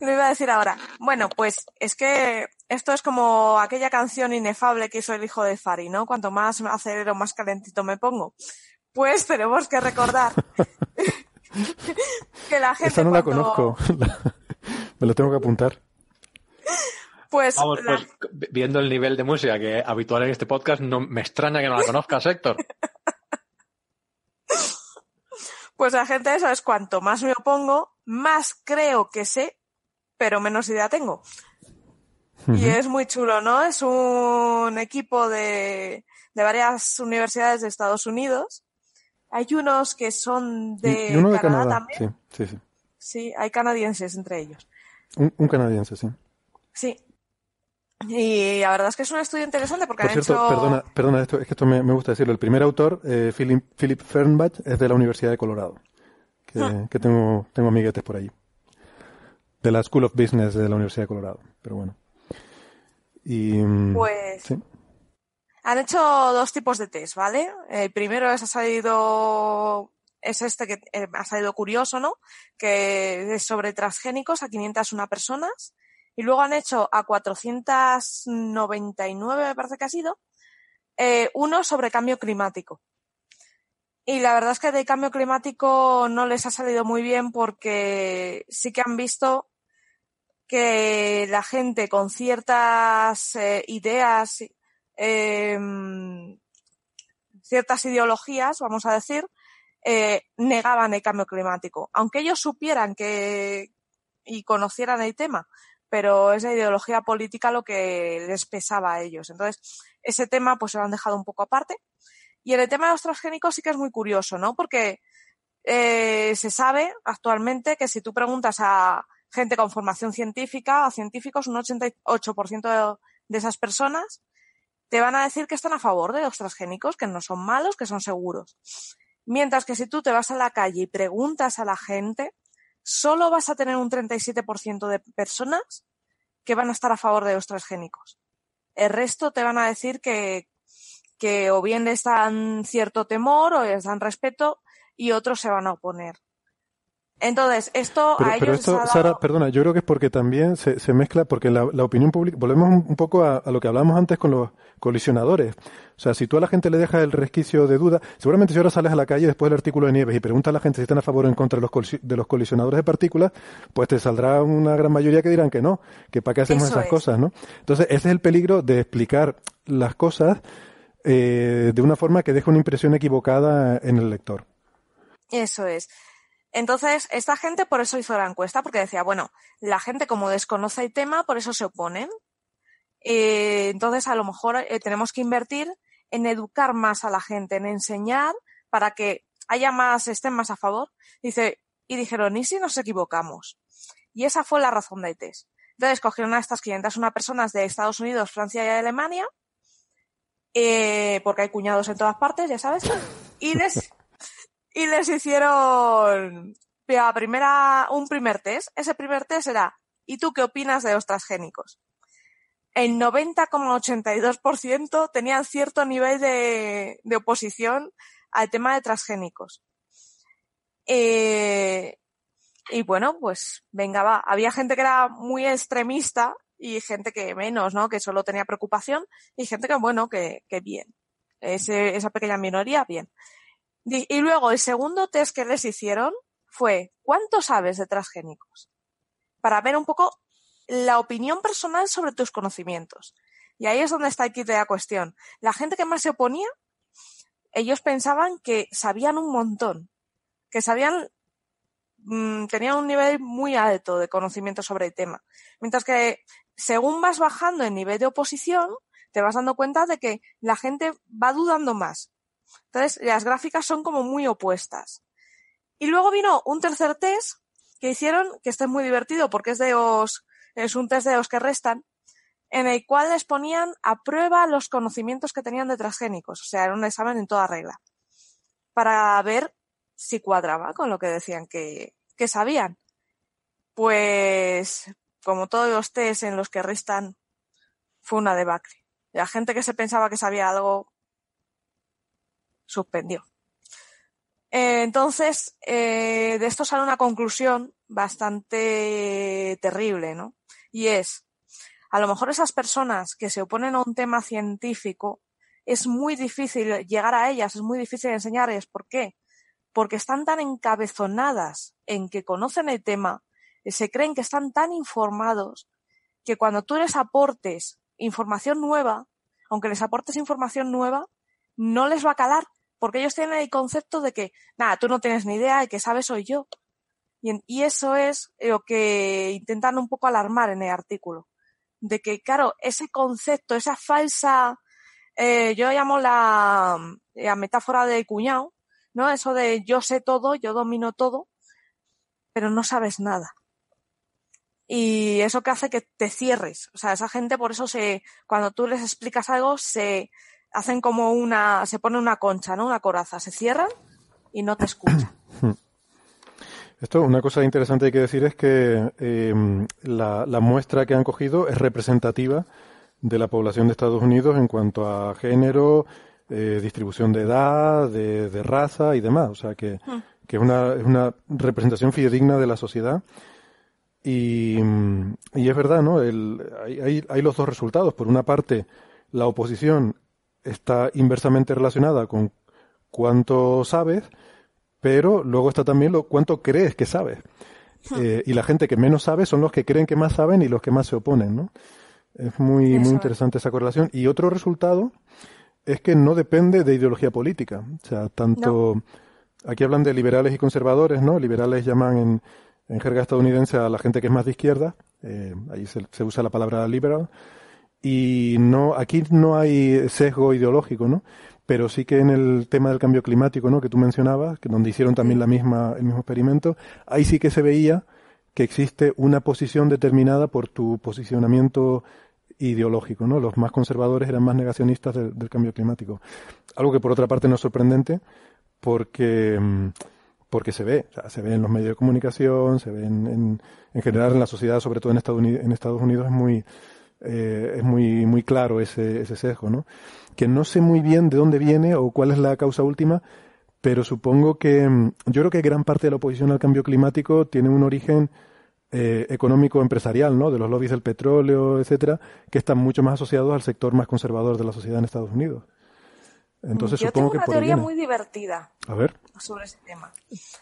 [SPEAKER 6] Lo iba a decir ahora. Bueno, pues es que esto es como aquella canción inefable que hizo el hijo de Fari, ¿no? Cuanto más acelero, más calentito me pongo. Pues tenemos que recordar [laughs] que la gente.
[SPEAKER 1] Esta no la conozco. [laughs] me lo tengo que apuntar.
[SPEAKER 6] Pues,
[SPEAKER 7] Vamos, pues viendo el nivel de música que habitual en este podcast, no me extraña que no la conozcas, Héctor. [laughs]
[SPEAKER 6] Pues la gente eso es cuanto más me opongo, más creo que sé, pero menos idea tengo. Y es muy chulo, ¿no? Es un equipo de, de varias universidades de Estados Unidos Hay unos que son de,
[SPEAKER 1] uno de Canadá, también. Sí, sí, sí.
[SPEAKER 6] Sí, hay canadienses entre ellos.
[SPEAKER 1] Un, canadiense, sí.
[SPEAKER 6] Sí. Y la verdad es que es un estudio interesante porque
[SPEAKER 1] Por cierto, perdona, perdona, esto, es que esto me, gusta decirlo. El primer autor, eh, Philip, Philip Fernbach, es de la Universidad de Colorado, que, ah. que tengo, tengo amiguetes por ahí. De la School of Business de la Universidad de Colorado, pero bueno. Y,
[SPEAKER 6] mm, pues ¿sí? han hecho dos tipos de test, ¿vale? El primero es ha salido es este que eh, ha salido curioso, ¿no? Que es sobre transgénicos a 501 personas y luego han hecho a 499, me parece que ha sido, eh, uno sobre cambio climático. Y la verdad es que de cambio climático no les ha salido muy bien porque sí que han visto que la gente con ciertas eh, ideas, em, ciertas ideologías, vamos a decir, eh, negaban el cambio climático. Aunque ellos supieran que y conocieran el tema, pero es la ideología política lo que les pesaba a ellos. Entonces, ese tema pues se lo han dejado un poco aparte. Y en el tema de los transgénicos sí que es muy curioso, ¿no? Porque eh, se sabe actualmente que si tú preguntas a gente con formación científica, a científicos, un 88% de, esas personas te van a decir que están a favor de los transgénicos, que no son malos, que son seguros. Mientras que si tú te vas a la calle y preguntas a la gente, solo vas a tener un 37% de personas que van a estar a favor de los transgénicos. El resto te van a decir que, que o bien les dan cierto temor o les dan respeto y otros se van a oponer. Entonces, esto
[SPEAKER 1] pero,
[SPEAKER 6] a
[SPEAKER 1] pero esto, Sara, perdona, yo creo que es porque también se, se mezcla, porque la, la, opinión pública, volvemos un, poco a, lo que hablábamos antes con los colisionadores. O sea, si tú a la gente le dejas el resquicio de duda, seguramente si ahora sales a la calle después del artículo de Nieves y preguntas a la gente si están a favor o en contra de los, de los colisionadores de partículas, pues te saldrá una gran mayoría que dirán que no, que para qué hacemos esas cosas, ¿no? Entonces, ese es el peligro de explicar las cosas eh, de una forma que deja una impresión equivocada en el lector.
[SPEAKER 6] Eso es. Entonces, esta gente por eso hizo la encuesta, porque decía, bueno, la gente como desconoce el tema, por eso se oponen. Eh, entonces, a lo mejor eh, tenemos que invertir en educar más a la gente, en enseñar para que haya más, estén más a favor. Dice, y dijeron, ¿y si nos equivocamos? Y esa fue la razón de test. Entonces, cogieron a estas 501 personas de Estados Unidos, Francia y Alemania, eh, porque hay cuñados en todas partes, ya sabes, y les, y les hicieron la primera, un primer test. Ese primer test era, ¿y tú qué opinas de los transgénicos? El 90,82% tenían cierto nivel de, de, oposición al tema de transgénicos. Eh, y bueno, pues venga, va. Había gente que era muy extremista y gente que menos, ¿no? Que solo tenía preocupación y gente que, bueno, que, que bien. Ese, esa pequeña minoría, bien. Y luego el segundo test que les hicieron fue ¿cuánto sabes de transgénicos? Para ver un poco la opinión personal sobre tus conocimientos. Y ahí es donde está el kit de la cuestión. La gente que más se oponía, ellos pensaban que sabían un montón, que sabían, mmm, tenían un nivel muy alto de conocimiento sobre el tema. Mientras que según vas bajando el nivel de oposición, te vas dando cuenta de que la gente va dudando más. Entonces, las gráficas son como muy opuestas. Y luego vino un tercer test que hicieron, que este es muy divertido porque es de los, es un test de los que restan, en el cual les ponían a prueba los conocimientos que tenían de transgénicos. O sea, era un examen en toda regla. Para ver si cuadraba con lo que decían que, que sabían. Pues, como todos los test en los que restan, fue una debacle. La gente que se pensaba que sabía algo suspendió. Eh, entonces, eh, de esto sale una conclusión bastante terrible, ¿no? Y es, a lo mejor esas personas que se oponen a un tema científico, es muy difícil llegar a ellas, es muy difícil enseñarles. ¿Por qué? Porque están tan encabezonadas en que conocen el tema, se creen que están tan informados, que cuando tú les aportes información nueva, aunque les aportes información nueva, no les va a calar porque ellos tienen el concepto de que, nada, tú no tienes ni idea, y que sabes soy yo. Y, eso es lo que intentan un poco alarmar en el artículo. De que, claro, ese concepto, esa falsa, eh, yo llamo la, la metáfora de cuñado, ¿no? Eso de yo sé todo, yo domino todo, pero no sabes nada. Y eso que hace que te cierres. O sea, esa gente por eso se, cuando tú les explicas algo, se hacen como una, se pone una concha, ¿no? Una coraza, se cierran y no te escuchan. [clears throat]
[SPEAKER 1] Esto, una cosa interesante hay que decir es que eh, la, la, muestra que han cogido es representativa de la población de Estados Unidos en cuanto a género, eh, distribución de edad, de, de, raza y demás. O sea que, hmm. que es, una, es una representación fidedigna de la sociedad. Y, y es verdad, ¿no? El, hay, hay, hay los dos resultados. Por una parte, la oposición está inversamente relacionada con cuánto sabes, pero luego está también lo cuánto crees que sabes. Eh, y la gente que menos sabe son los que creen que más saben y los que más se oponen, ¿no? Es muy, muy interesante esa correlación. Y otro resultado es que no depende de ideología política. O sea, tanto. Aquí hablan de liberales y conservadores, ¿no? Liberales llaman en, en jerga estadounidense a la gente que es más de izquierda. Eh, ahí se, se, usa la palabra liberal. Y no, aquí no hay sesgo ideológico, ¿no? Pero sí que en el tema del cambio climático, ¿no? Que tú mencionabas, que donde hicieron también la misma, el mismo experimento, ahí sí que se veía que existe una posición determinada por tu posicionamiento ideológico, ¿no? Los más conservadores eran más negacionistas del, del cambio climático. Algo que por otra parte no es sorprendente porque, mm, porque se ve, o sea, se ve en los medios de comunicación, se ve en, en, en general en la sociedad, sobre todo en Estados Unidos, en Estados Unidos es muy, eh, es muy, muy claro ese, ese sesgo, ¿no? Que no sé muy bien de dónde viene o cuál es la causa última, pero supongo que mm, yo creo que gran parte de la oposición al cambio climático tiene un origen eh, económico empresarial, ¿no? De los lobbies del petróleo, etcétera, que están mucho más asociados al sector más conservador de la sociedad en Estados Unidos. Entonces
[SPEAKER 6] Yo
[SPEAKER 1] supongo
[SPEAKER 6] tengo una
[SPEAKER 1] que
[SPEAKER 6] teoría muy divertida.
[SPEAKER 1] A ver.
[SPEAKER 6] Sobre ese tema.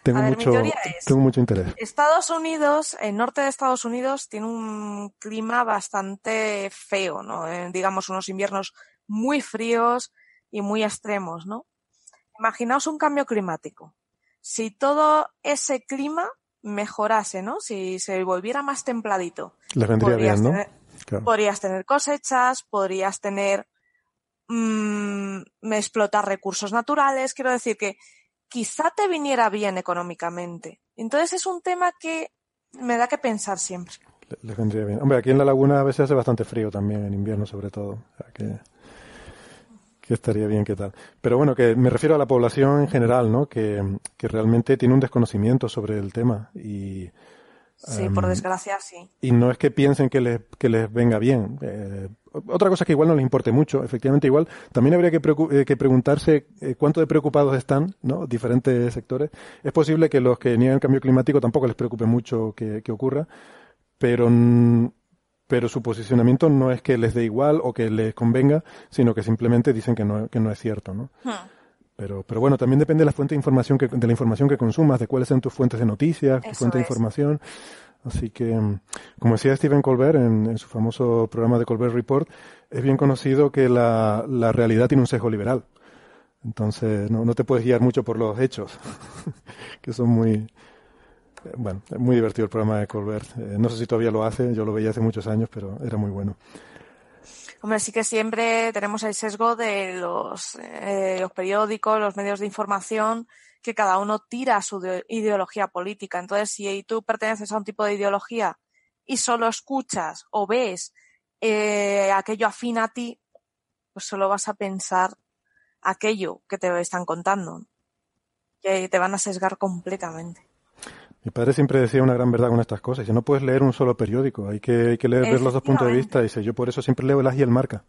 [SPEAKER 1] Tengo
[SPEAKER 6] A ver,
[SPEAKER 1] mucho,
[SPEAKER 6] es,
[SPEAKER 1] tengo mucho interés.
[SPEAKER 6] Estados Unidos, el norte de Estados Unidos tiene un clima bastante feo, ¿no? Eh, digamos unos inviernos muy fríos y muy extremos, ¿no? Imaginaos un cambio climático. Si todo ese clima mejorase, ¿no? Si se volviera más templadito.
[SPEAKER 1] Les vendría bien, ¿no?
[SPEAKER 6] Tener, claro. Podrías tener cosechas, podrías tener mmm, explotar recursos naturales. Quiero decir que quizá te viniera bien económicamente. Entonces es un tema que me da que pensar siempre.
[SPEAKER 1] Les vendría bien. Hombre, aquí en la laguna a veces hace bastante frío también, en invierno sobre todo. Que, que, estaría bien, ¿qué tal? Pero bueno, que me refiero a la población en general, ¿no? Que, que realmente tiene un desconocimiento sobre el tema y...
[SPEAKER 6] Sí, um, por desgracia, sí.
[SPEAKER 1] Y no es que piensen que les, que les venga bien. Eh, otra cosa que igual no les importe mucho, efectivamente igual, también habría que, eh, que preguntarse eh, cuánto de preocupados están, ¿no? Diferentes sectores. Es posible que los que niegan el cambio climático tampoco les preocupe mucho que, que ocurra, pero, pero su posicionamiento no es que les dé igual o que les convenga, sino que simplemente dicen que no, que no es cierto, ¿no?
[SPEAKER 6] Hmm.
[SPEAKER 1] Pero, pero bueno, también depende de la fuente de información que, de la información que consumas, de cuáles son tus fuentes de noticias, tu fuente de información. Así que, como decía Stephen Colbert en, en, su famoso programa de Colbert Report, es bien conocido que la, la realidad tiene un sesgo liberal. Entonces, no, no te puedes guiar mucho por los hechos, [laughs] que son muy, bueno, es muy divertido el programa de Colbert. Eh, no sé si todavía lo hace, yo lo veía hace muchos años, pero era muy bueno.
[SPEAKER 6] Hombre, sí que siempre tenemos el sesgo de los, eh, los periódicos, los medios de información, que cada uno tira su ideología política. Entonces, si tú perteneces a un tipo de ideología y solo escuchas o ves eh, aquello afín a ti, pues solo vas a pensar aquello que te están contando, que te van a sesgar completamente.
[SPEAKER 1] Mi padre siempre decía una gran verdad con estas cosas. Dice, no puedes leer un solo periódico, hay que, hay que leer, ver los dos puntos de vista. Dice, yo por eso siempre leo el As y el Marca.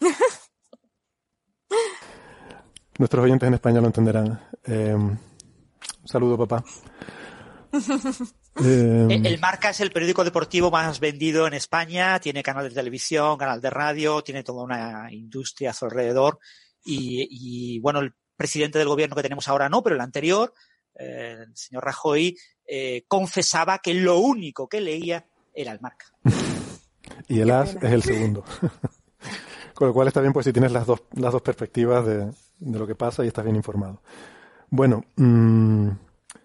[SPEAKER 1] [laughs] Nuestros oyentes en España lo entenderán. Eh, un saludo, papá. [laughs]
[SPEAKER 5] Eh, el Marca es el periódico deportivo más vendido en España, tiene canal de televisión, canal de radio, tiene toda una industria a su alrededor y, y, bueno, el presidente del gobierno que tenemos ahora no, pero el anterior el señor Rajoy eh, confesaba que lo único que leía era el marca. [laughs]
[SPEAKER 1] y el as es el segundo. [laughs] Con lo cual está bien, pues si tienes las dos, las dos perspectivas de, de lo que pasa y estás bien informado. Bueno. Mmm...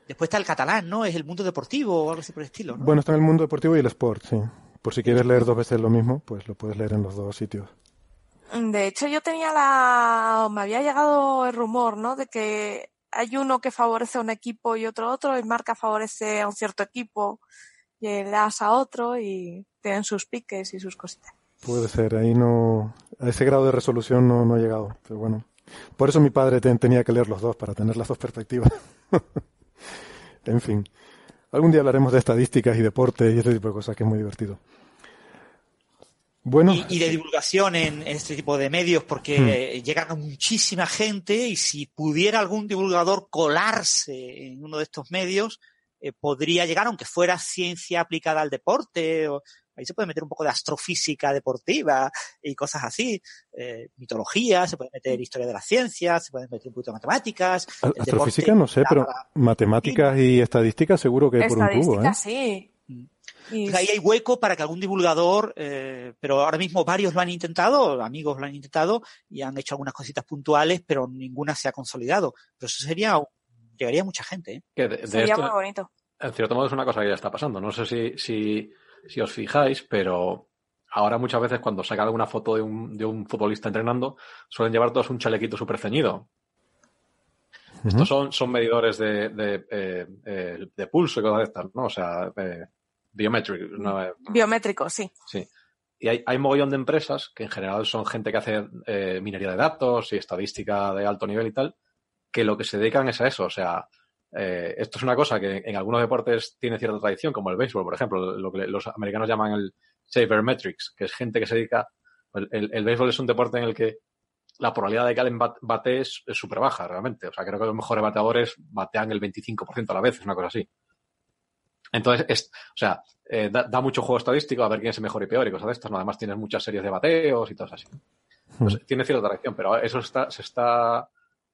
[SPEAKER 5] Después está el catalán, ¿no? Es el mundo deportivo o algo así por el estilo, ¿no?
[SPEAKER 1] Bueno, está en el mundo deportivo y el sport, sí. Por si quieres leer dos veces lo mismo, pues lo puedes leer en los dos sitios.
[SPEAKER 6] De hecho, yo tenía la. Me había llegado el rumor, ¿no? De que hay uno que favorece a un equipo y otro otro, y marca favorece a un cierto equipo y el as a otro y tienen sus piques y sus cositas.
[SPEAKER 1] Puede ser, ahí no, a ese grado de resolución no, no he llegado, pero bueno. Por eso mi padre tenía que leer los dos, para tener las dos perspectivas. [laughs] en fin. Algún día hablaremos de estadísticas y deporte y ese tipo de cosas que es muy divertido.
[SPEAKER 5] Bueno. Y, de divulgación en, este tipo de medios, porque hmm. llegan a muchísima gente y si pudiera algún divulgador colarse en uno de estos medios, eh, podría llegar, aunque fuera ciencia aplicada al deporte, o, ahí se puede meter un poco de astrofísica deportiva y cosas así, eh, mitología, se puede meter historia de las ciencias, se puede meter un poquito de matemáticas.
[SPEAKER 1] Astrofísica no sé, pero matemáticas y estadísticas seguro que por un tubo. ¿eh?
[SPEAKER 6] sí.
[SPEAKER 5] Pues ahí hay hueco para que algún divulgador, eh, pero ahora mismo varios lo han intentado, amigos lo han intentado y han hecho algunas cositas puntuales, pero ninguna se ha consolidado. Pero eso sería, llegaría mucha gente.
[SPEAKER 6] ¿eh? sería muy bonito.
[SPEAKER 7] En cierto modo es una cosa que ya está pasando. No sé si, si, si os fijáis, pero ahora muchas veces cuando sacan alguna foto de un, de un futbolista entrenando, suelen llevar todos un chalequito súper ceñido. Estos son, son medidores de, de, eh, eh, de, pulso y cosas de estas, ¿no? O sea, eh,
[SPEAKER 6] Eh, biométrico, sí.
[SPEAKER 7] Sí. Y hay, hay mogollón de empresas que en general son gente que hace eh, minería de datos y estadística de alto nivel y tal, que lo que se dedican es a eso. O sea, eh, esto es una cosa que en algunos deportes tiene cierta tradición, como el béisbol, por ejemplo, lo que los americanos llaman el sabermetrics, que es gente que se dedica. El, el, béisbol es un deporte en el que la probabilidad de que alguien bate es súper baja, realmente. O sea, creo que los mejores bateadores batean el 25% a la vez, es una cosa así. Entonces, es, o sea, eh, da, mucho juego estadístico a ver quién es el mejor y peor y cosas de estas. ¿no? Además, tienes muchas series de bateos y todo así. Pues, tiene cierta tradición, pero eso está, se está,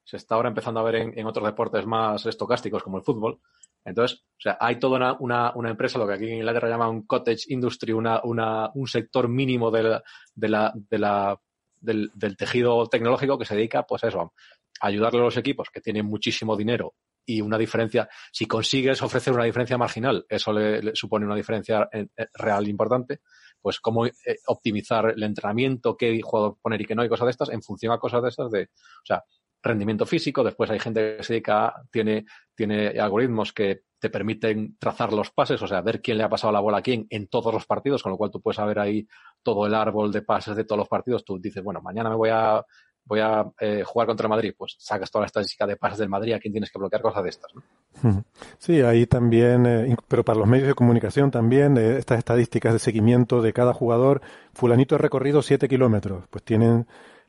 [SPEAKER 7] se está ahora empezando a ver en, otros deportes más estocásticos como el fútbol. Entonces, o sea, hay toda una, una, una, empresa, lo que aquí en Inglaterra llama un cottage industry, una, una, un sector mínimo de la, de la, de la, del, del tejido tecnológico que se dedica, pues eso, a ayudarle a los equipos que tienen muchísimo dinero y una diferencia, si consigues ofrecer una diferencia marginal, eso le, supone una diferencia eh, eh, real importante, pues cómo eh, optimizar el entrenamiento, qué jugador poner y qué no, y cosas de estas, en función a cosas de estas de, o sea, rendimiento físico, después hay gente que se dedica, tiene, tiene algoritmos que te permiten trazar los pases, o sea, ver quién le ha pasado la bola a quién en todos los partidos, con lo cual tú puedes saber ahí todo el árbol de pases de todos los partidos. Tú dices, bueno, mañana me voy a voy a eh, jugar contra Madrid, pues sacas toda la estadística de pases del Madrid a quién tienes que bloquear cosas de estas. ¿no? [laughs]
[SPEAKER 1] Sí, ahí también, eh, pero para los medios de comunicación también, eh, estas estadísticas de seguimiento de cada jugador, fulanito ha recorrido 7 kilómetros, pues tienen,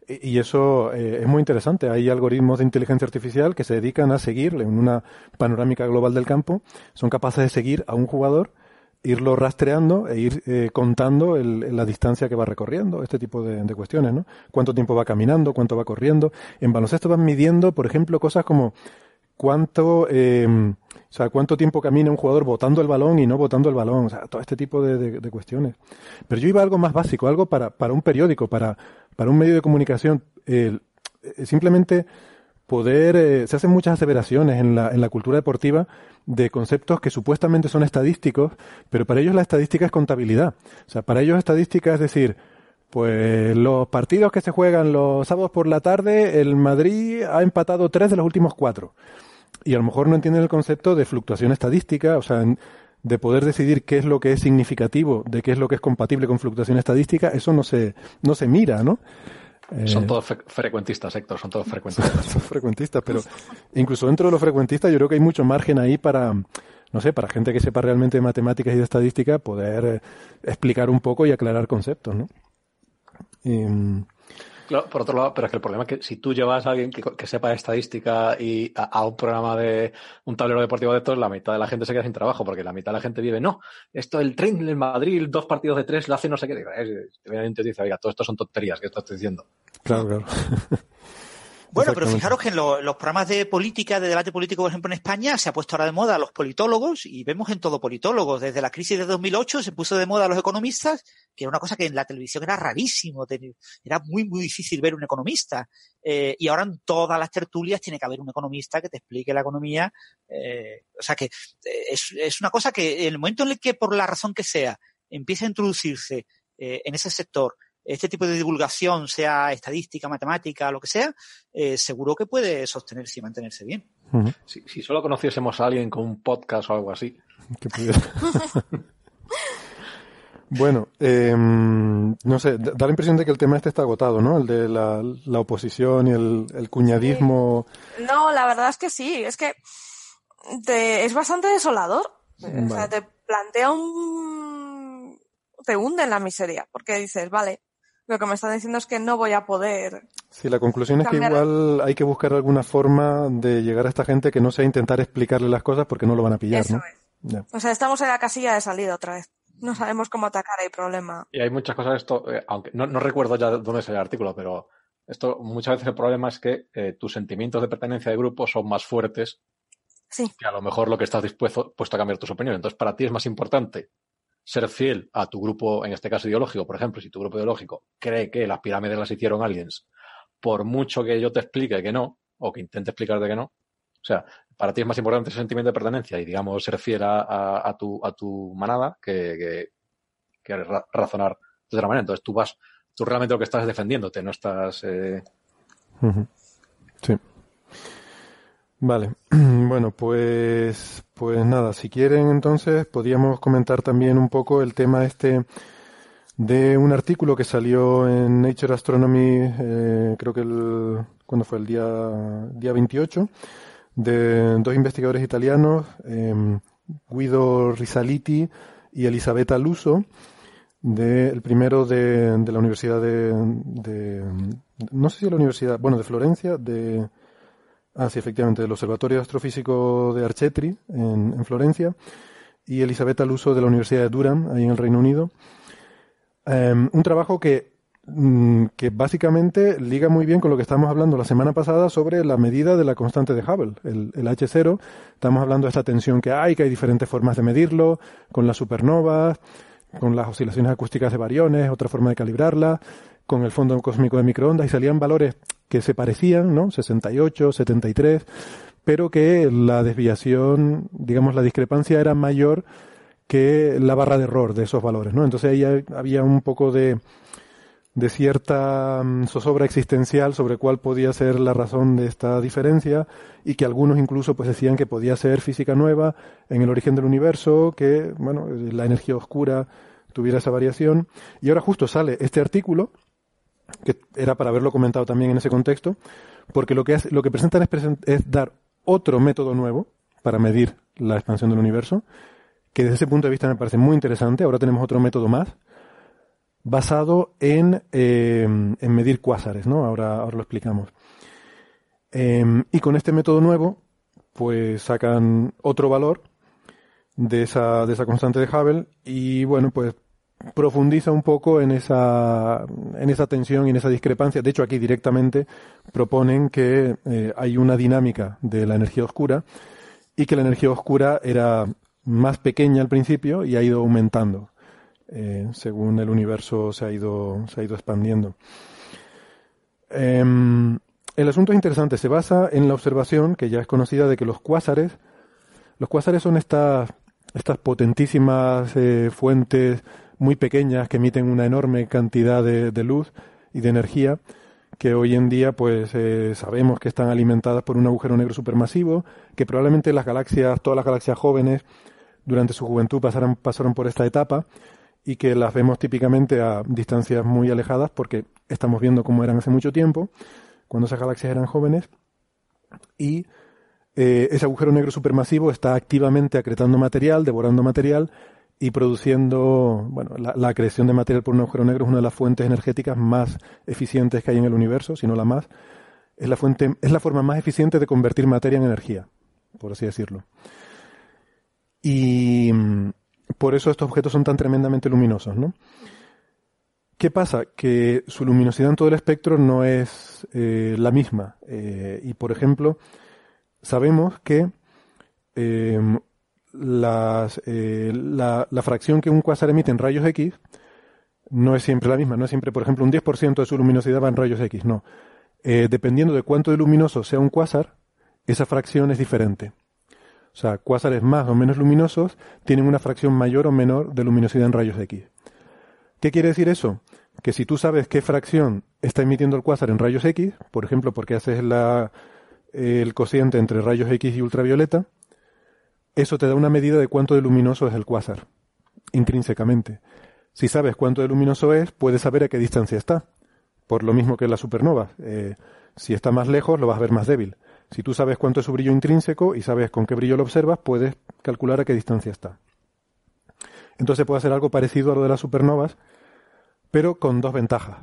[SPEAKER 1] y eso es muy interesante. Hay algoritmos de inteligencia artificial que se dedican a seguir en una panorámica global del campo, son capaces de seguir a un jugador irlo rastreando e ir eh, contando el, la distancia que va recorriendo, este tipo de, cuestiones, ¿no? Cuánto tiempo va caminando, cuánto va corriendo. En baloncesto van midiendo, por ejemplo, cosas como cuánto, eh, o sea, cuánto tiempo camina un jugador botando el balón y no botando el balón, o sea, todo este tipo de, de, cuestiones. Pero yo iba a algo más básico, algo para, para un periódico, para, para un medio de comunicación, eh, simplemente poder, eh, se hacen muchas aseveraciones en la, en la cultura deportiva de conceptos que supuestamente son estadísticos, pero para ellos la estadística es contabilidad. O sea, para ellos estadística es decir, pues los partidos que se juegan los sábados por la tarde, el Madrid ha empatado tres de los últimos cuatro. Y a lo mejor no entienden el concepto de fluctuación estadística, o sea, de poder decidir qué es lo que es significativo, de qué es lo que es compatible con fluctuación estadística, eso no se, no se mira, ¿no?
[SPEAKER 7] Son eh, todos frecuentistas, Héctor, son todos frecuentistas. [laughs]
[SPEAKER 1] son frecuentistas, pero incluso dentro de los frecuentistas yo creo que hay mucho margen ahí para, no sé, para gente que sepa realmente de matemáticas y de estadística poder eh, explicar un poco y aclarar conceptos, ¿no? Y,
[SPEAKER 7] Claro, por otro lado, pero es que el problema es que si tú llevas a alguien que, sepa estadística y a, un programa de un tablero deportivo de estos, la mitad de la gente se queda sin trabajo, porque la mitad de la gente vive, no, esto el tren en Madrid, dos partidos de tres, lo hace no sé qué. Obviamente dice, oiga, todo esto son tonterías que estoy diciendo.
[SPEAKER 1] Claro, claro. [laughs]
[SPEAKER 5] Bueno, pero fijaros que en los programas de política, de debate político, por ejemplo, en España, se ha puesto ahora de moda a los politólogos y vemos en todo politólogos. Desde la crisis de 2008 se puso de moda a los economistas, que era una cosa que en la televisión era rarísimo, era muy, muy difícil ver un economista. Eh, y ahora en todas las tertulias tiene que haber un economista que te explique la economía. Eh, o sea que eh, es, es una cosa que en el momento en el que, por la razón que sea, empieza a introducirse en ese sector este tipo de divulgación, sea estadística, matemática, lo que sea, eh, seguro que puede sostenerse y mantenerse bien.
[SPEAKER 7] si, solo conociésemos a alguien con un podcast o algo así. [laughs]
[SPEAKER 1] bueno, em, no sé, da la impresión de que el tema este está agotado, ¿no? El de la, oposición y el, cuñadismo.
[SPEAKER 6] No, la verdad es que sí, es que es bastante desolador. O sea, te plantea un... te hunde en la miseria, porque dices, vale, lo que me están diciendo es que no voy a poder.
[SPEAKER 1] Sí, la conclusión es que igual hay que buscar alguna forma de llegar a esta gente que no sea intentar explicarle las cosas porque no lo van a pillar, ¿no?
[SPEAKER 6] O sea, estamos en la casilla de salida otra vez. No sabemos cómo atacar el problema.
[SPEAKER 7] Y hay muchas cosas esto, eh, aunque no, recuerdo ya dónde es el artículo, pero esto muchas veces el problema es que eh, tus sentimientos de pertenencia de grupo son más fuertes
[SPEAKER 6] sí.
[SPEAKER 7] que a lo mejor lo que estás dispuesto puesto a cambiar tus opiniones. Entonces, para ti es más importante ser fiel a tu grupo, en este caso ideológico, por ejemplo, si tu grupo ideológico cree que las pirámides las hicieron aliens, por mucho que yo te explique que no, o que intente explicarte que no, o sea, para ti es más importante ese sentimiento de pertenencia y, digamos, ser fiel a, tu, a tu manada que, razonar de otra manera. Entonces tú vas, tú realmente lo que estás es defendiéndote, no estás... Eh...
[SPEAKER 1] Sí. Vale, [clears throat] bueno, pues, pues nada, si quieren entonces podríamos comentar también un poco el tema este de un artículo que salió en Nature Astronomy, eh, creo que el, cuando fue el día, día 28, de dos investigadores italianos, em, Guido Risaliti y Elisabetta Luso, de, el primero de, de la Universidad de, de, no sé si la Universidad, bueno, de Florencia, de, Ah, sí, efectivamente, del Observatorio Astrofísico de Archetri, en, Florencia, y Elisabetta Luso de la Universidad de Durham, ahí en el Reino Unido. Em, un trabajo que, mm, que básicamente liga muy bien con lo que estábamos hablando la semana pasada sobre la medida de la constante de Hubble, el, el H0. Estamos hablando de esta tensión que hay, que hay diferentes formas de medirlo, con las supernovas, con las oscilaciones acústicas de variones, otra forma de calibrarla, con el fondo cósmico de microondas, y salían valores que se parecían, ¿no? 68, 73, pero que la desviación, digamos, la discrepancia era mayor que la barra de error de esos valores, ¿no? Entonces ahí había un poco de, de cierta mm, zozobra existencial sobre cuál podía ser la razón de esta diferencia y que algunos incluso pues decían que podía ser física nueva en el origen del universo, que, bueno, la energía oscura tuviera esa variación. Y ahora justo sale este artículo que era para haberlo comentado también en ese contexto, porque lo que, lo que presentan es, dar otro método nuevo para medir la expansión del universo, que desde ese punto de vista me parece muy interesante. Ahora tenemos otro método más, basado en, eh, en medir cuásares, ¿no? Ahora, ahora lo explicamos. Em, y con este método nuevo, pues sacan otro valor de esa, de esa constante de Hubble y bueno, pues profundiza un poco en esa, en esa tensión y en esa discrepancia. De hecho, aquí directamente proponen que eh, hay una dinámica de la energía oscura y que la energía oscura era más pequeña al principio y ha ido aumentando eh, según el universo se ha ido, se ha ido expandiendo. Em, el asunto es interesante. Se basa en la observación, que ya es conocida, de que los cuásares, los cuásares son estas, estas potentísimas eh, fuentes muy pequeñas que emiten una enorme cantidad de, luz y de energía que hoy en día pues eh, sabemos que están alimentadas por un agujero negro supermasivo, que probablemente las galaxias, todas las galaxias jóvenes durante su juventud pasaron, pasaron por esta etapa y que las vemos típicamente a distancias muy alejadas porque estamos viendo cómo eran hace mucho tiempo, cuando esas galaxias eran jóvenes, y eh, ese agujero negro supermasivo está activamente acretando material, devorando material, y produciendo, bueno, la, creación de material por un agujero negro es una de las fuentes energéticas más eficientes que hay en el universo, si no la más. Es la fuente, es la forma más eficiente de convertir materia en energía, por así decirlo. Y mm, por eso estos objetos son tan tremendamente luminosos, ¿no? ¿Qué pasa? Que su luminosidad en todo el espectro no es eh, la misma. Eh, y, por ejemplo, sabemos que eh, las, eh, la, la, fracción que un cuásar emite en rayos X no es siempre la misma, no es siempre, por ejemplo, un 10% de su luminosidad va en rayos X, no. Eh, dependiendo de cuánto de luminoso sea un cuásar, esa fracción es diferente. O sea, cuásares más o menos luminosos tienen una fracción mayor o menor de luminosidad en rayos X. ¿Qué quiere decir eso? Que si tú sabes qué fracción está emitiendo el cuásar en rayos X, por ejemplo, porque haces la, el cociente entre rayos X y ultravioleta, eso te da una medida de cuánto de luminoso es el cuásar, intrínsecamente. Si sabes cuánto de luminoso es, puedes saber a qué distancia está. Por lo mismo que la supernova. Eh, si está más lejos, lo vas a ver más débil. Si tú sabes cuánto es su brillo intrínseco y sabes con qué brillo lo observas, puedes calcular a qué distancia está. Entonces puede hacer algo parecido a lo de las supernovas, pero con dos ventajas.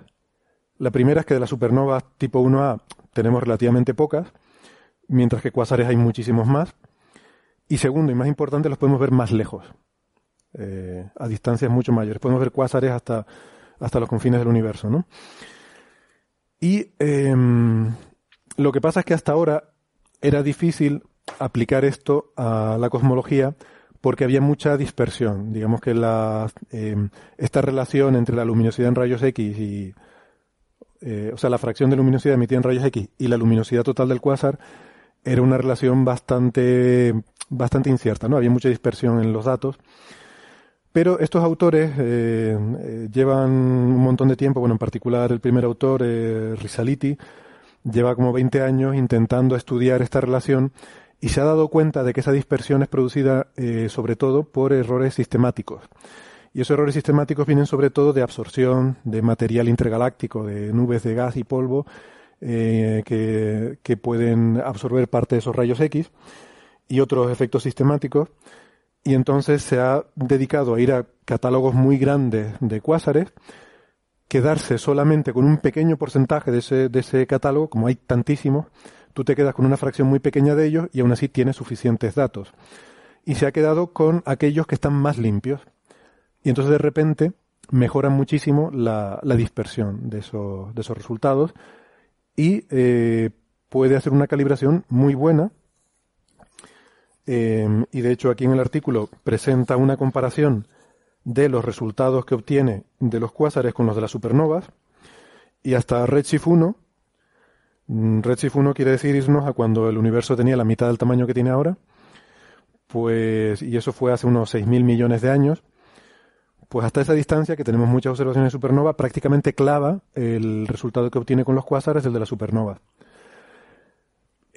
[SPEAKER 1] La primera es que de las supernovas tipo 1A tenemos relativamente pocas, mientras que cuásares hay muchísimos más. Y segundo, y más importante, los podemos ver más lejos, eh, a distancias mucho mayores. Podemos ver cuásares hasta, hasta los confines del universo, ¿no? Y em, lo que pasa es que hasta ahora era difícil aplicar esto a la cosmología porque había mucha dispersión. Digamos que la, em, esta relación entre la luminosidad en rayos X y, eh, o sea, la fracción de luminosidad emitida en rayos X y la luminosidad total del cuásar era una relación bastante, bastante incierta, ¿no? Había mucha dispersión en los datos. Pero estos autores eh, eh, llevan un montón de tiempo, bueno, en particular el primer autor, eh, Risaliti, lleva como 20 años intentando estudiar esta relación y se ha dado cuenta de que esa dispersión es producida sobre todo por errores sistemáticos. Y esos errores sistemáticos vienen sobre todo de absorción de material intergaláctico, de nubes de gas y polvo que, que pueden absorber parte de esos rayos X y otros efectos sistemáticos y entonces se ha dedicado a ir a catálogos muy grandes de cuásares, quedarse solamente con un pequeño porcentaje de ese, de ese catálogo, como hay tantísimos, tú te quedas con una fracción muy pequeña de ellos y aún así tienes suficientes datos. Y se ha quedado con aquellos que están más limpios. Y entonces de repente mejoran muchísimo la, la dispersión de esos, de esos resultados y eh, puede hacer una calibración muy buena. Em, y de hecho aquí en el artículo presenta una comparación de los resultados que obtiene de los cuásares con los de las supernovas y hasta Redshift 1. Mm, Redshift 1 quiere decir irnos a cuando el universo tenía la mitad del tamaño que tiene ahora, pues, y eso fue hace unos 6.000 millones de años, pues hasta esa distancia, que tenemos muchas observaciones de supernova, prácticamente clava el resultado que obtiene con los cuásares el de las supernovas.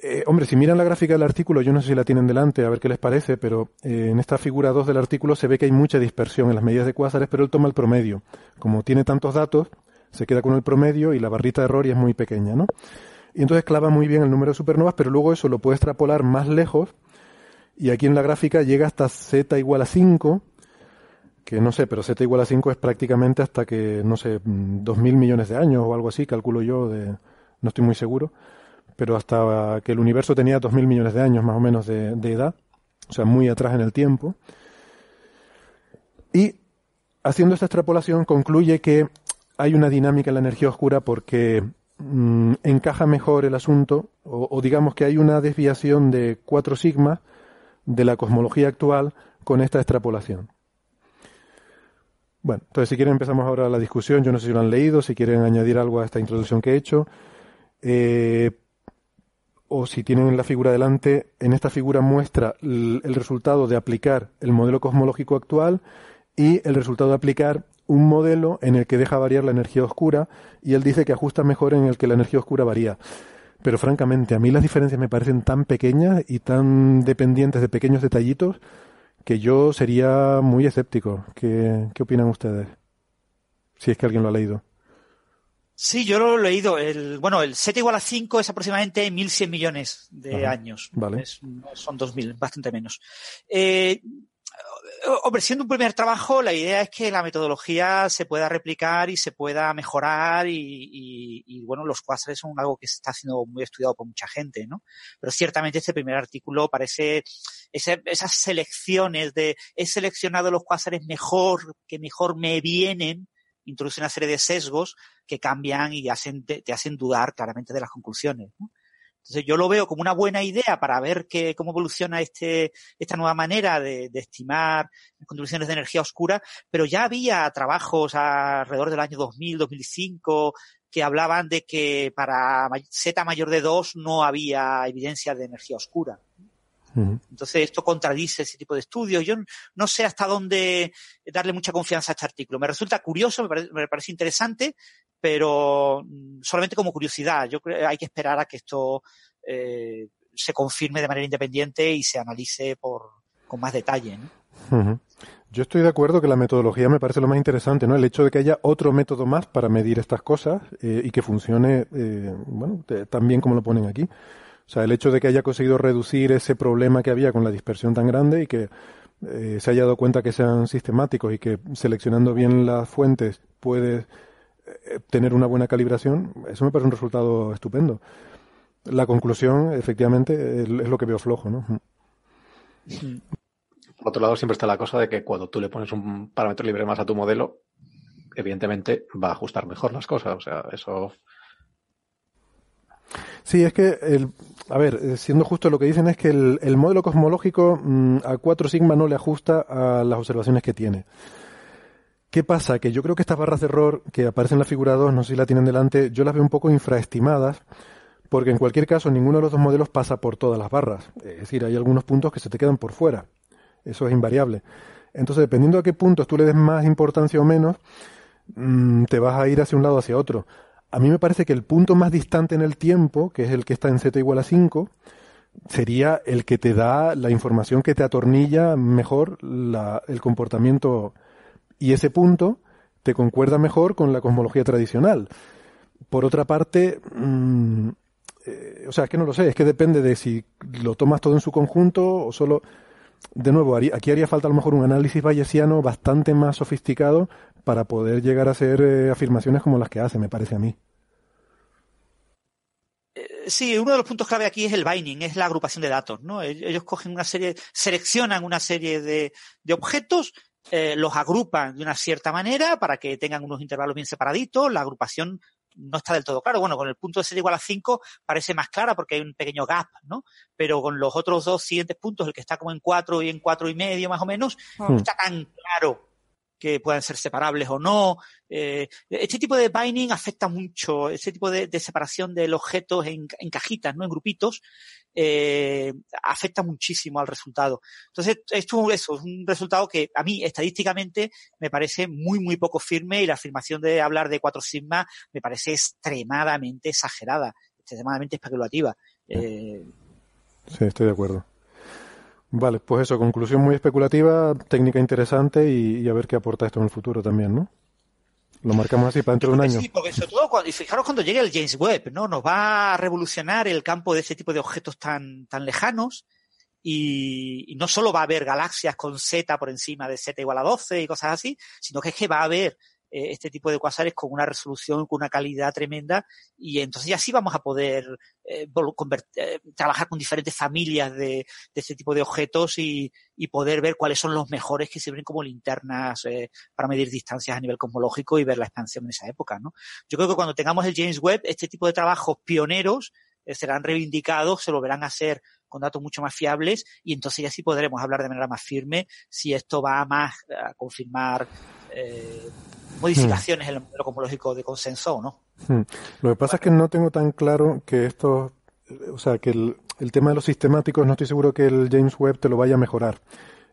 [SPEAKER 1] Eh, hombre, si miran la gráfica del artículo, yo no sé si la tienen delante, a ver qué les parece, pero eh, en esta figura 2 del artículo se ve que hay mucha dispersión en las medidas de cuásares, pero él toma el promedio. Como tiene tantos datos, se queda con el promedio y la barrita de error es muy pequeña, ¿no? Y entonces clava muy bien el número de supernovas, pero luego eso lo puede extrapolar más lejos, y aquí en la gráfica llega hasta z igual a 5, que no sé, pero z igual a 5 es prácticamente hasta que, no sé, 2.000 millones de años o algo así, calculo yo, de, no estoy muy seguro pero hasta que el universo tenía 2.000 millones de años más o menos de, edad, o sea, muy atrás en el tiempo. Y haciendo esta extrapolación concluye que hay una dinámica en la energía oscura porque mm, encaja mejor el asunto, o, digamos que hay una desviación de 4 sigma de la cosmología actual con esta extrapolación. Bueno, entonces si quieren empezamos ahora la discusión, yo no sé si lo han leído, si quieren añadir algo a esta introducción que he hecho. Eh, o si tienen la figura delante, en esta figura muestra el, resultado de aplicar el modelo cosmológico actual y el resultado de aplicar un modelo en el que deja variar la energía oscura y él dice que ajusta mejor en el que la energía oscura varía. Pero francamente, a mí las diferencias me parecen tan pequeñas y tan dependientes de pequeños detallitos que yo sería muy escéptico. ¿Qué, qué opinan ustedes? Si es que alguien lo ha leído.
[SPEAKER 5] Sí, yo lo he leído. El, bueno, el 7 igual a 5 es aproximadamente 1.100 millones de años.
[SPEAKER 1] Vale.
[SPEAKER 5] son 2.000, bastante menos. Eh, hombre, siendo un primer trabajo, la idea es que la metodología se pueda replicar y se pueda mejorar y, y, bueno, los cuásares son algo que está siendo muy estudiado por mucha gente, ¿no? Pero ciertamente este primer artículo parece esas selecciones de he seleccionado los cuásares mejor, que mejor me vienen, introduce una serie de sesgos que cambian y hacen, te, hacen dudar claramente de las conclusiones. Entonces yo lo veo como una buena idea para ver que, cómo evoluciona este, esta nueva manera de, estimar contribuciones de energía oscura, pero ya había trabajos alrededor del año 2000, 2005 que hablaban de que para Z mayor de 2 no había evidencia de energía oscura. Entonces esto contradice ese tipo de estudios. Yo no sé hasta dónde darle mucha confianza a este artículo. Me resulta curioso, me parece, interesante, pero mm, solamente como curiosidad. Yo creo que hay que esperar a que esto eh, se confirme de manera independiente y se analice por, con más detalle. ¿no?
[SPEAKER 1] Yo estoy de acuerdo que la metodología me parece lo más interesante, ¿no? El hecho de que haya otro método más para medir estas cosas eh, y que funcione, eh, bueno, tan bien como lo ponen aquí. O sea, el hecho de que haya conseguido reducir ese problema que había con la dispersión tan grande y que eh, se haya dado cuenta que sean sistemáticos y que seleccionando bien las fuentes puedes tener una buena calibración, eso me parece un resultado estupendo. La conclusión, efectivamente, es, lo que veo flojo, ¿no?
[SPEAKER 7] Por otro lado, siempre está la cosa de que cuando tú le pones un parámetro libre más a tu modelo, evidentemente va a ajustar mejor las cosas. O sea, eso.
[SPEAKER 1] Sí, es que, el, a ver, eh, siendo justo lo que dicen es que el, modelo cosmológico mm, a 4 sigma no le ajusta a las observaciones que tiene. ¿Qué pasa? Que yo creo que estas barras de error que aparecen en la figura 2, no sé si la tienen delante, yo las veo un poco infraestimadas, porque en cualquier caso ninguno de los dos modelos pasa por todas las barras. Es decir, hay algunos puntos que se te quedan por fuera. Eso es invariable. Entonces, dependiendo a qué puntos tú le des más importancia o menos, mm, te vas a ir hacia un lado o hacia otro. A mí me parece que el punto más distante en el tiempo, que es el que está en z igual a 5, sería el que te da la información que te atornilla mejor el comportamiento y ese punto te concuerda mejor con la cosmología tradicional. Por otra parte, mm, eh, o sea, es que no lo sé, es que depende de si lo tomas todo en su conjunto o solo de nuevo, aquí haría falta a lo mejor un análisis bayesiano bastante más sofisticado para poder llegar a hacer eh, afirmaciones como las que hace, me parece a mí.
[SPEAKER 5] Eh, sí, uno de los puntos clave aquí es el binding, es la agrupación de datos, ¿no? Ellos cogen una serie, seleccionan una serie de, objetos, eh, los agrupan de una cierta manera para que tengan unos intervalos bien separaditos, la agrupación no está del todo claro. Bueno, con el punto de ser igual a 5 parece más clara porque hay un pequeño gap, ¿no? Pero con los otros dos siguientes puntos, el que está como en 4 y en cuatro y medio más o menos, no hmm. está tan claro que puedan ser separables o no. Eh, este tipo de binding afecta mucho, este tipo de, separación del objeto en, en, cajitas, ¿no? En grupitos, eh, afecta muchísimo al resultado. Entonces, esto eso, es un resultado que a mí estadísticamente me parece muy, muy poco firme y la afirmación de hablar de 4 sigma me parece extremadamente exagerada, extremadamente especulativa. Eh,
[SPEAKER 1] sí, estoy de acuerdo. Vale, pues eso, conclusión muy especulativa, técnica interesante y, a ver qué aporta esto en el futuro también, ¿no? Lo marcamos así para dentro de un año.
[SPEAKER 5] Sí, porque sobre todo, cuando, y fijaros cuando llegue el James Webb, ¿no? Nos va a revolucionar el campo de ese tipo de objetos tan, tan lejanos y, no solo va a haber galaxias con Z por encima de Z igual a 12 y cosas así, sino que es que va a haber eh, este tipo de cuasares con una resolución, con una calidad tremenda y entonces ya sí vamos a poder eh, eh, trabajar con diferentes familias de, este tipo de objetos y, poder ver cuáles son los mejores que sirven como linternas para medir distancias a nivel cosmológico y ver la expansión en esa época, ¿no? Yo creo que cuando tengamos el James Webb, este tipo de trabajos pioneros serán reivindicados, se volverán a hacer con datos mucho más fiables y entonces ya sí podremos hablar de manera más firme si esto va más a confirmar eh, modificaciones en el modelo cosmológico de consenso no.
[SPEAKER 1] Hmm. Lo que pasa es que no tengo tan claro que esto, o sea, que el, tema de los sistemáticos no estoy seguro que el James Webb te lo vaya a mejorar.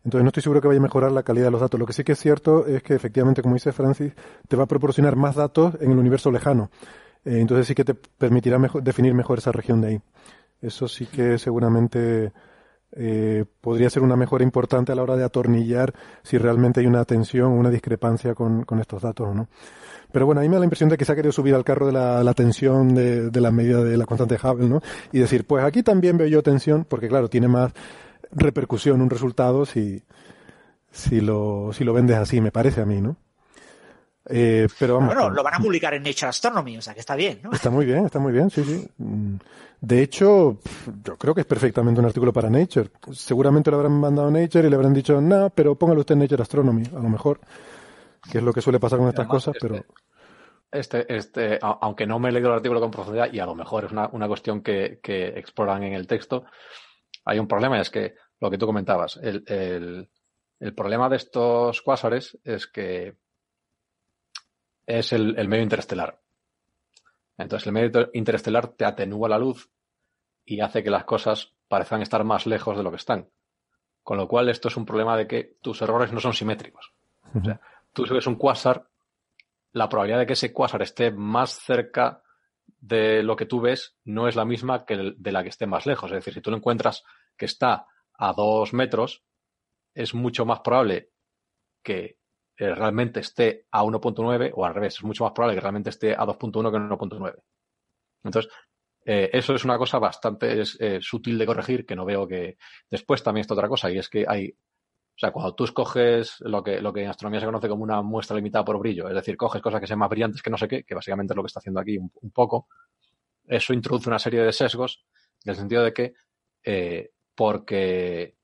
[SPEAKER 1] Entonces no estoy seguro que vaya a mejorar la calidad de los datos. Lo que sí que es cierto es que efectivamente, como dice Francis, te va a proporcionar más datos en el universo lejano. Eh, entonces sí que te permitirá definir mejor esa región de ahí. Eso sí que seguramente eh, podría ser una mejora importante a la hora de atornillar si realmente hay una tensión o una discrepancia con, estos datos o no. Pero bueno, a mí me da la impresión de que se ha querido subir al carro de la, tensión de, la medida de la constante Hubble, ¿no? Y decir, pues aquí también veo yo tensión, porque claro, tiene más repercusión un resultado si, si lo, si lo vendes así, me parece a mí, ¿no? Eh, pero vamos,
[SPEAKER 5] bueno, lo van a publicar en Nature Astronomy, o sea que está bien, ¿no?
[SPEAKER 1] Está muy bien, está muy bien, sí, sí. [laughs] De hecho, yo creo que es perfectamente un artículo para Nature. Seguramente lo habrán mandado a Nature y le habrán dicho, no, pero póngalo usted en Nature Astronomy, a lo mejor, que es lo que suele pasar con estas cosas,
[SPEAKER 7] este,
[SPEAKER 1] pero...
[SPEAKER 7] Este, este, aunque no me he leído el artículo con profundidad, y a lo mejor es una, una cuestión que, que, exploran en el texto, hay un problema, es que lo que tú comentabas, el, el, el problema de estos cuásares es que es el, medio interestelar. Entonces, el medio interestelar te atenúa la luz y hace que las cosas parezcan estar más lejos de lo que están. Con lo cual, esto es un problema de que tus errores no son simétricos. O sea, tú si ves un cuásar, la probabilidad de que ese cuásar esté más cerca de lo que tú ves no es la misma que de la que esté más lejos. Es decir, si tú lo encuentras que está a dos metros, es mucho más probable que realmente esté a 1.9 o al revés, es mucho más probable que realmente esté a 2.1 que a 1.9. Entonces, eh, eso es una cosa bastante eh, sutil de corregir, que no veo que. Después también está otra cosa, y es que hay. O sea, cuando tú escoges lo que, lo que en astronomía se conoce como una muestra limitada por brillo, es decir, coges cosas que sean más brillantes que no sé qué, que básicamente es lo que está haciendo aquí un, poco, eso introduce una serie de sesgos, en el sentido de que, eh, porque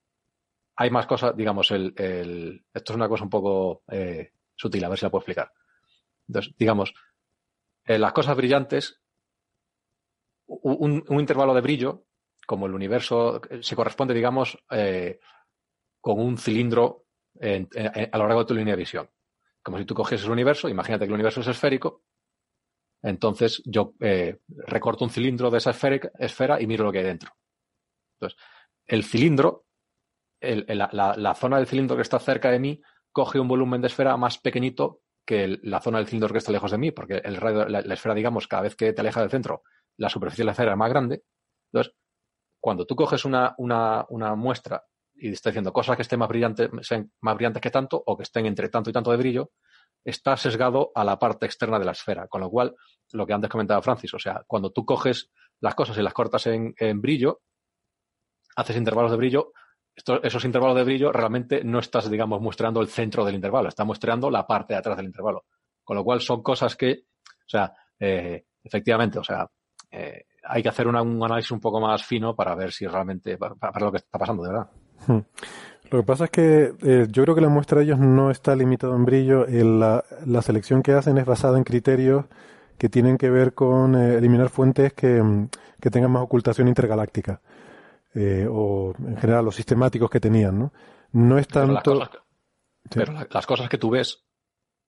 [SPEAKER 7] hay más cosas, digamos, el, el, esto es una cosa un poco sutil, a ver si la puedo explicar. Entonces, digamos, las cosas brillantes un, intervalo de brillo, como el universo, se corresponde, digamos, eh, con un cilindro a lo largo de tu línea de visión. Como si tú cogieses el universo, imagínate que el universo es esférico, entonces yo eh, recorto un cilindro de esa esfera y miro lo que hay dentro. Entonces, el cilindro, la, zona del cilindro que está cerca de mí, coge un volumen de esfera más pequeñito que la zona del cilindro que está lejos de mí, porque el radio, la, esfera, digamos, cada vez que te aleja del centro, la superficie de la esfera es más grande. Entonces, cuando tú coges una, una, muestra y está diciendo cosas que estén más brillantes, más brillantes que tanto o que estén entre tanto y tanto de brillo, está sesgado a la parte externa de la esfera. Con lo cual, lo que antes comentaba Francis, o sea, cuando tú coges las cosas y las cortas en, brillo, haces intervalos de brillo, esos intervalos de brillo realmente no estás, digamos, mostrando el centro del intervalo, estás mostrando la parte de atrás del intervalo. Con lo cual son cosas que, o sea, eh, efectivamente, o sea, eh, hay que hacer un análisis un poco más fino para ver si realmente, para, lo que está pasando de verdad.
[SPEAKER 1] Hmm. Lo que pasa es que eh, yo creo que la muestra de ellos no está limitada en brillo. La, la, selección que hacen es basada en criterios que tienen que ver con eh, eliminar fuentes que, que, tengan más ocultación intergaláctica. O en general los sistemáticos que tenían, ¿no? No es tanto...
[SPEAKER 7] Pero las cosas que tú ves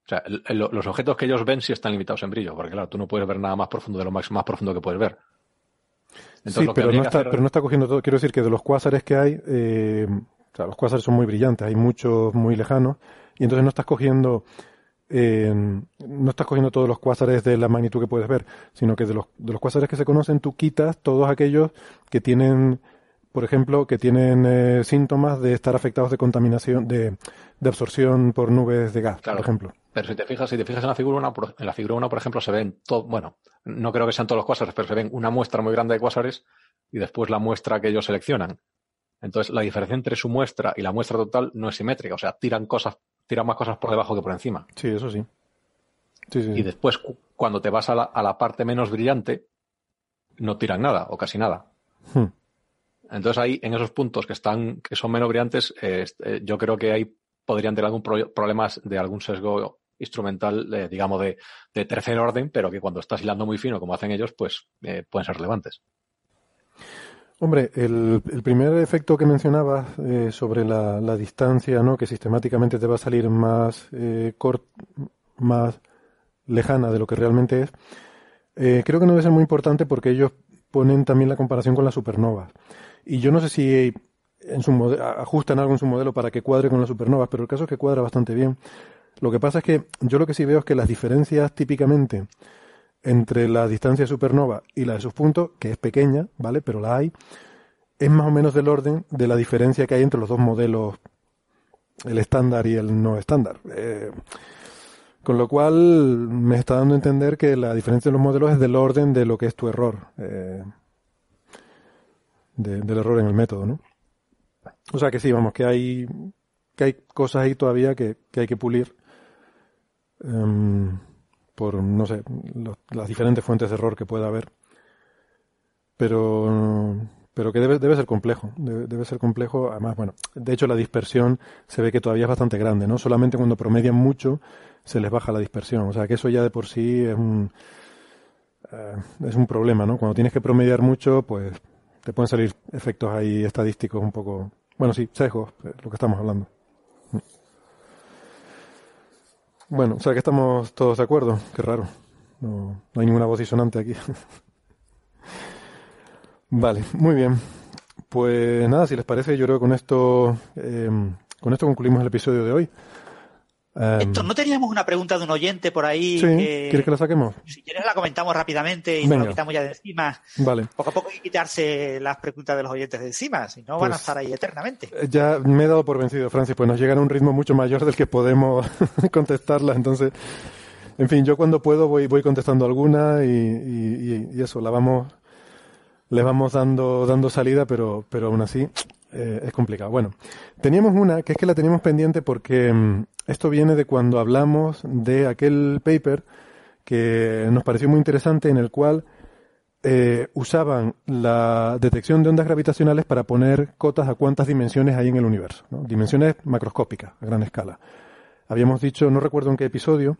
[SPEAKER 7] o sea, los objetos que ellos ven sí están limitados en brillo, porque claro, tú no puedes ver nada más profundo de lo más, más profundo que puedes ver.
[SPEAKER 1] sí, pero no, está, pero no está cogiendo todo. Quiero decir que de los cuásares que hay, eh, o sea, los cuásares son muy brillantes, hay muchos muy lejanos, y entonces no estás cogiendo, eh, no estás cogiendo todos los cuásares de la magnitud que puedes ver, sino que de los, de los cuásares que se conocen, tú quitas todos aquellos que tienen por ejemplo, que tienen eh, síntomas de estar afectados de contaminación, de, absorción por nubes de gas, por ejemplo.
[SPEAKER 7] Pero si te fijas, si te fijas en la figura 1, en la figura 1, por ejemplo, se ven todo, bueno, no creo que sean todos los cuásares, pero se ven una muestra muy grande de cuásares y después la muestra que ellos seleccionan. Entonces, la diferencia entre su muestra y la muestra total no es simétrica, o sea, tiran cosas, tiran más cosas por debajo que por encima.
[SPEAKER 1] Sí, eso sí.
[SPEAKER 7] y después, cuando te vas a la, parte menos brillante, no tiran nada, o casi nada. Hmm. Entonces ahí, en esos puntos que están, que son menos brillantes, eh, eh, yo creo que ahí podrían tener algún problemas de algún sesgo instrumental, eh, digamos, de, tercer orden, pero que cuando estás hilando muy fino, como hacen ellos, pues pueden ser relevantes.
[SPEAKER 1] Hombre, el, primer efecto que mencionabas sobre la, distancia, ¿no? que sistemáticamente te va a salir más, más lejana de lo que realmente es, creo que no debe ser muy importante porque ellos ponen también la comparación con las supernovas. Y yo no sé si en su ajustan algo en su modelo para que cuadre con las supernovas, pero el caso es que cuadra bastante bien. Lo que pasa es que yo lo que sí veo es que las diferencias típicamente entre la distancia de supernova y la de sus puntos, que es pequeña, ¿vale? Pero la hay, es más o menos del orden de la diferencia que hay entre los dos modelos, el estándar y el no estándar. Eh, con lo cual me está dando a entender que la diferencia de los modelos es del orden de lo que es tu error. Eh, del error en el método, ¿no? O sea que sí, vamos, que hay, que hay cosas ahí todavía que, hay que pulir em, por, no sé, las diferentes fuentes de error que pueda haber. Pero, pero que debe, debe ser complejo, debe, ser complejo. Además, bueno, de hecho la dispersión se ve que todavía es bastante grande, ¿no? Solamente cuando promedian mucho se les baja la dispersión. O sea que eso ya de por sí es un, eh, es un problema, ¿no? Cuando tienes que promediar mucho, pues te pueden salir efectos ahí estadísticos un poco, bueno, sí, sesgos, eh, lo que estamos hablando. Bueno, o sea que estamos todos de acuerdo, qué raro. No, hay ninguna voz disonante aquí. [laughs] vale, muy bien. Pues nada, si les parece, yo creo que con esto, eh, con esto concluimos el episodio de hoy.
[SPEAKER 5] Héctor, ¿no teníamos una pregunta de un oyente por ahí?
[SPEAKER 1] Sí, ¿quieres que la saquemos?
[SPEAKER 5] Si quieres la comentamos rápidamente y nos lo quitamos ya de encima.
[SPEAKER 1] Vale.
[SPEAKER 5] Poco a poco hay que quitarse las preguntas de los oyentes de encima, si no van a pues, estar ahí eternamente.
[SPEAKER 1] Eh, ya me he dado por vencido, Francis, pues nos llegan a un ritmo mucho mayor del que podemos [laughs] contestarlas, entonces... En fin, yo cuando puedo voy, voy contestando alguna y, y, eso, la vamos, le vamos dando, dando salida, pero, pero aún así eh, es complicado. Bueno, teníamos una que es que la teníamos pendiente porque mm, esto viene de cuando hablamos de aquel paper que nos pareció muy interesante en el cual eh, usaban la detección de ondas gravitacionales para poner cotas a cuántas dimensiones hay en el universo, dimensiones macroscópicas a gran escala. Habíamos dicho, no recuerdo en qué episodio,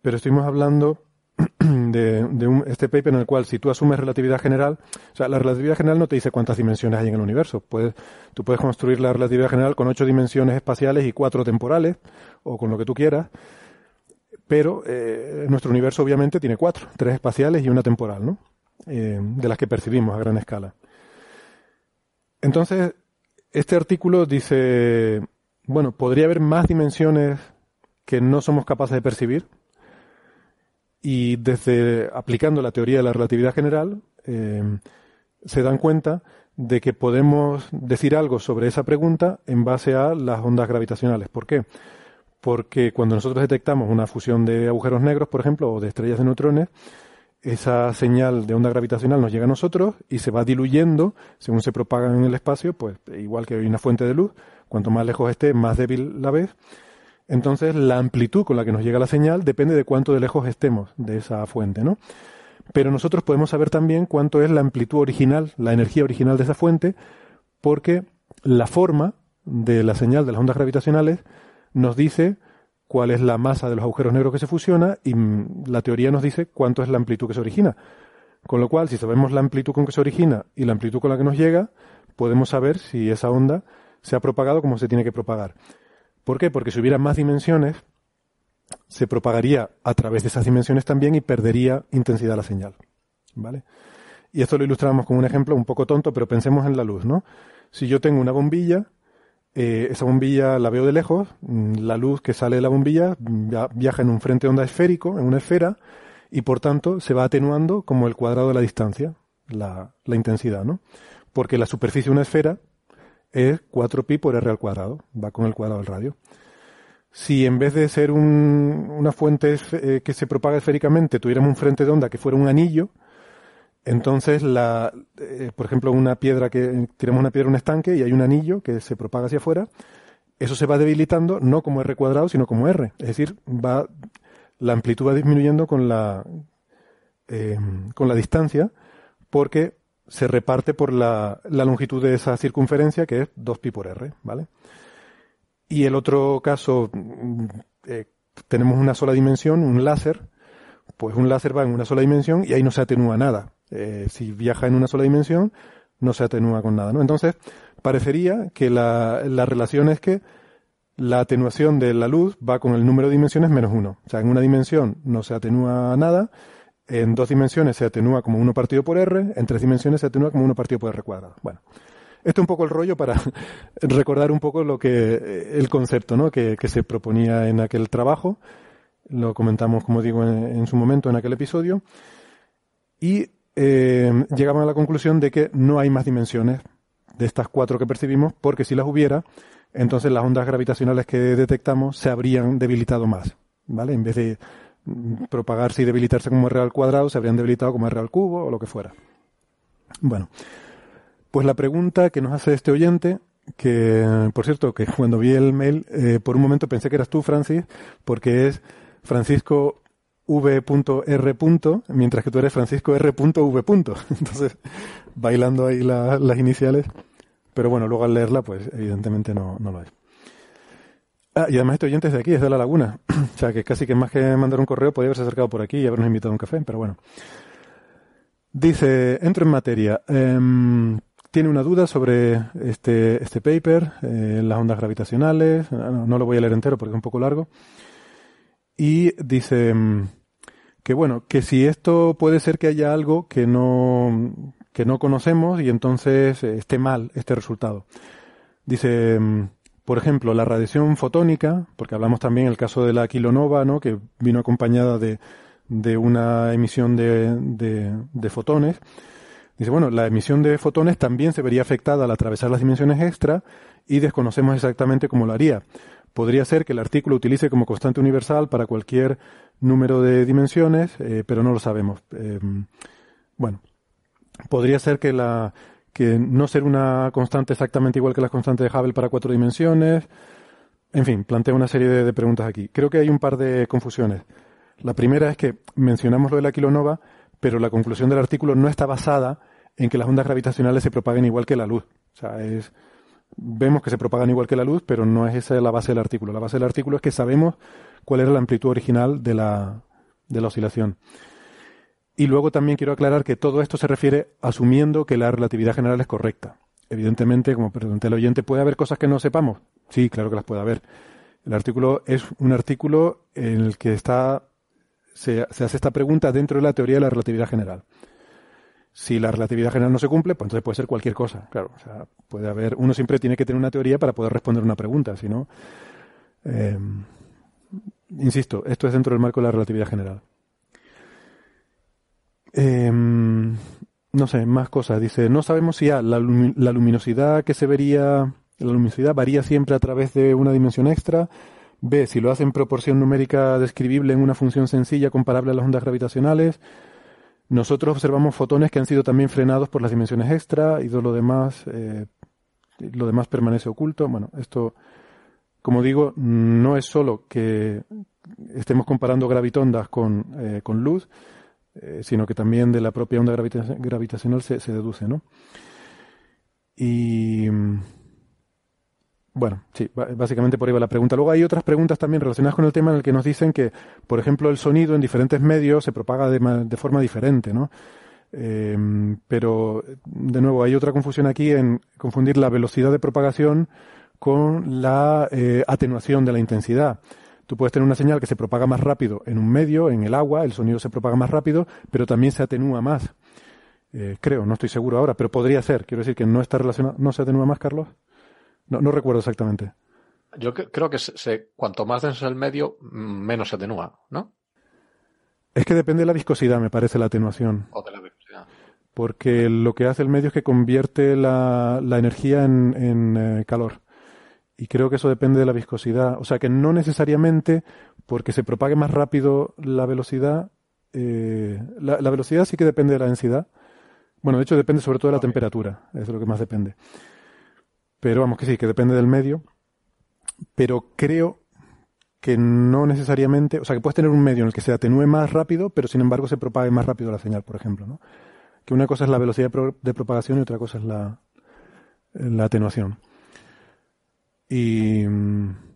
[SPEAKER 1] pero estuvimos hablando [clears throat] de, este paper en el cual si tú asumes relatividad general, o sea, la relatividad general no te dice cuántas dimensiones hay en el universo. Puedes, tú puedes construir la relatividad general con ocho dimensiones espaciales y cuatro temporales, o con lo que tú quieras, pero eh, nuestro universo obviamente tiene cuatro, tres espaciales y una temporal, ¿no? Eh, de las que percibimos a gran escala. Entonces, este artículo dice, bueno, podría haber más dimensiones que no somos capaces de percibir, y desde aplicando la teoría de la relatividad general, eh, se dan cuenta de que podemos decir algo sobre esa pregunta en base a las ondas gravitacionales. ¿Por qué? Porque cuando nosotros detectamos una fusión de agujeros negros, por ejemplo, o de estrellas de neutrones, esa señal de onda gravitacional nos llega a nosotros y se va diluyendo según se propaga en el espacio, pues igual que hay una fuente de luz, cuanto más lejos esté, más débil la ves entonces, la amplitud con la que nos llega la señal depende de cuánto de lejos estemos de esa fuente, ¿no? Pero nosotros podemos saber también cuánto es la amplitud original, la energía original de esa fuente, porque la forma de la señal de las ondas gravitacionales nos dice cuál es la masa de los agujeros negros que se fusiona y la teoría nos dice cuánto es la amplitud que se origina. Con lo cual, si sabemos la amplitud con que se origina y la amplitud con la que nos llega, podemos saber si esa onda se ha propagado como se tiene que propagar. ¿Por qué? Porque si hubiera más dimensiones, se propagaría a través de esas dimensiones también y perdería intensidad la señal. ¿Vale? Y esto lo ilustramos con un ejemplo un poco tonto, pero pensemos en la luz, ¿no? Si yo tengo una bombilla, eh, esa bombilla la veo de lejos, mm, la luz que sale de la bombilla viaja en un frente onda esférico, en una esfera, y por tanto se va atenuando como el cuadrado de la distancia, la intensidad, ¿no? Porque la superficie de una esfera es 4pi por r al cuadrado, va con el cuadrado del radio. Si en vez de ser una fuente eh, que se propaga esféricamente tuviéramos un frente de onda que fuera un anillo, entonces, la, eh, por ejemplo, una piedra que tiramos una piedra en un estanque y hay un anillo que se propaga hacia afuera, eso se va debilitando no como r cuadrado, sino como r. Es decir, va la amplitud va disminuyendo con la eh, con la distancia, porque se reparte por la, longitud de esa circunferencia, que es 2pi por r, ¿vale? Y el otro caso, mm, eh, tenemos una sola dimensión, un láser, pues un láser va en una sola dimensión y ahí no se atenúa nada. Eh, si viaja en una sola dimensión, no se atenúa con nada, ¿no? Entonces, parecería que la, la relación es que la atenuación de la luz va con el número de dimensiones menos uno. O sea, en una dimensión no se atenúa nada en dos dimensiones se atenúa como uno partido por r, en tres dimensiones se atenúa como uno partido por r cuadrado. Bueno, esto es un poco el rollo para [laughs] recordar un poco lo que eh, el concepto ¿no? que, se proponía en aquel trabajo. Lo comentamos, como digo, en, su momento en aquel episodio. Y eh, llegamos a la conclusión de que no hay más dimensiones de estas cuatro que percibimos, porque si las hubiera, entonces las ondas gravitacionales que detectamos se habrían debilitado más. ¿Vale? En vez de propagarse y debilitarse como R al cuadrado, se habrían debilitado como R al cubo o lo que fuera. Bueno, pues la pregunta que nos hace este oyente, que por cierto, que cuando vi el mail, eh, por un momento pensé que eras tú, Francis, porque es Francisco V.R. mientras que tú eres Francisco R.V. [laughs] Entonces, bailando ahí las iniciales. Pero bueno, luego al leerla, pues evidentemente no, no lo es. Ah, y además este oyente es de aquí, es de La Laguna. [clears throat] o sea, que casi que más que mandar un correo podría haberse acercado por aquí y habernos invitado a un café, pero bueno. Dice, entro en materia. Em, tiene una duda sobre este, este paper, eh, las ondas gravitacionales. Ah, no, lo voy a leer entero porque es un poco largo. Y dice em, que bueno, que si esto puede ser que haya algo que no, que no conocemos y entonces esté mal este resultado. Dice, em, Por ejemplo, la radiación fotónica, porque hablamos también el caso de la kilonova, ¿no? que vino acompañada de, de una emisión de, de, fotones. Dice, bueno, la emisión de fotones también se vería afectada al atravesar las dimensiones extra y desconocemos exactamente cómo lo haría. Podría ser que el artículo utilice como constante universal para cualquier número de dimensiones, eh, pero no lo sabemos. Eh, bueno, podría ser que la que no ser una constante exactamente igual que la constante de Hubble para cuatro dimensiones. En fin, planteo una serie de, de, preguntas aquí. Creo que hay un par de confusiones. La primera es que mencionamos lo de la kilonova, pero la conclusión del artículo no está basada en que las ondas gravitacionales se propaguen igual que la luz. O sea, es, vemos que se propagan igual que la luz, pero no es esa la base del artículo. La base del artículo es que sabemos cuál era la amplitud original de la, de la oscilación. Y luego también quiero aclarar que todo esto se refiere asumiendo que la relatividad general es correcta. Evidentemente, como pregunté al oyente, ¿puede haber cosas que no sepamos? Sí, claro que las puede haber. El artículo es un artículo en el que está, se, hace esta pregunta dentro de la teoría de la relatividad general. Si la relatividad general no se cumple, pues entonces puede ser cualquier cosa. Claro, o sea, puede haber, uno siempre tiene que tener una teoría para poder responder una pregunta, si no, eh, insisto, esto es dentro del marco de la relatividad general. Eh, no sé, más cosas. Dice, no sabemos si A, la, luminosidad que se vería, la luminosidad varía siempre a través de una dimensión extra. B, si lo hace en proporción numérica describible en una función sencilla comparable a las ondas gravitacionales. Nosotros observamos fotones que han sido también frenados por las dimensiones extra y todo lo demás, eh, lo demás permanece oculto. Bueno, esto, como digo, no es solo que estemos comparando gravitondas con, eh, con luz, eh, sino que también de la propia onda gravita gravitacional se, se, deduce, ¿no? Y bueno, sí, básicamente por ahí va la pregunta. Luego hay otras preguntas también relacionadas con el tema en el que nos dicen que, por ejemplo, el sonido en diferentes medios se propaga de, de forma diferente, ¿no? Eh, pero, de nuevo, hay otra confusión aquí en confundir la velocidad de propagación con la eh, atenuación de la intensidad. Tú puedes tener una señal que se propaga más rápido en un medio, en el agua, el sonido se propaga más rápido, pero también se atenúa más. Eh, creo, no estoy seguro ahora, pero podría ser. Quiero decir que no está relacionado. ¿No se atenúa más, Carlos? No, no recuerdo exactamente.
[SPEAKER 7] Yo creo que se, cuanto más denso es el medio, menos se atenúa, ¿no?
[SPEAKER 1] Es que depende de la viscosidad, me parece, la atenuación.
[SPEAKER 7] O de la viscosidad.
[SPEAKER 1] Porque lo que hace el medio es que convierte la, la energía en, en eh, calor. Y creo que eso depende de la viscosidad. O sea que no necesariamente porque se propague más rápido la velocidad. Eh, la, la, velocidad sí que depende de la densidad. Bueno, de hecho depende sobre todo de la okay. temperatura. Es lo que más depende. Pero vamos que sí, que depende del medio. Pero creo que no necesariamente, o sea, que puedes tener un medio en el que se atenúe más rápido, pero sin embargo se propague más rápido la señal, por ejemplo, ¿no? Que una cosa es la velocidad de, pro, de propagación y otra cosa es la, la atenuación. Y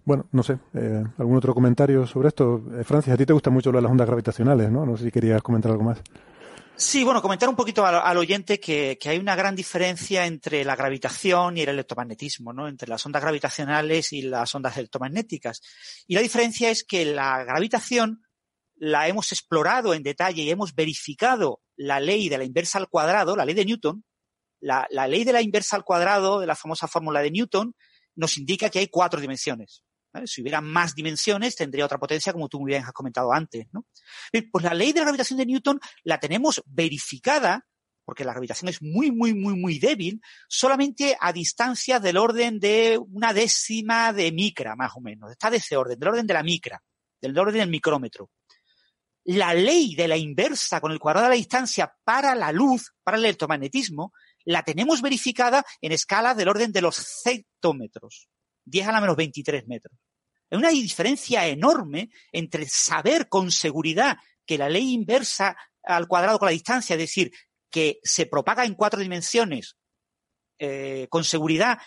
[SPEAKER 1] bueno, no sé, eh, ¿algún otro comentario sobre esto? Eh, Francis, a ti te gusta mucho lo de las ondas gravitacionales, ¿no? No sé si querías comentar algo más.
[SPEAKER 5] Sí, bueno, comentar un poquito al, al oyente que, que, hay una gran diferencia entre la gravitación y el electromagnetismo, ¿no? Entre las ondas gravitacionales y las ondas electromagnéticas. Y la diferencia es que la gravitación la hemos explorado en detalle y hemos verificado la ley de la inversa al cuadrado, la ley de Newton. La, la ley de la inversa al cuadrado, de la famosa fórmula de Newton, nos indica que hay cuatro dimensiones. Si hubiera más dimensiones, tendría otra potencia, como tú muy bien has comentado antes. ¿no? Pues la ley de la gravitación de Newton la tenemos verificada, porque la gravitación es muy, muy, muy, muy débil, solamente a distancia del orden de una décima de micra, más o menos. Está de ese orden, del orden de la micra, del orden del micrómetro. La ley de la inversa con el cuadrado de la distancia para la luz, para el electromagnetismo, la tenemos verificada en escalas del orden de los centómetros, 10 a la menos 23 metros. Hay una diferencia enorme entre saber con seguridad que la ley inversa al cuadrado con la distancia, es decir, que se propaga en cuatro dimensiones eh, con seguridad,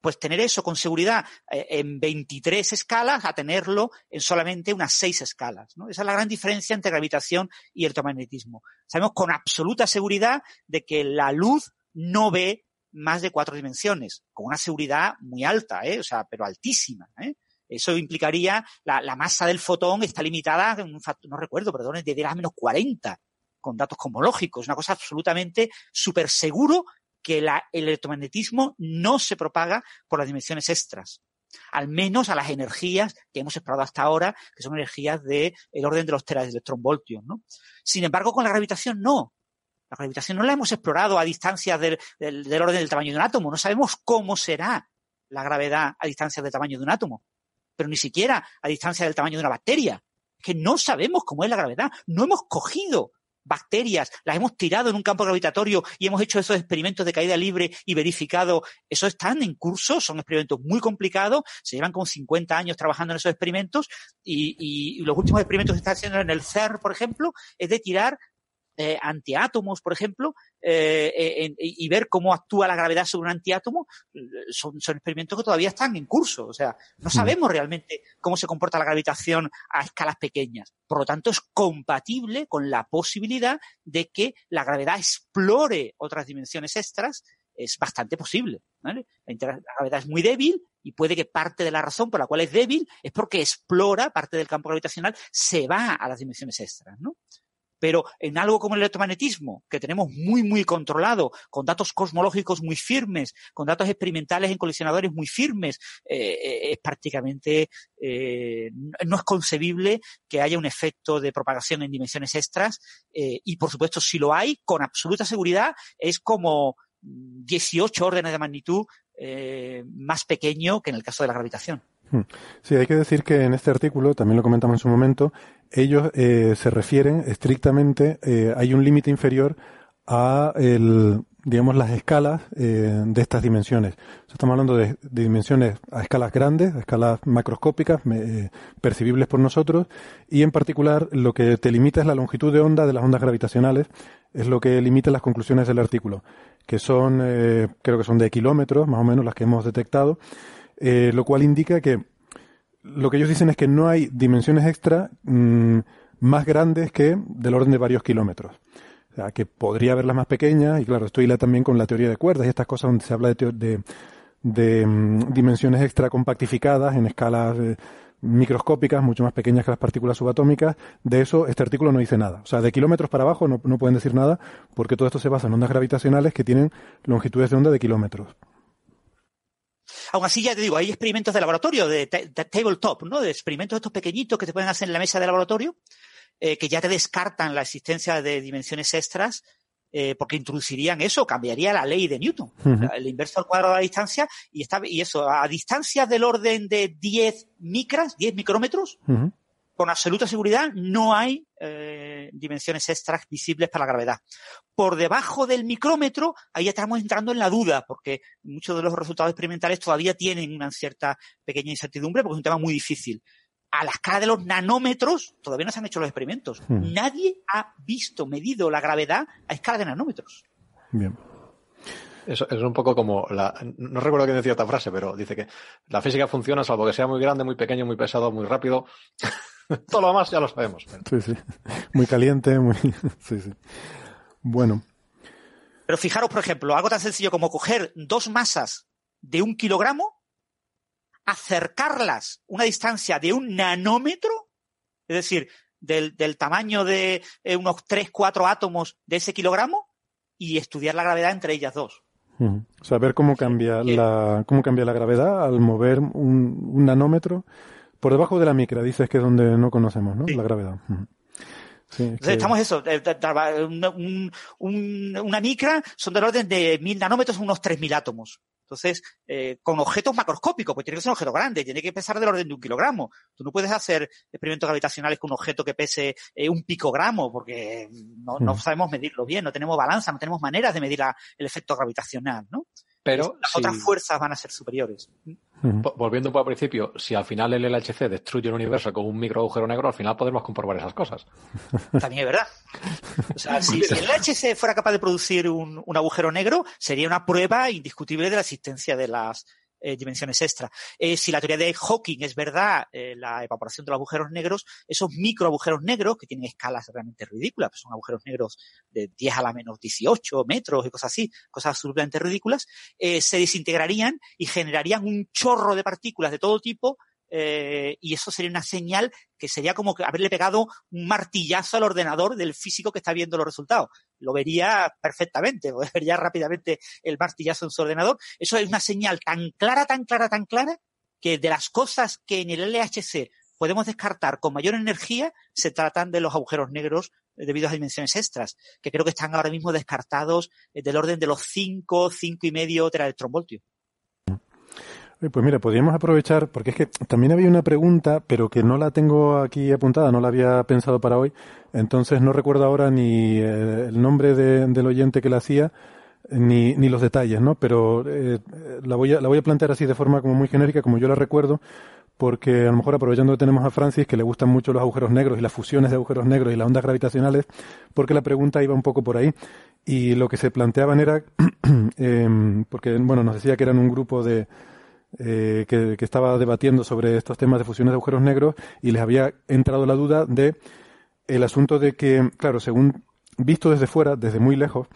[SPEAKER 5] pues tener eso con seguridad eh, en 23 escalas a tenerlo en solamente unas 6 escalas. ¿no? Esa es la gran diferencia entre gravitación y electromagnetismo. Sabemos con absoluta seguridad de que la luz no ve más de cuatro dimensiones, con una seguridad muy alta, ¿eh? o sea, pero altísima. ¿eh? Eso implicaría, la, la, masa del fotón está limitada, en un factor, no recuerdo, perdón, de 10 a menos 40, con datos cosmológicos, una cosa absolutamente súper seguro que la, el electromagnetismo no se propaga por las dimensiones extras. al menos a las energías que hemos explorado hasta ahora, que son energías del el orden de los teraelectronvoltios. ¿no? Sin embargo, con la gravitación no. La gravitación no la hemos explorado a distancia del, del, orden del tamaño de un átomo. No sabemos cómo será la gravedad a distancia del tamaño de un átomo, pero ni siquiera a distancia del tamaño de una bacteria. Que no sabemos cómo es la gravedad. No hemos cogido bacterias, las hemos tirado en un campo gravitatorio y hemos hecho esos experimentos de caída libre y verificado, eso están en curso, son experimentos muy complicados, se llevan con 50 años trabajando en esos experimentos y, los últimos experimentos que están haciendo en el CERN, por ejemplo, es de tirar eh, antiátomos, por ejemplo, eh, eh y ver cómo actúa la gravedad sobre un antiátomo, son, son, experimentos que todavía están en curso. O sea, no sabemos realmente cómo se comporta la gravitación a escalas pequeñas. Por lo tanto, es compatible con la posibilidad de que la gravedad explore otras dimensiones extras. Es bastante posible. ¿vale? La, gravedad es muy débil y puede que parte de la razón por la cual es débil es porque explora parte del campo gravitacional, se va a las dimensiones extras, ¿no? Pero en algo como el electromagnetismo, que tenemos muy, muy controlado, con datos cosmológicos muy firmes, con datos experimentales en colisionadores muy firmes, eh, eh, es prácticamente, eh, no es concebible que haya un efecto de propagación en dimensiones extras. y por supuesto, si lo hay, con absoluta seguridad, es como 18 órdenes de magnitud más pequeño que en el caso de la gravitación.
[SPEAKER 1] Sí, hay que decir que en este artículo, también lo comentamos en su momento, ellos eh, se refieren estrictamente, eh, hay un límite inferior a el, digamos, las escalas eh, de estas dimensiones. estamos hablando de, dimensiones a escalas grandes, a escalas macroscópicas, percibibles por nosotros, y en particular lo que te limita es la longitud de onda de las ondas gravitacionales, es lo que limita las conclusiones del artículo, que son, creo que son de kilómetros, más o menos las que hemos detectado, lo cual indica que lo que ellos dicen es que no hay dimensiones extra mm, más grandes que del orden de varios kilómetros. O sea, que podría haberlas más pequeñas, y claro, esto hila también con la teoría de cuerdas y estas cosas donde se habla de, de, mm, dimensiones extra compactificadas en escalas eh, microscópicas, mucho más pequeñas que las partículas subatómicas. De eso este artículo no dice nada. O sea, de kilómetros para abajo no, no pueden decir nada porque todo esto se basa en ondas gravitacionales que tienen longitudes de onda de kilómetros.
[SPEAKER 5] Aún así, ya te digo, hay experimentos de laboratorio, de, tabletop, ¿no? De experimentos estos pequeñitos que te pueden hacer en la mesa de laboratorio, eh, que ya te descartan la existencia de dimensiones extras, eh, porque introducirían eso, cambiaría la ley de Newton, el inverso al cuadrado de la distancia, y, está, y eso, a distancias del orden de 10 micras, 10 micrómetros, con absoluta seguridad no hay eh, dimensiones extras visibles para la gravedad. Por debajo del micrómetro, ahí estamos entrando en la duda, porque muchos de los resultados experimentales todavía tienen una cierta pequeña incertidumbre, porque es un tema muy difícil. A la escala de los nanómetros, todavía no se han hecho los experimentos. Hmm. Nadie ha visto, medido la gravedad a escala de nanómetros.
[SPEAKER 1] Bien.
[SPEAKER 7] Eso es un poco como la. No recuerdo quién decía esta frase, pero dice que la física funciona salvo que sea muy grande, muy pequeño, muy pesado, muy rápido. [laughs] Todo lo demás ya lo sabemos.
[SPEAKER 1] Sí, sí. Muy caliente, muy. [laughs] Sí, sí. Bueno.
[SPEAKER 5] Pero fijaros, por ejemplo, algo tan sencillo como coger dos masas de un kilogramo, acercarlas una distancia de un nanómetro, es decir, del, tamaño de eh, unos 3, 4 átomos de ese kilogramo, y estudiar la gravedad entre ellas dos.
[SPEAKER 1] Saber cómo cambia la cómo cambia la gravedad al mover un nanómetro por debajo de la micra, dices que es donde no conocemos, ¿no? La gravedad.
[SPEAKER 5] estamos eso, eh, una micra son del orden de mil nanómetros, unos tres mil átomos. Entonces, eh, con objetos macroscópicos, pues tiene que ser un objeto grande, tiene que pesar del orden de un kilogramo. Tú no puedes hacer experimentos gravitacionales con un objeto que pese eh, un picogramo, porque no, no, sabemos medirlo bien, no tenemos balanza, no tenemos maneras de medir el efecto gravitacional, ¿no?
[SPEAKER 7] Pero
[SPEAKER 5] las otras fuerzas van a ser superiores.
[SPEAKER 7] Volviendo un poco al principio, si al final el LHC destruye el universo con un micro agujero negro, al final podemos comprobar esas cosas. [laughs]
[SPEAKER 5] También es verdad. O sea, si, el LHC fuera capaz de producir un, agujero negro, sería una prueba indiscutible de la existencia de las eh, dimensiones extra. Eh, si la teoría de Hawking es verdad, eh, la evaporación de los agujeros negros, esos micro agujeros negros que tienen escalas realmente ridículas, pues son agujeros negros de 10 a la menos 18 metros y cosas así, cosas absolutamente ridículas, se desintegrarían y generarían un chorro de partículas de todo tipo eh, y eso sería una señal que sería como haberle pegado un martillazo al ordenador del físico que está viendo los resultados. Lo vería perfectamente, [laughs] vería rápidamente el martillazo en su ordenador. Eso es una señal tan clara, tan clara, tan clara, que de las cosas que en el LHC podemos descartar con mayor energía, se tratan de los agujeros negros debido a dimensiones extras, que creo que están ahora mismo descartados del orden de los 5, 5 y medio teraelectronvoltios.
[SPEAKER 1] Pues mira, podríamos aprovechar, porque es que también había una pregunta, pero que no la tengo aquí apuntada, no la había pensado para hoy, entonces no recuerdo ahora ni eh, el nombre del oyente que la hacía, ni, ni los detalles, ¿no? Pero eh, la, voy a, la voy a plantear así de forma como muy genérica, como yo la recuerdo, porque a lo mejor aprovechando que tenemos a Francis, que le gustan mucho los agujeros negros y las fusiones de agujeros negros y las ondas gravitacionales, porque la pregunta iba un poco por ahí. Y lo que se planteaban era, eh, [clears throat] porque, bueno, nos decía que eran un grupo de, eh, que, estaba debatiendo sobre estos temas de fusiones de agujeros negros y les había entrado la duda de el asunto de que, claro, según visto desde fuera, desde muy lejos,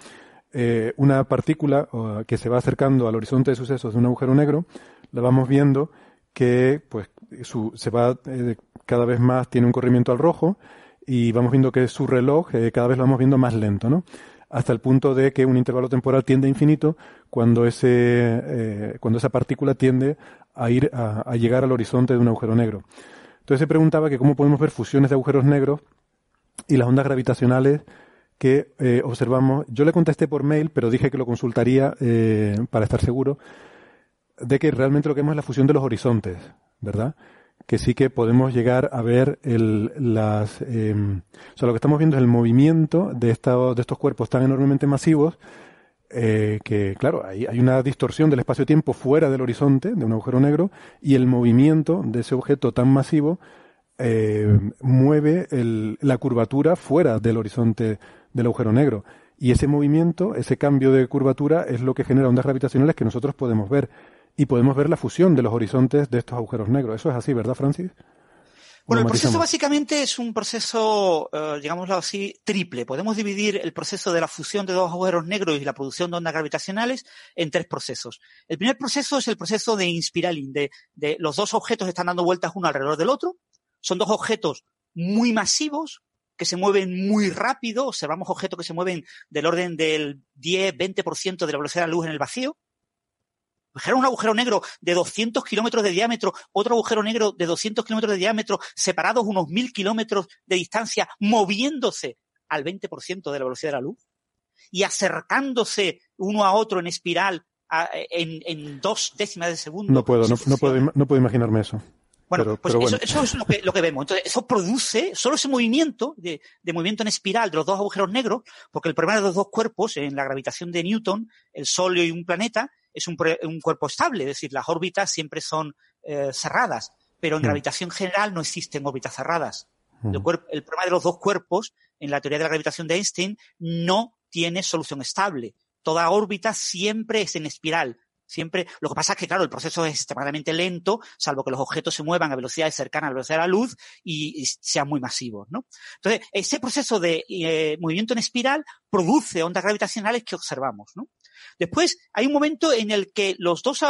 [SPEAKER 1] eh, una partícula que se va acercando al horizonte de sucesos de un agujero negro, la vamos viendo que pues su, se va eh, cada vez más, tiene un corrimiento al rojo y vamos viendo que su reloj cada vez lo vamos viendo más lento, ¿no? Hasta el punto de que un intervalo temporal tiende a infinito cuando, ese, eh, cuando esa partícula tiende a, ir a, llegar al horizonte de un agujero negro. Entonces se preguntaba que cómo podemos ver fusiones de agujeros negros y las ondas gravitacionales que eh, observamos. Yo le contesté por mail, pero dije que lo consultaría eh, para estar seguro de que realmente lo que vemos es la fusión de los horizontes, ¿verdad? Que sí que podemos llegar a ver el, las, eh, o sea, lo que estamos viendo es el movimiento de, de estos cuerpos tan enormemente masivos eh, que, claro, hay, hay una distorsión del espacio-tiempo fuera del horizonte de un agujero negro y el movimiento de ese objeto tan masivo eh, mueve la curvatura fuera del horizonte del agujero negro. Y ese movimiento, ese cambio de curvatura es lo que genera ondas gravitacionales que nosotros podemos ver y podemos ver la fusión de los horizontes de estos agujeros negros. Eso es así, ¿verdad, Francis?
[SPEAKER 5] Bueno, el proceso básicamente es un proceso, eh, digámoslo así, triple. Podemos dividir el proceso de la fusión de dos agujeros negros y la producción de ondas gravitacionales en tres procesos. El primer proceso es el proceso de inspiraling, de, de los dos objetos están dando vueltas uno alrededor del otro. Son dos objetos muy masivos, que se mueven muy rápido, observamos objetos que se mueven del orden del 10-20% de la velocidad de la luz en el vacío. Imaginaros un agujero negro de 200 kilómetros de diámetro, otro agujero negro de 200 kilómetros de diámetro, separados unos 1000 kilómetros de distancia, moviéndose al 20% de la velocidad de la luz y acercándose uno a otro en espiral en, dos décimas de segundo.
[SPEAKER 1] No puedo, no, puedo, no puedo imaginarme eso.
[SPEAKER 5] Bueno, pues Eso, es lo que, lo que, vemos. Entonces, eso produce solo ese movimiento de, de, movimiento en espiral de los dos agujeros negros, porque el problema de los dos cuerpos en la gravitación de Newton, el Sol y un planeta, es un, un cuerpo estable, es decir, las órbitas siempre son eh, cerradas, pero en mm. gravitación general no existen órbitas cerradas. Mm. El, el problema de los dos cuerpos en la teoría de la gravitación de Einstein no tiene solución estable. Toda órbita siempre es en espiral, Siempre, lo que pasa es que, claro, el proceso es extremadamente lento, salvo que los objetos se muevan a velocidades cercanas a la velocidad de la luz y, sean muy masivos, ¿no? Entonces, ese proceso de eh, movimiento en espiral produce ondas gravitacionales que observamos, ¿no? Después, hay un momento en el que los dos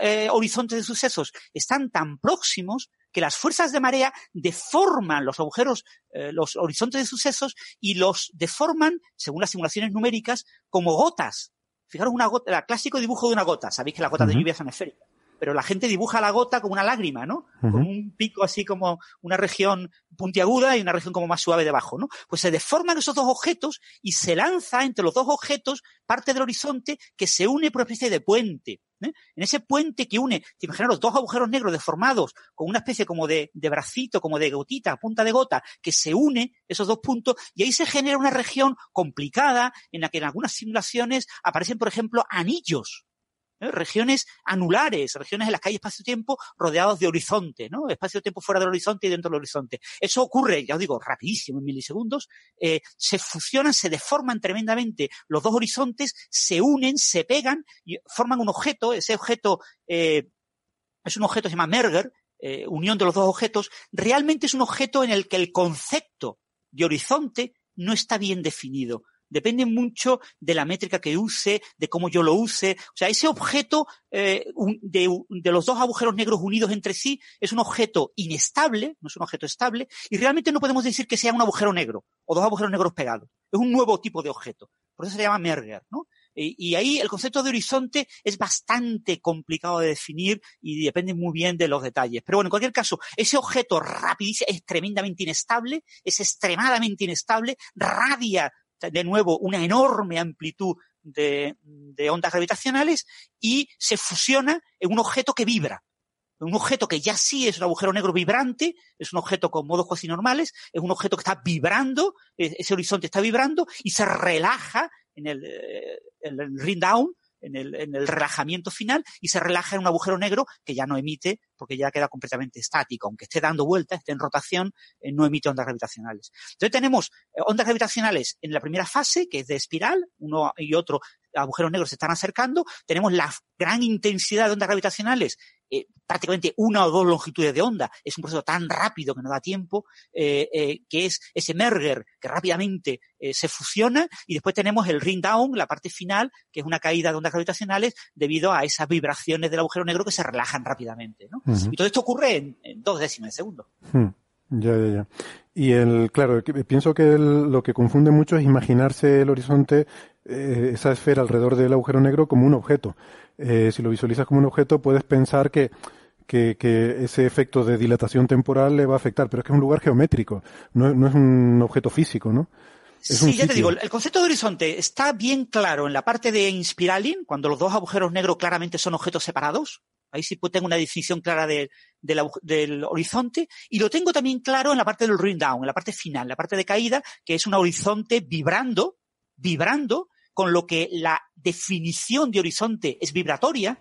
[SPEAKER 5] eh, horizontes de sucesos están tan próximos que las fuerzas de marea deforman los agujeros, eh, los horizontes de sucesos y los deforman, según las simulaciones numéricas, como gotas Fijaros una gota, el clásico dibujo de una gota. Sabéis que las gotas de lluvia son esféricas. Pero la gente dibuja la gota como una lágrima, ¿no? Con un pico así como una región puntiaguda y una región como más suave debajo, ¿no? Pues se deforman esos dos objetos y se lanza entre los dos objetos parte del horizonte que se une por una especie de puente. ¿eh? En ese puente que une, imaginaros, dos agujeros negros deformados con una especie como de, de bracito, como de gotita, punta de gota, que se une esos dos puntos y ahí se genera una región complicada en la que en algunas simulaciones aparecen, por ejemplo, anillos ¿eh? regiones anulares, regiones en las que hay espacio-tiempo rodeados de horizonte, ¿no? Espacio-tiempo fuera del horizonte y dentro del horizonte. Eso ocurre, ya os digo, rapidísimo, en milisegundos, eh, se fusionan, se deforman tremendamente los dos horizontes, se unen, se pegan y forman un objeto, ese objeto eh, es un objeto que se llama Merger, unión de los dos objetos, realmente es un objeto en el que el concepto de horizonte no está bien definido depende mucho de la métrica que use, de cómo yo lo use. O sea, ese objeto eh, de, de, los dos agujeros negros unidos entre sí es un objeto inestable, no es un objeto estable, y realmente no podemos decir que sea un agujero negro o dos agujeros negros pegados. Es un nuevo tipo de objeto. Por eso se llama merger, ¿no? Y, ahí el concepto de horizonte es bastante complicado de definir y depende muy bien de los detalles. Pero bueno, en cualquier caso, ese objeto rapidísimo es tremendamente inestable, es extremadamente inestable, radia de nuevo una enorme amplitud de, de ondas gravitacionales y se fusiona en un objeto que vibra. Un objeto que ya sí es un agujero negro vibrante, es un objeto con modos cuasi normales, es un objeto que está vibrando, e, ese horizonte está vibrando y se relaja en el, eh, en el ring down, en el, en el, relajamiento final y se relaja en un agujero negro que ya no emite porque ya queda completamente estático. Aunque esté dando vueltas, esté en rotación, eh, no emite ondas gravitacionales. Entonces tenemos eh, ondas gravitacionales en la primera fase, que es de espiral, uno y otro agujeros negros se están acercando, tenemos la gran intensidad de ondas gravitacionales eh, prácticamente una o dos longitudes de onda. Es un proceso tan rápido que no da tiempo, eh, eh, que es ese merger que rápidamente se fusiona y después tenemos el ring down, la parte final, que es una caída de ondas gravitacionales debido a esas vibraciones del agujero negro que se relajan rápidamente. ¿no? Y todo esto ocurre en, dos décimas de segundo.
[SPEAKER 1] Hmm. Ya, ya, ya. Y el, claro, pienso que lo que confunde mucho es imaginarse el horizonte, esa esfera alrededor del agujero negro como un objeto. Eh, si lo visualizas como un objeto, puedes pensar que, que, ese efecto de dilatación temporal le va a afectar, pero es que es un lugar geométrico, no, no es un objeto físico, ¿no?
[SPEAKER 5] sí, ya te digo, el concepto de horizonte está bien claro en la parte de Inspiraling, cuando los dos agujeros negros claramente son objetos separados. Ahí sí tengo una definición clara del horizonte. Y lo tengo también claro en la parte del ring down, en la parte final, la parte de caída, que es un horizonte vibrando, vibrando, con lo que la definición de horizonte es vibratoria,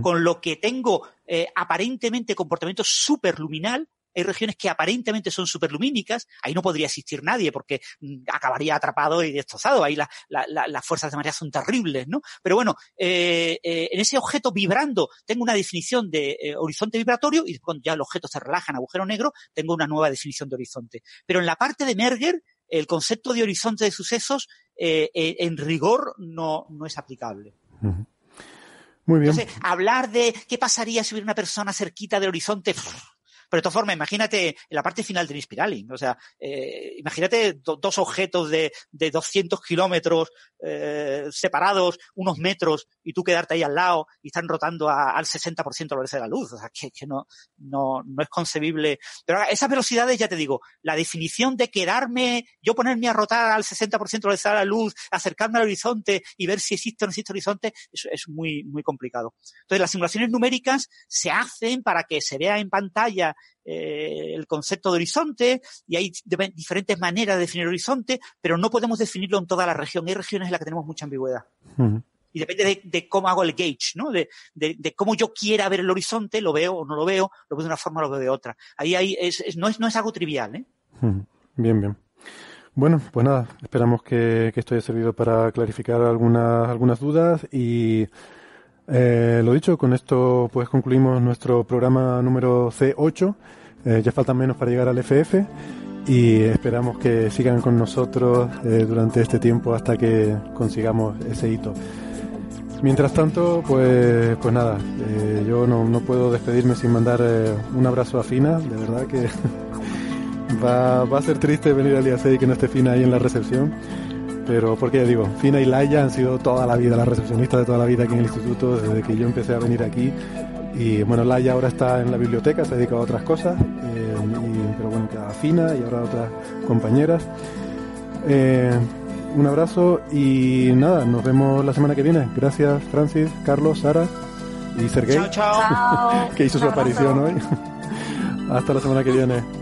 [SPEAKER 5] con lo que tengo eh, aparentemente comportamiento superluminal, hay regiones que aparentemente son superlumínicas, ahí no podría existir nadie porque mm, acabaría atrapado y destrozado, ahí las fuerzas de marea son terribles, ¿no? Pero bueno, eh, eh, en ese objeto vibrando tengo una definición de horizonte vibratorio y cuando ya el objeto se relaja en agujero negro, tengo una nueva definición de horizonte. Pero en la parte de Merger, el concepto de horizonte de sucesos eh, eh, en rigor no, no es aplicable.
[SPEAKER 1] Muy bien.
[SPEAKER 5] Entonces, hablar de qué pasaría si hubiera una persona cerquita del horizonte, pero de todas formas, imagínate en la parte final del Inspiraling. O sea, eh, imagínate dos objetos de, de 200 kilómetros eh, separados unos metros y tú quedarte ahí al lado y están rotando al 60% a la velocidad de la luz. O sea, que, que no, no, no es concebible. Pero esas velocidades, ya te digo, la definición de quedarme, yo ponerme a rotar al 60% a la velocidad de la luz, acercarme al horizonte y ver si existe o no existe horizonte, es muy, muy complicado. Entonces, las simulaciones numéricas se hacen para que se vea en pantalla eh, el concepto de horizonte y hay diferentes maneras de definir horizonte, pero no podemos definirlo en toda la región. Hay regiones en las que tenemos mucha ambigüedad. Y depende de, cómo hago el gauge, ¿no? De, cómo yo quiera ver el horizonte, lo veo o no lo veo, lo veo de una forma o lo veo de otra. Ahí, ahí es, no, es, no es algo trivial, ¿eh?
[SPEAKER 1] Bien, bien. Bueno, pues nada, esperamos que, esto haya servido para clarificar algunas, algunas dudas y eh, lo dicho, con esto pues concluimos nuestro programa número C8. Eh, ya faltan menos para llegar al FF y esperamos que sigan con nosotros eh, durante este tiempo hasta que consigamos ese hito. Mientras tanto, pues, pues nada, yo no, no, puedo despedirme sin mandar un abrazo a Fina, de verdad que [laughs] va, va, a ser triste venir al día 6 y que no esté Fina ahí en la recepción pero porque ya digo, Fina y Laia han sido toda la vida las recepcionistas de toda la vida aquí en el instituto, desde que yo empecé a venir aquí. Y bueno, Laia ahora está en la biblioteca, se dedica a otras cosas, eh, pero bueno, queda Fina y ahora a otras compañeras. Eh, un abrazo y nada, nos vemos la semana que viene. Gracias Francis, Carlos, Sara y Sergey, [laughs] que hizo su aparición hoy. [laughs] Hasta la semana que viene.